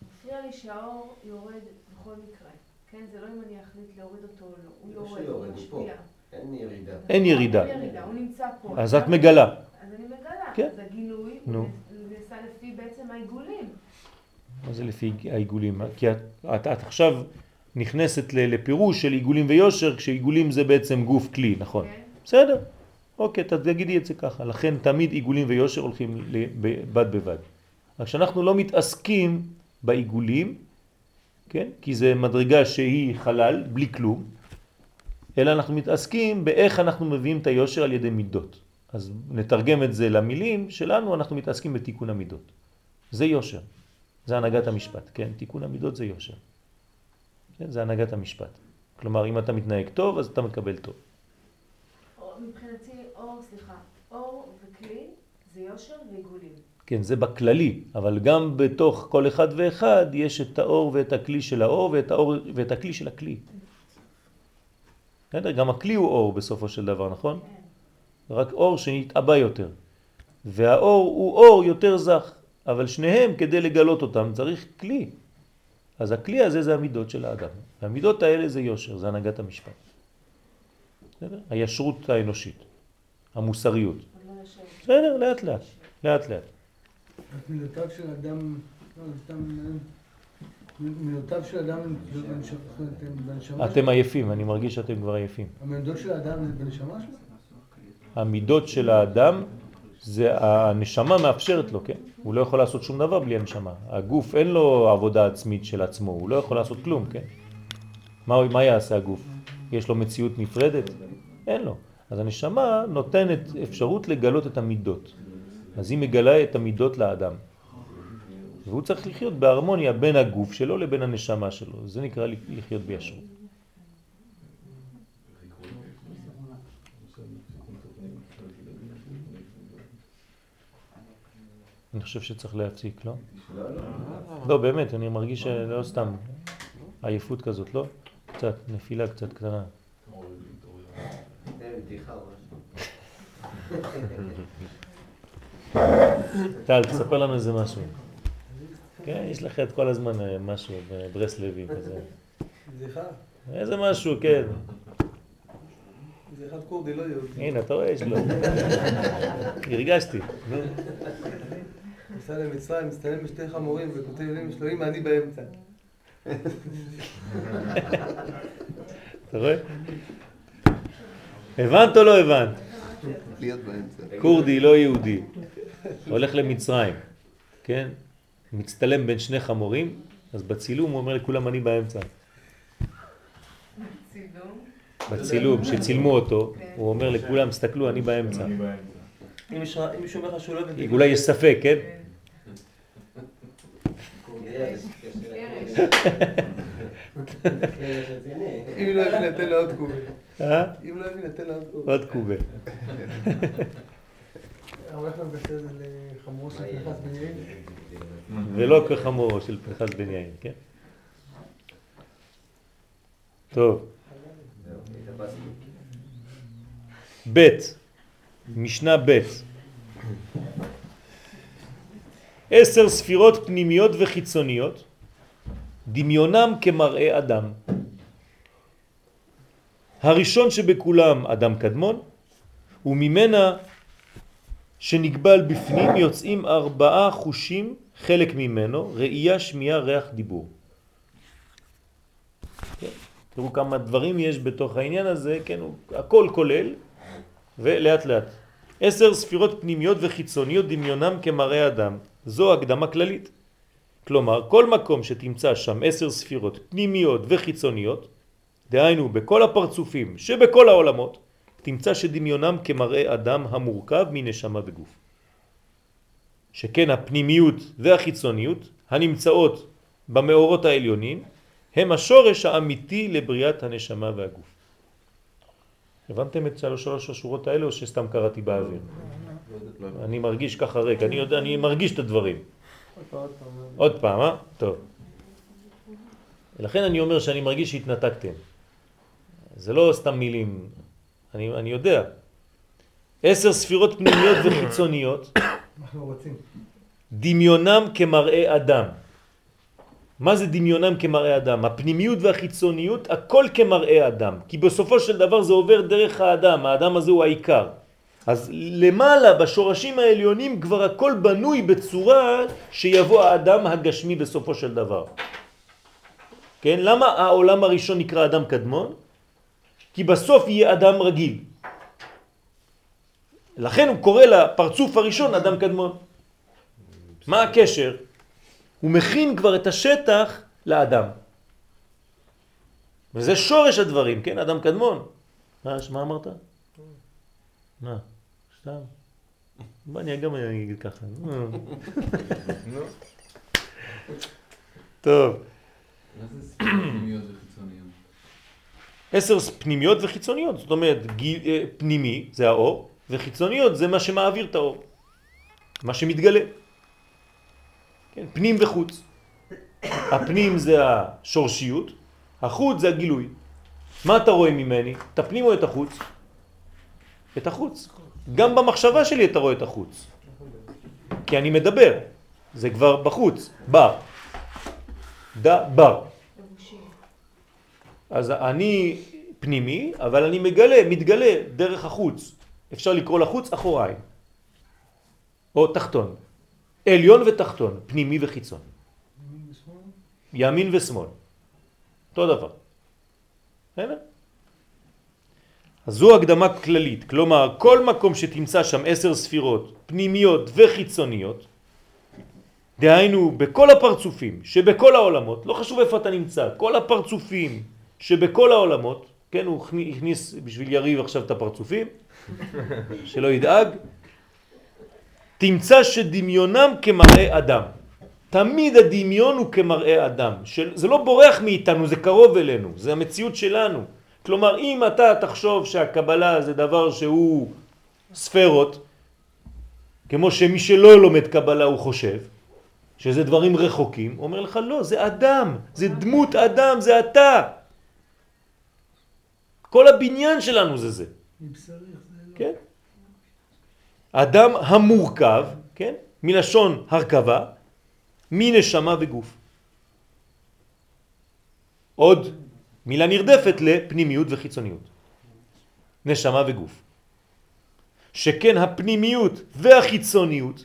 מפריע לי שהאור יורד בכל מקרה. כן, זה לא אם אני אחליט להוריד אותו או לא. הוא יורד, הוא. משפיע. אין ירידה. אין ירידה. אין ירידה, הוא נמצא פה. אז את מגלה. אז אני מגלה. כן. אז הגילוי, נו. לפי בעצם העיגולים. מה זה לפי העיגולים? כי את, את, את עכשיו נכנסת לפירוש של עיגולים ויושר, כשעיגולים זה בעצם גוף כלי, נכון? כן? בסדר, אוקיי, תגידי את זה ככה. לכן תמיד עיגולים ויושר הולכים בד בבד. רק שאנחנו לא מתעסקים בעיגולים, כן? כי זה מדרגה שהיא חלל, בלי כלום, אלא אנחנו מתעסקים באיך אנחנו מביאים את היושר על ידי מידות. אז נתרגם את זה למילים שלנו, אנחנו מתעסקים בתיקון המידות. זה יושר. זה הנהגת המשפט, כן? תיקון המידות זה יושר. כן? זה הנהגת המשפט. כלומר, אם אתה מתנהג טוב, אז אתה מקבל טוב. מבחינתי אור, סליחה, אור וכלי זה יושר ועיגולים. כן, זה בכללי, אבל גם בתוך כל אחד ואחד יש את האור ואת הכלי של האור ואת, האור, ואת הכלי של הכלי. בסדר? גם הכלי הוא אור בסופו של דבר, נכון? רק אור שנתאבא יותר. והאור הוא אור יותר זך, אבל שניהם כדי לגלות אותם צריך כלי. אז הכלי הזה זה המידות של האדם. והמידות האלה זה יושר, זה הנהגת המשפט. בסדר? הישרות האנושית, המוסריות. בסדר, לאט לאט, לאט לאט. מילותיו של אדם, לא, מילותיו של אדם הן בנשמה, שלו. אתם עייפים, אני מרגיש שאתם כבר עייפים. המידות של האדם זה בנשמה שלו? המידות של האדם זה הנשמה מאפשרת לו, כן? הוא לא יכול לעשות שום דבר בלי הנשמה. הגוף אין לו עבודה עצמית של עצמו, הוא לא יכול לעשות כלום, כן? מה, מה יעשה הגוף? יש לו מציאות נפרדת? אין לו. אז הנשמה נותנת אפשרות לגלות את המידות. אז היא מגלה את המידות לאדם. והוא צריך לחיות בהרמוניה בין הגוף שלו לבין הנשמה שלו. זה נקרא לחיות בישרות. אני חושב שצריך להפסיק, לא? לא, באמת, אני מרגיש שלא סתם עייפות כזאת, לא? קצת, נפילה קצת קטנה. טל, תספר לנו איזה משהו. כן, יש לך את כל הזמן אה, משהו בברסלבי כזה. בדיחה? איזה משהו, כן. בדיחת כורדי לא יהודי. הנה, אתה רואה, יש לו. הרגשתי. נסע למצרים, מצטלם בשתי חמורים וכותב לאמא שלו, אמא, אני באמצע. אתה רואה? הבנת או לא הבנת? כורדי, לא יהודי. הולך למצרים, כן? מצטלם בין שני חמורים, אז בצילום הוא אומר לכולם אני באמצע. צילום. בצילום, שצילמו אותו, הוא אומר לכולם, תסתכלו, אני באמצע. אם מישהו אומר לך שהוא לא. אולי יש ספק, כן? אם לא הבין, נתן לו עוד קובה. אה? אם לא הבין, נתן לו עוד קובה. עוד קובה. בן יאיר. ולא כחמורו של פנחס בן יאיר, כן? טוב. ב' משנה ב' עשר ספירות פנימיות וחיצוניות, דמיונם כמראה אדם. הראשון שבכולם אדם קדמון, וממנה שנקבל בפנים יוצאים ארבעה חושים, חלק ממנו, ראייה, שמיעה, ריח, דיבור. כן? תראו כמה דברים יש בתוך העניין הזה, כן, הוא הכל כולל, ולאט לאט. עשר ספירות פנימיות וחיצוניות דמיונם כמראה אדם. זו הקדמה כללית. כלומר, כל מקום שתמצא שם עשר ספירות פנימיות וחיצוניות, דהיינו בכל הפרצופים שבכל העולמות, תמצא שדמיונם כמראה אדם המורכב מנשמה וגוף. שכן הפנימיות והחיצוניות הנמצאות במאורות העליונים הם השורש האמיתי לבריאת הנשמה והגוף. הבנתם את שלוש השורות האלה או שסתם קראתי באוויר? אני מרגיש ככה ריק, אני יודע, אני מרגיש את הדברים. עוד פעם, אה? טוב. ולכן אני אומר שאני מרגיש שהתנתקתם. זה לא סתם מילים, אני, אני יודע. עשר ספירות פנימיות וחיצוניות. דמיונם כמראה אדם. מה זה דמיונם כמראה אדם? הפנימיות והחיצוניות, הכל כמראה אדם. כי בסופו של דבר זה עובר דרך האדם, האדם הזה הוא העיקר. אז למעלה, בשורשים העליונים, כבר הכל בנוי בצורה שיבוא האדם הגשמי בסופו של דבר. כן? למה העולם הראשון נקרא אדם קדמון? כי בסוף יהיה אדם רגיל. לכן הוא קורא לפרצוף הראשון אדם קדמון. מה הקשר? הוא מכין כבר את השטח לאדם. וזה שורש הדברים, כן? אדם קדמון. מה, מה אמרת? מה? סתם. בוא אני גם אגיד ככה. טוב. עשר פנימיות וחיצוניות, זאת אומרת אה, פנימי זה האור וחיצוניות זה מה שמעביר את האור, מה שמתגלה. כן, פנים וחוץ. הפנים זה השורשיות, החוץ זה הגילוי. מה אתה רואה ממני? את הפנים או את החוץ? את החוץ. גם במחשבה שלי אתה רואה את החוץ. כי אני מדבר, זה כבר בחוץ, בר. דבר. אז אני פנימי, אבל אני מגלה, מתגלה דרך החוץ. אפשר לקרוא לחוץ אחוריים. או תחתון. עליון ותחתון, פנימי וחיצון. ימין ושמאל. אותו דבר. בסדר? אז זו הקדמה כללית, כלומר כל מקום שתמצא שם עשר ספירות פנימיות וחיצוניות, דהיינו בכל הפרצופים שבכל העולמות, לא חשוב איפה אתה נמצא, כל הפרצופים שבכל העולמות, כן, הוא הכניס בשביל יריב עכשיו את הפרצופים, שלא ידאג, תמצא שדמיונם כמראה אדם. תמיד הדמיון הוא כמראה אדם. של, זה לא בורח מאיתנו, זה קרוב אלינו, זה המציאות שלנו. כלומר, אם אתה תחשוב שהקבלה זה דבר שהוא ספרות, כמו שמי שלא לומד קבלה הוא חושב, שזה דברים רחוקים, אומר לך לא, זה אדם, זה דמות אדם, זה אתה. כל הבניין שלנו זה זה. כן? אדם המורכב, כן? מלשון הרכבה, מנשמה וגוף. עוד מילה נרדפת לפנימיות וחיצוניות. נשמה וגוף. שכן הפנימיות והחיצוניות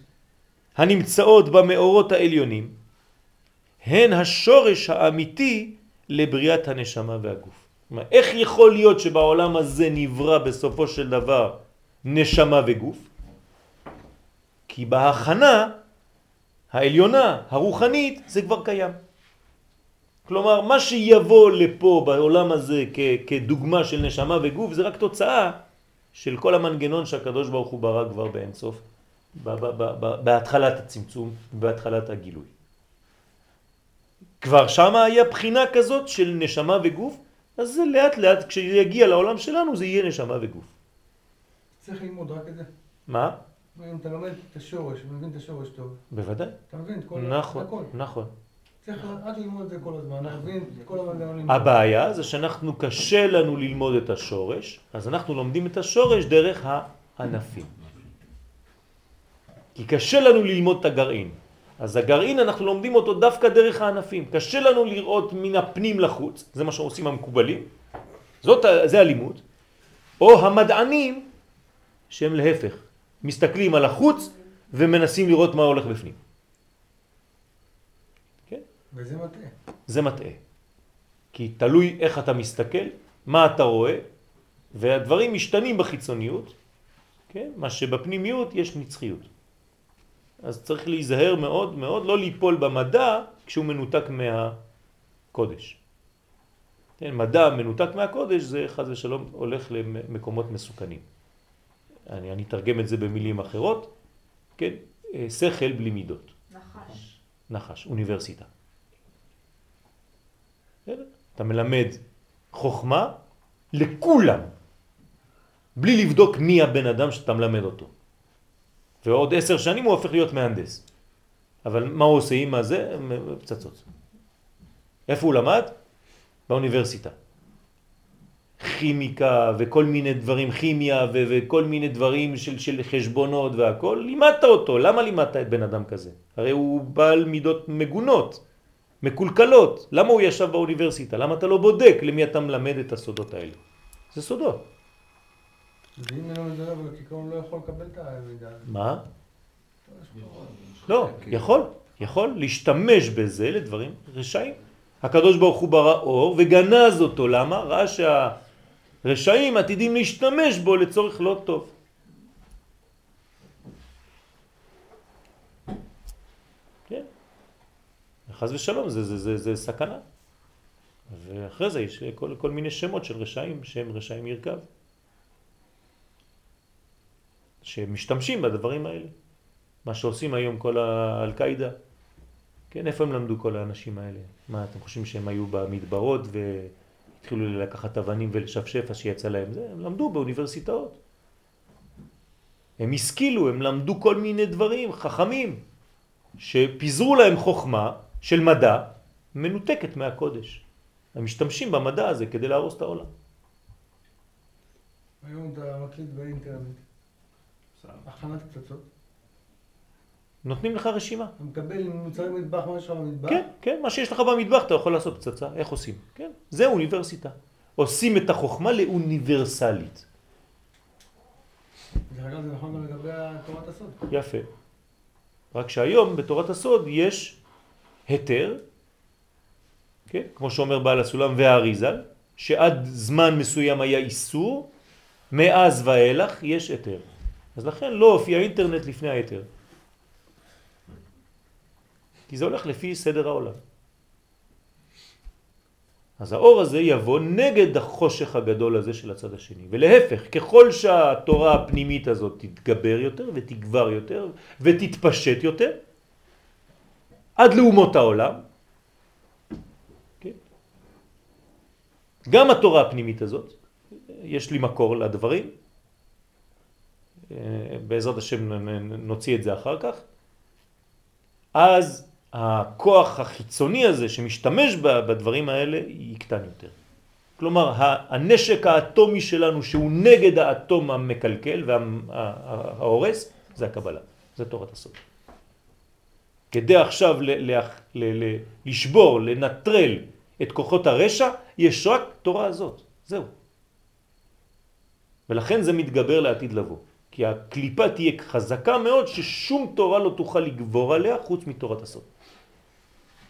הנמצאות במאורות העליונים הן השורש האמיתי לבריאת הנשמה והגוף. אומרת, איך יכול להיות שבעולם הזה נברא בסופו של דבר נשמה וגוף? כי בהכנה העליונה, הרוחנית, זה כבר קיים. כלומר, מה שיבוא לפה בעולם הזה כדוגמה של נשמה וגוף זה רק תוצאה של כל המנגנון שהקדוש ברוך הוא ברא כבר באינסוף, בהתחלת הצמצום, בהתחלת הגילוי. כבר שמה היה בחינה כזאת של נשמה וגוף, אז זה לאט לאט, כשיגיע לעולם שלנו זה יהיה נשמה וגוף. צריך ללמוד רק את זה. מה? אם אתה לומד את השורש, מבין את השורש טוב. בוודאי. אתה מבין את כל נכון, הכל. נכון. הבעיה זה שאנחנו קשה לנו ללמוד את השורש, אז אנחנו לומדים את השורש דרך הענפים. כי קשה לנו ללמוד את הגרעין. אז הגרעין אנחנו לומדים אותו דווקא דרך הענפים. קשה לנו לראות מן הפנים לחוץ, זה מה שעושים המקובלים, זאת, זה הלימוד, או המדענים שהם להפך, מסתכלים על החוץ ומנסים לראות מה הולך בפנים. וזה מטעה. זה מטעה. כי תלוי איך אתה מסתכל, מה אתה רואה, והדברים משתנים בחיצוניות, כן? מה שבפנימיות יש נצחיות. אז צריך להיזהר מאוד מאוד, לא ליפול במדע כשהוא מנותק מהקודש. כן, מדע מנותק מהקודש זה חז ושלום הולך למקומות מסוכנים. אני, אני אתרגם את זה במילים אחרות, כן, אה, שכל בלי מידות. נחש. נחש, אוניברסיטה. אתה מלמד חוכמה לכולם, בלי לבדוק מי הבן אדם שאתה מלמד אותו. ועוד עשר שנים הוא הופך להיות מהנדס. אבל מה הוא עושה עם הזה? פצצות. איפה הוא למד? באוניברסיטה. כימיקה וכל מיני דברים, כימיה ו- וכל מיני דברים של, של חשבונות והכל, לימדת אותו. למה לימדת את בן אדם כזה? הרי הוא בעל מידות מגונות, מקולקלות. למה הוא ישב באוניברסיטה? למה אתה לא בודק למי אתה מלמד את הסודות האלה? זה סודות. ואם אינו מדבר בכיכרון לא יכול לקבל את המידע. מה? לא, יכול, יכול להשתמש בזה לדברים רשעים. הקדוש ברוך הוא ברא אור וגנז אותו, למה? ראה שהרשעים עתידים להשתמש בו לצורך לא טוב. כן, חס ושלום, זה, זה, זה, זה סכנה. ואחרי זה יש כל, כל מיני שמות של רשעים שהם רשעים ירכב. שמשתמשים בדברים האלה. מה שעושים היום כל האל-קאידה. כן, איפה הם למדו כל האנשים האלה? מה, אתם חושבים שהם היו במדברות התחילו לקחת אבנים ולשפשף אז שיצא להם זה, הם למדו באוניברסיטאות. הם השכילו, הם למדו כל מיני דברים, חכמים, שפיזרו להם חוכמה של מדע מנותקת מהקודש. הם משתמשים במדע הזה כדי להרוס את העולם. היום אתה מקליט באינטרנט. הכנת פצצות. נותנים לך רשימה. אתה מקבל מוצרי מטבח, מה יש לך במטבח? כן, כן, מה שיש לך במטבח אתה יכול לעשות פצצה, איך עושים? כן, זה אוניברסיטה. עושים את החוכמה לאוניברסלית. דרך אגב, זה נכון גם לגבי תורת הסוד. יפה. רק שהיום בתורת הסוד יש היתר, כן? כמו שאומר בעל הסולם והאריזל, שעד זמן מסוים היה איסור, מאז ואילך יש היתר. אז לכן לא הופיע אינטרנט לפני ההיתר. כי זה הולך לפי סדר העולם. אז האור הזה יבוא נגד החושך הגדול הזה של הצד השני. ולהפך, ככל שהתורה הפנימית הזאת תתגבר יותר ותגבר יותר ותתפשט יותר, עד לאומות העולם, כן? גם התורה הפנימית הזאת, יש לי מקור לדברים, בעזרת השם נוציא את זה אחר כך, אז הכוח החיצוני הזה שמשתמש בדברים האלה יקטן יותר. כלומר, הנשק האטומי שלנו שהוא נגד האטום המקלקל וההורס, זה הקבלה, זה תורת הסוד. כדי עכשיו ל- ל- ל- לשבור, לנטרל את כוחות הרשע, יש רק תורה הזאת, זהו. ולכן זה מתגבר לעתיד לבוא. כי הקליפה תהיה חזקה מאוד ששום תורה לא תוכל לגבור עליה חוץ מתורת הסוד.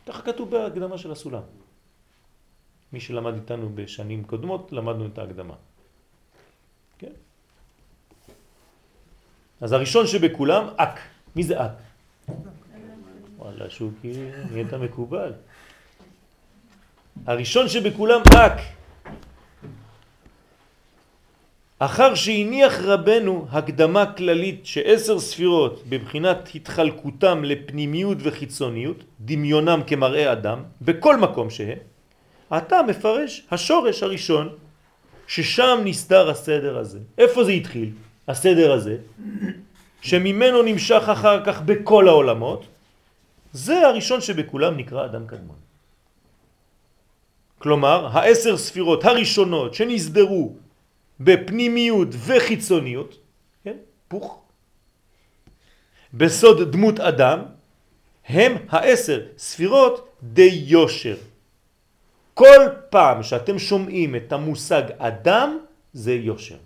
ככה כתוב בהקדמה של הסולם. מי שלמד איתנו בשנים קודמות, למדנו את ההקדמה. כן? אז הראשון שבכולם, אק. מי זה אק? וואלה, שוקי, נהיית מקובל. הראשון שבכולם, אק. אחר שהניח רבנו הקדמה כללית שעשר ספירות בבחינת התחלקותם לפנימיות וחיצוניות, דמיונם כמראה אדם, בכל מקום שהם, אתה מפרש השורש הראשון ששם נסתר הסדר הזה. איפה זה התחיל? הסדר הזה, שממנו נמשך אחר כך בכל העולמות, זה הראשון שבכולם נקרא אדם קדמון. כלומר, העשר ספירות הראשונות שנסדרו בפנימיות וחיצוניות, כן? פוך. בסוד דמות אדם הם העשר ספירות די יושר. כל פעם שאתם שומעים את המושג אדם זה יושר.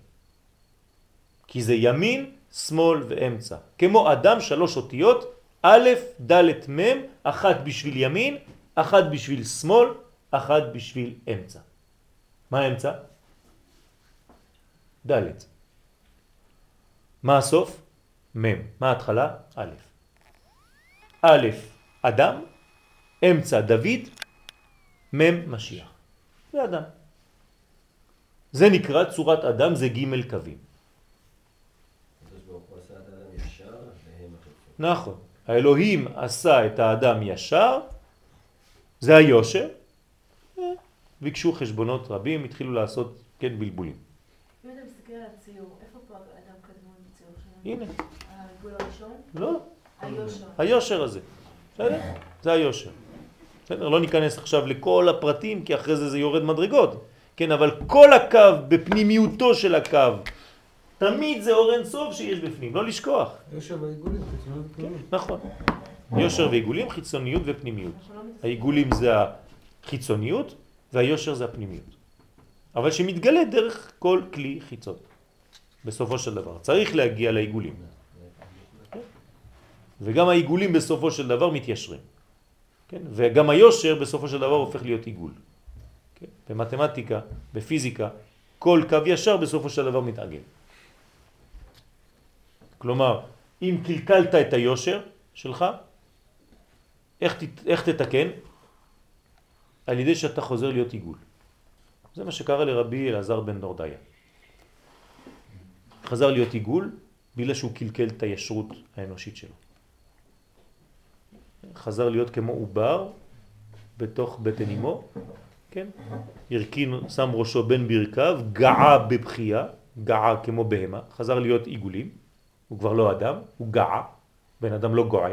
כי זה ימין, שמאל ואמצע. כמו אדם שלוש אותיות, א', ד', מ', אחת בשביל ימין, אחת בשביל שמאל, אחת בשביל אמצע. מה האמצע? ד'. מה הסוף? מ'. מה ההתחלה? א'. א', אדם, אמצע דוד, מ' משיח. זה אדם. זה נקרא צורת אדם, זה ג' קווים. נכון. האלוהים עשה את האדם ישר, זה היושר, ביקשו חשבונות רבים, התחילו לעשות, כן, בלבולים. אם אתה מסתכל על הציור, איפה פה אדם קדמון בציור שלנו? הנה. העיגול הראשון? לא. היושר. היושר הזה. בסדר? זה היושר. בסדר? לא ניכנס עכשיו לכל הפרטים, כי אחרי זה זה יורד מדרגות. כן, אבל כל הקו, בפנימיותו של הקו, תמיד זה אור אינסוף שיש בפנים, לא לשכוח. יושר ועיגולים, חיצוניות ופנימיות. נכון. יושר ועיגולים, חיצוניות ופנימיות. העיגולים זה החיצוניות והיושר זה הפנימיות. אבל שמתגלה דרך כל כלי חיצון, בסופו של דבר. צריך להגיע לעיגולים. וגם העיגולים בסופו של דבר מתיישרים. כן? וגם היושר בסופו של דבר הופך להיות עיגול. כן? במתמטיקה, בפיזיקה, כל קו ישר בסופו של דבר מתעגל. כלומר, אם קלקלת את היושר שלך, איך, איך תתקן? על ידי שאתה חוזר להיות עיגול. זה מה שקרה לרבי אלעזר בן דורדיה. חזר להיות עיגול בגלל שהוא קלקל את הישרות האנושית שלו. חזר להיות כמו עובר בתוך בטן אמו, כן? הרכין, שם ראשו בין ברכיו, גאה בבחייה, גאה כמו בהמה, חזר להיות עיגולים, הוא כבר לא אדם, הוא גאה, בן אדם לא גועה,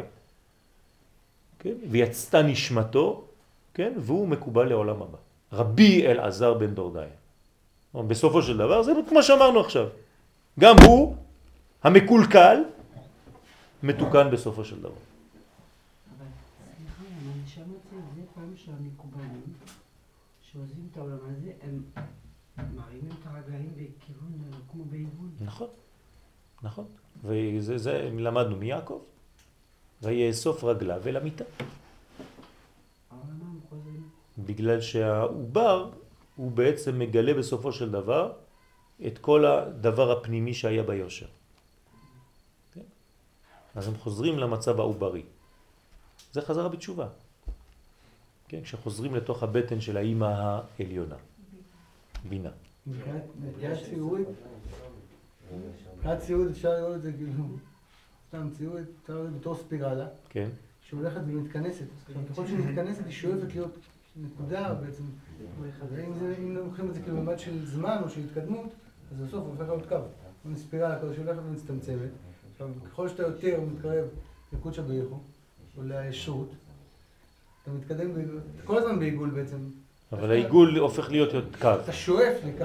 כן? ויצתה נשמתו, כן? והוא מקובל לעולם הבא. רבי אלעזר בן דורדאי. בסופו של דבר זה כמו שאמרנו עכשיו. גם הוא, המקולקל, מתוקן בסופו של דבר. אבל סליחה, אני שמעתי את זה פעם שהמקובלים, שעוזבים את העולם הזה, הם מרימים את הרגליים בכיוון, כמו. נכון, נכון. וזה זה, למדנו מיעקב. ויאסוף רגליו אל המיטה. בגלל שהעובר הוא בעצם מגלה בסופו של דבר את כל הדבר הפנימי שהיה ביושר. כן? אז הם חוזרים למצב העוברי. זה חזרה בתשובה. כן? כשחוזרים לתוך הבטן של האימא העליונה. בינה. ציורית, מבחינת ציורית אפשר לראות את זה כאילו, סתם ציורית, אפשר לראות את זה בתור ספירלה, כן? שהולכת ומתכנסת. ככל שהיא מתכנסת, היא שואפת להיות נקודה בעצם. אם לוקחים את זה כאילו במבט של זמן או של התקדמות, אז בסוף הופך להיות קו. כמו ספירלה כזו שהולכת ומצטמצמת. עכשיו, ככל שאתה יותר מתקרב לקודשא בריחו, או לישות, אתה מתקדם, כל הזמן בעיגול בעצם. אבל העיגול הופך להיות קו. אתה שואף לקו.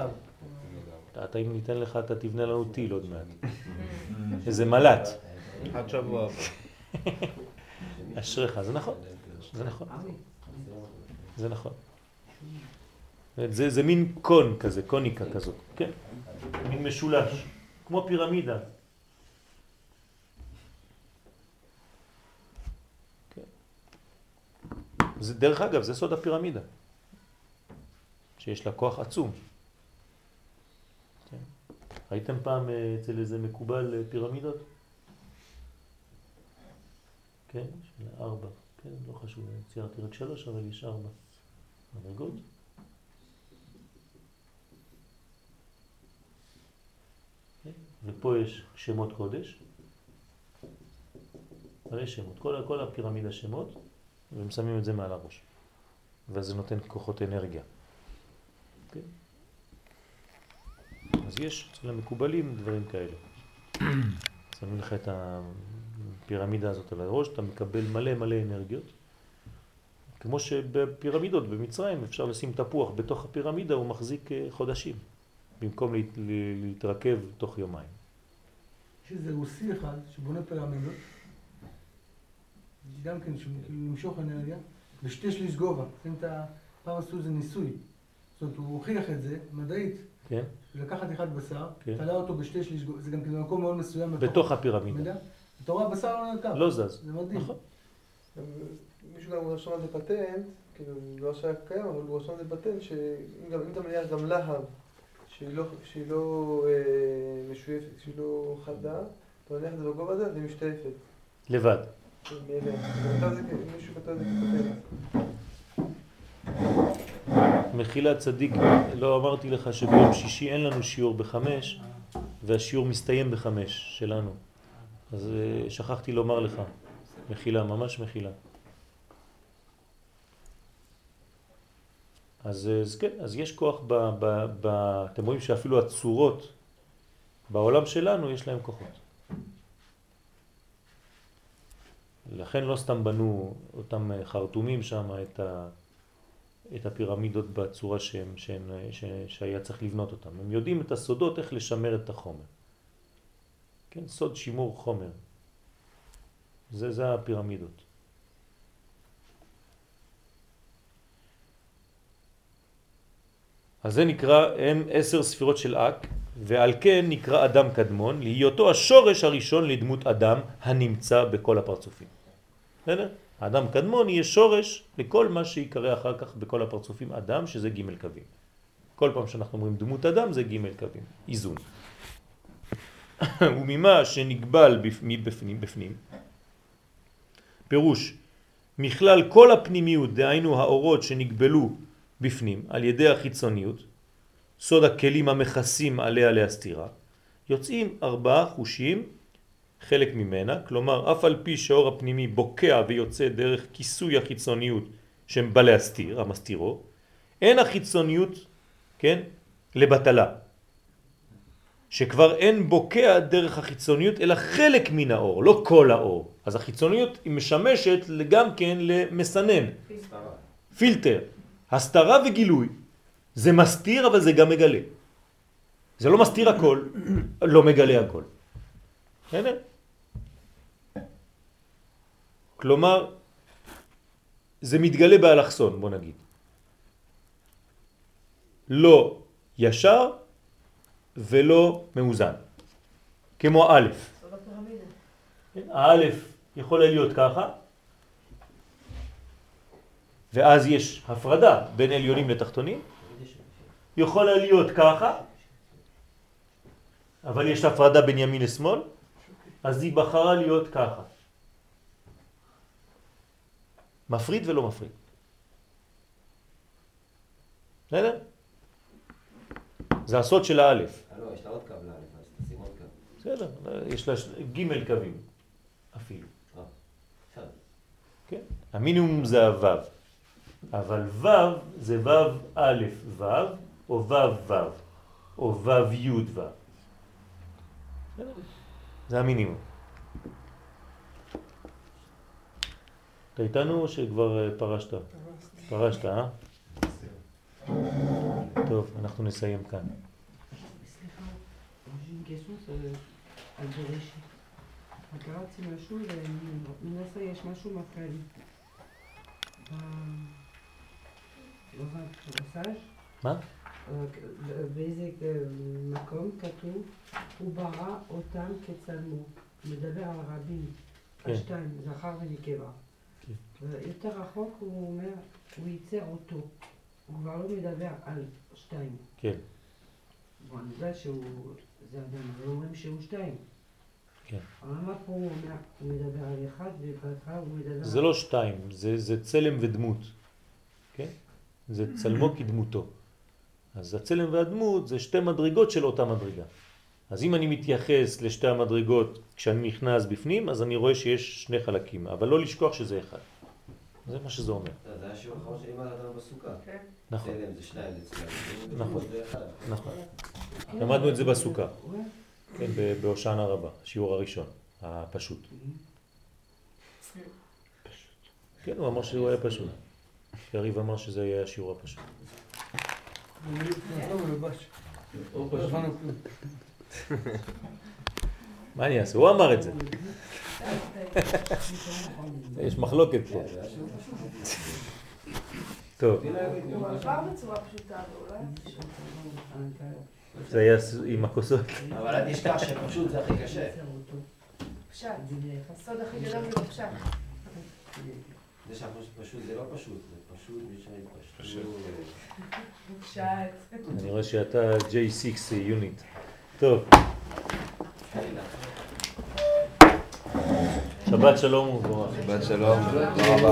אתה, אם ניתן לך, אתה תבנה לנו טיל עוד מעט. איזה מל"ט. עד שבוע הבא. אשריך, זה נכון. זה נכון. זה נכון. זה, זה מין קון כזה, קוניקה כזאת, כן? מין משולש, כמו פירמידה. כן. זה, דרך אגב, זה סוד הפירמידה, שיש לה כוח עצום. ראיתם פעם אה, אצל איזה מקובל אה, פירמידות? כן, של ארבע, כן, לא חשוב, ציירתי רק שלוש, אבל יש ארבע מדרגות. כן, ופה יש שמות קודש, הרי שמות, כל, כל הפירמידה שמות, והם שמים את זה מעל הראש, ואז זה נותן כוחות אנרגיה. כן? אז יש אצל המקובלים דברים כאלה. שמים לך את הפירמידה הזאת על הראש, אתה מקבל מלא מלא אנרגיות. כמו שבפירמידות במצרים אפשר לשים תפוח בתוך הפירמידה, הוא מחזיק אה, חודשים, במקום להת- ל- להתרכב תוך יומיים. יש איזה רוסי אחד שבונה פירמידות, גם כן, למשוך אנרגיה, בשתי שליש גובה. פעם עשו איזה ניסוי. זאת אומרת, הוא הוכיח את זה, מדעית, כן? לקח חתיכת בשר, כן. תלה אותו בשתי שליש זה גם כאילו במקום מאוד מסוים. בתוך- בתוך הפירמידה. אתה רואה הבשר לא נרקב. לא זז. זה מדהים. נכון. מישהו גם רשם על זה פטנט, כאילו, לא שהיה קיים, אבל הוא רשם על זה פטנט, שאם אתה מניח גם להב, שהיא לא, שהיא לא אה, משויפת, שהיא לא חדה, אתה מניח את זה בגובה הזה, והיא משתעפת. לבד. מאליה. כתב את זה כ- מישהו כתב את זה כפטנט. מחילה צדיק, לא אמרתי לך שביום שישי אין לנו שיעור בחמש, והשיעור מסתיים בחמש שלנו. אז אה, שכחתי לומר לך. מחילה, ממש מחילה. אז, אה, אז כן, אז יש כוח ב, ב, ב... אתם רואים שאפילו הצורות בעולם שלנו יש להם כוחות. לכן לא סתם בנו אותם אה, חרטומים שם את, ה, את הפירמידות בצורה שהם, שהם, ש, שהיה צריך לבנות אותם. הם יודעים את הסודות איך לשמר את החומר. כן, סוד שימור חומר. זה, זה הפירמידות. אז זה נקרא, הם עשר ספירות של אק, ועל כן נקרא אדם קדמון, להיותו השורש הראשון לדמות אדם הנמצא בכל הפרצופים. בסדר? האדם קדמון יהיה שורש לכל מה שיקרא אחר כך בכל הפרצופים אדם, שזה ג' קווים. כל פעם שאנחנו אומרים דמות אדם זה ג' קווים, איזון. וממה שנגבל בפ- מבפנים, בפנים, פירוש, מכלל כל הפנימיות, דהיינו האורות שנגבלו בפנים על ידי החיצוניות, סוד הכלים המכסים עליה להסתירה, יוצאים ארבעה חושים, חלק ממנה, כלומר אף על פי שהאור הפנימי בוקע ויוצא דרך כיסוי החיצוניות שהם בא להסתיר, המסתירו, אין החיצוניות, כן, לבטלה. שכבר אין בוקע דרך החיצוניות, אלא חלק מן האור, לא כל האור. אז החיצוניות היא משמשת גם כן למסנן, פילטר, הסתרה וגילוי. זה מסתיר אבל זה גם מגלה. זה לא מסתיר הכל, לא מגלה הכל. בסדר? כלומר, זה מתגלה באלכסון, בוא נגיד. לא ישר ולא מאוזן, כמו א'. האלף יכול להיות ככה, ואז יש הפרדה בין עליונים לתחתונים, יכול להיות ככה, אבל יש הפרדה בין ימין לשמאל, אז היא בחרה להיות ככה. מפריד ולא מפריד. בסדר? זה הסוד של האלף. אה, לא, יש לה עוד קו לאלף, אז תשים עוד קו. בסדר, יש לה ג' קווים אפילו. אה. כן? המינימום זה הוו. אבל וו זה וו א' וו, או וו וו, או וו י' וו. זה המינימום. אתה איתנו או שכבר אה, פרשת? פרשת, אה? טוב, אנחנו נסיים כאן. בראשית. קראתי משהו ומנסה יש משהו לי. ב- בפסאז' מה? באיזה אה, מקום כתוב, הוא ברא אותם כצלמו. מדבר על רבים, כן. השתיים, זכר ונקבה. כן. ויותר רחוק הוא אומר, הוא ייצר אותו. הוא כבר לא מדבר על שתיים. כן, בוא, אני יודעת שהוא, זה אדם, אבל אומרים שהוא שתיים. כן. אבל מה פה הוא אומר, הוא מדבר על אחד, ובהתחלה הוא מדבר... זה לא שתיים, זה, זה צלם ודמות, כן? זה צלמו כדמותו. אז הצלם והדמות זה שתי מדרגות של אותה מדרגה. אז אם אני מתייחס לשתי המדרגות כשאני נכנס בפנים, אז אני רואה שיש שני חלקים, אבל לא לשכוח שזה אחד. זה מה שזה אומר. זה היה השיעור האחרון שלימדת אותנו בסוכה. נכון. צלם זה שניים, זה צלם. נכון. נכון. למדנו את זה בסוכה, כן, ב- בהושענא רבה, השיעור הראשון, הפשוט. כן, הוא אמר שהוא היה פשוט. יריב אמר שזה היה השיעור הפשוט. לא מלובש. לא הבנו כלום. מה אני אעשה? הוא אמר את זה. יש מחלוקת פה. טוב. זה היה עם הכוסות. אבל אל תשכח שפשוט זה הכי קשה. פשט. הסוד הכי גדול זה בפשט. זה שאנחנו פשוט, זה לא פשוט, אני רואה שאתה J6 יוניט. אה, טוב. שבת שלום וברכה. שבת שלום, תודה רבה.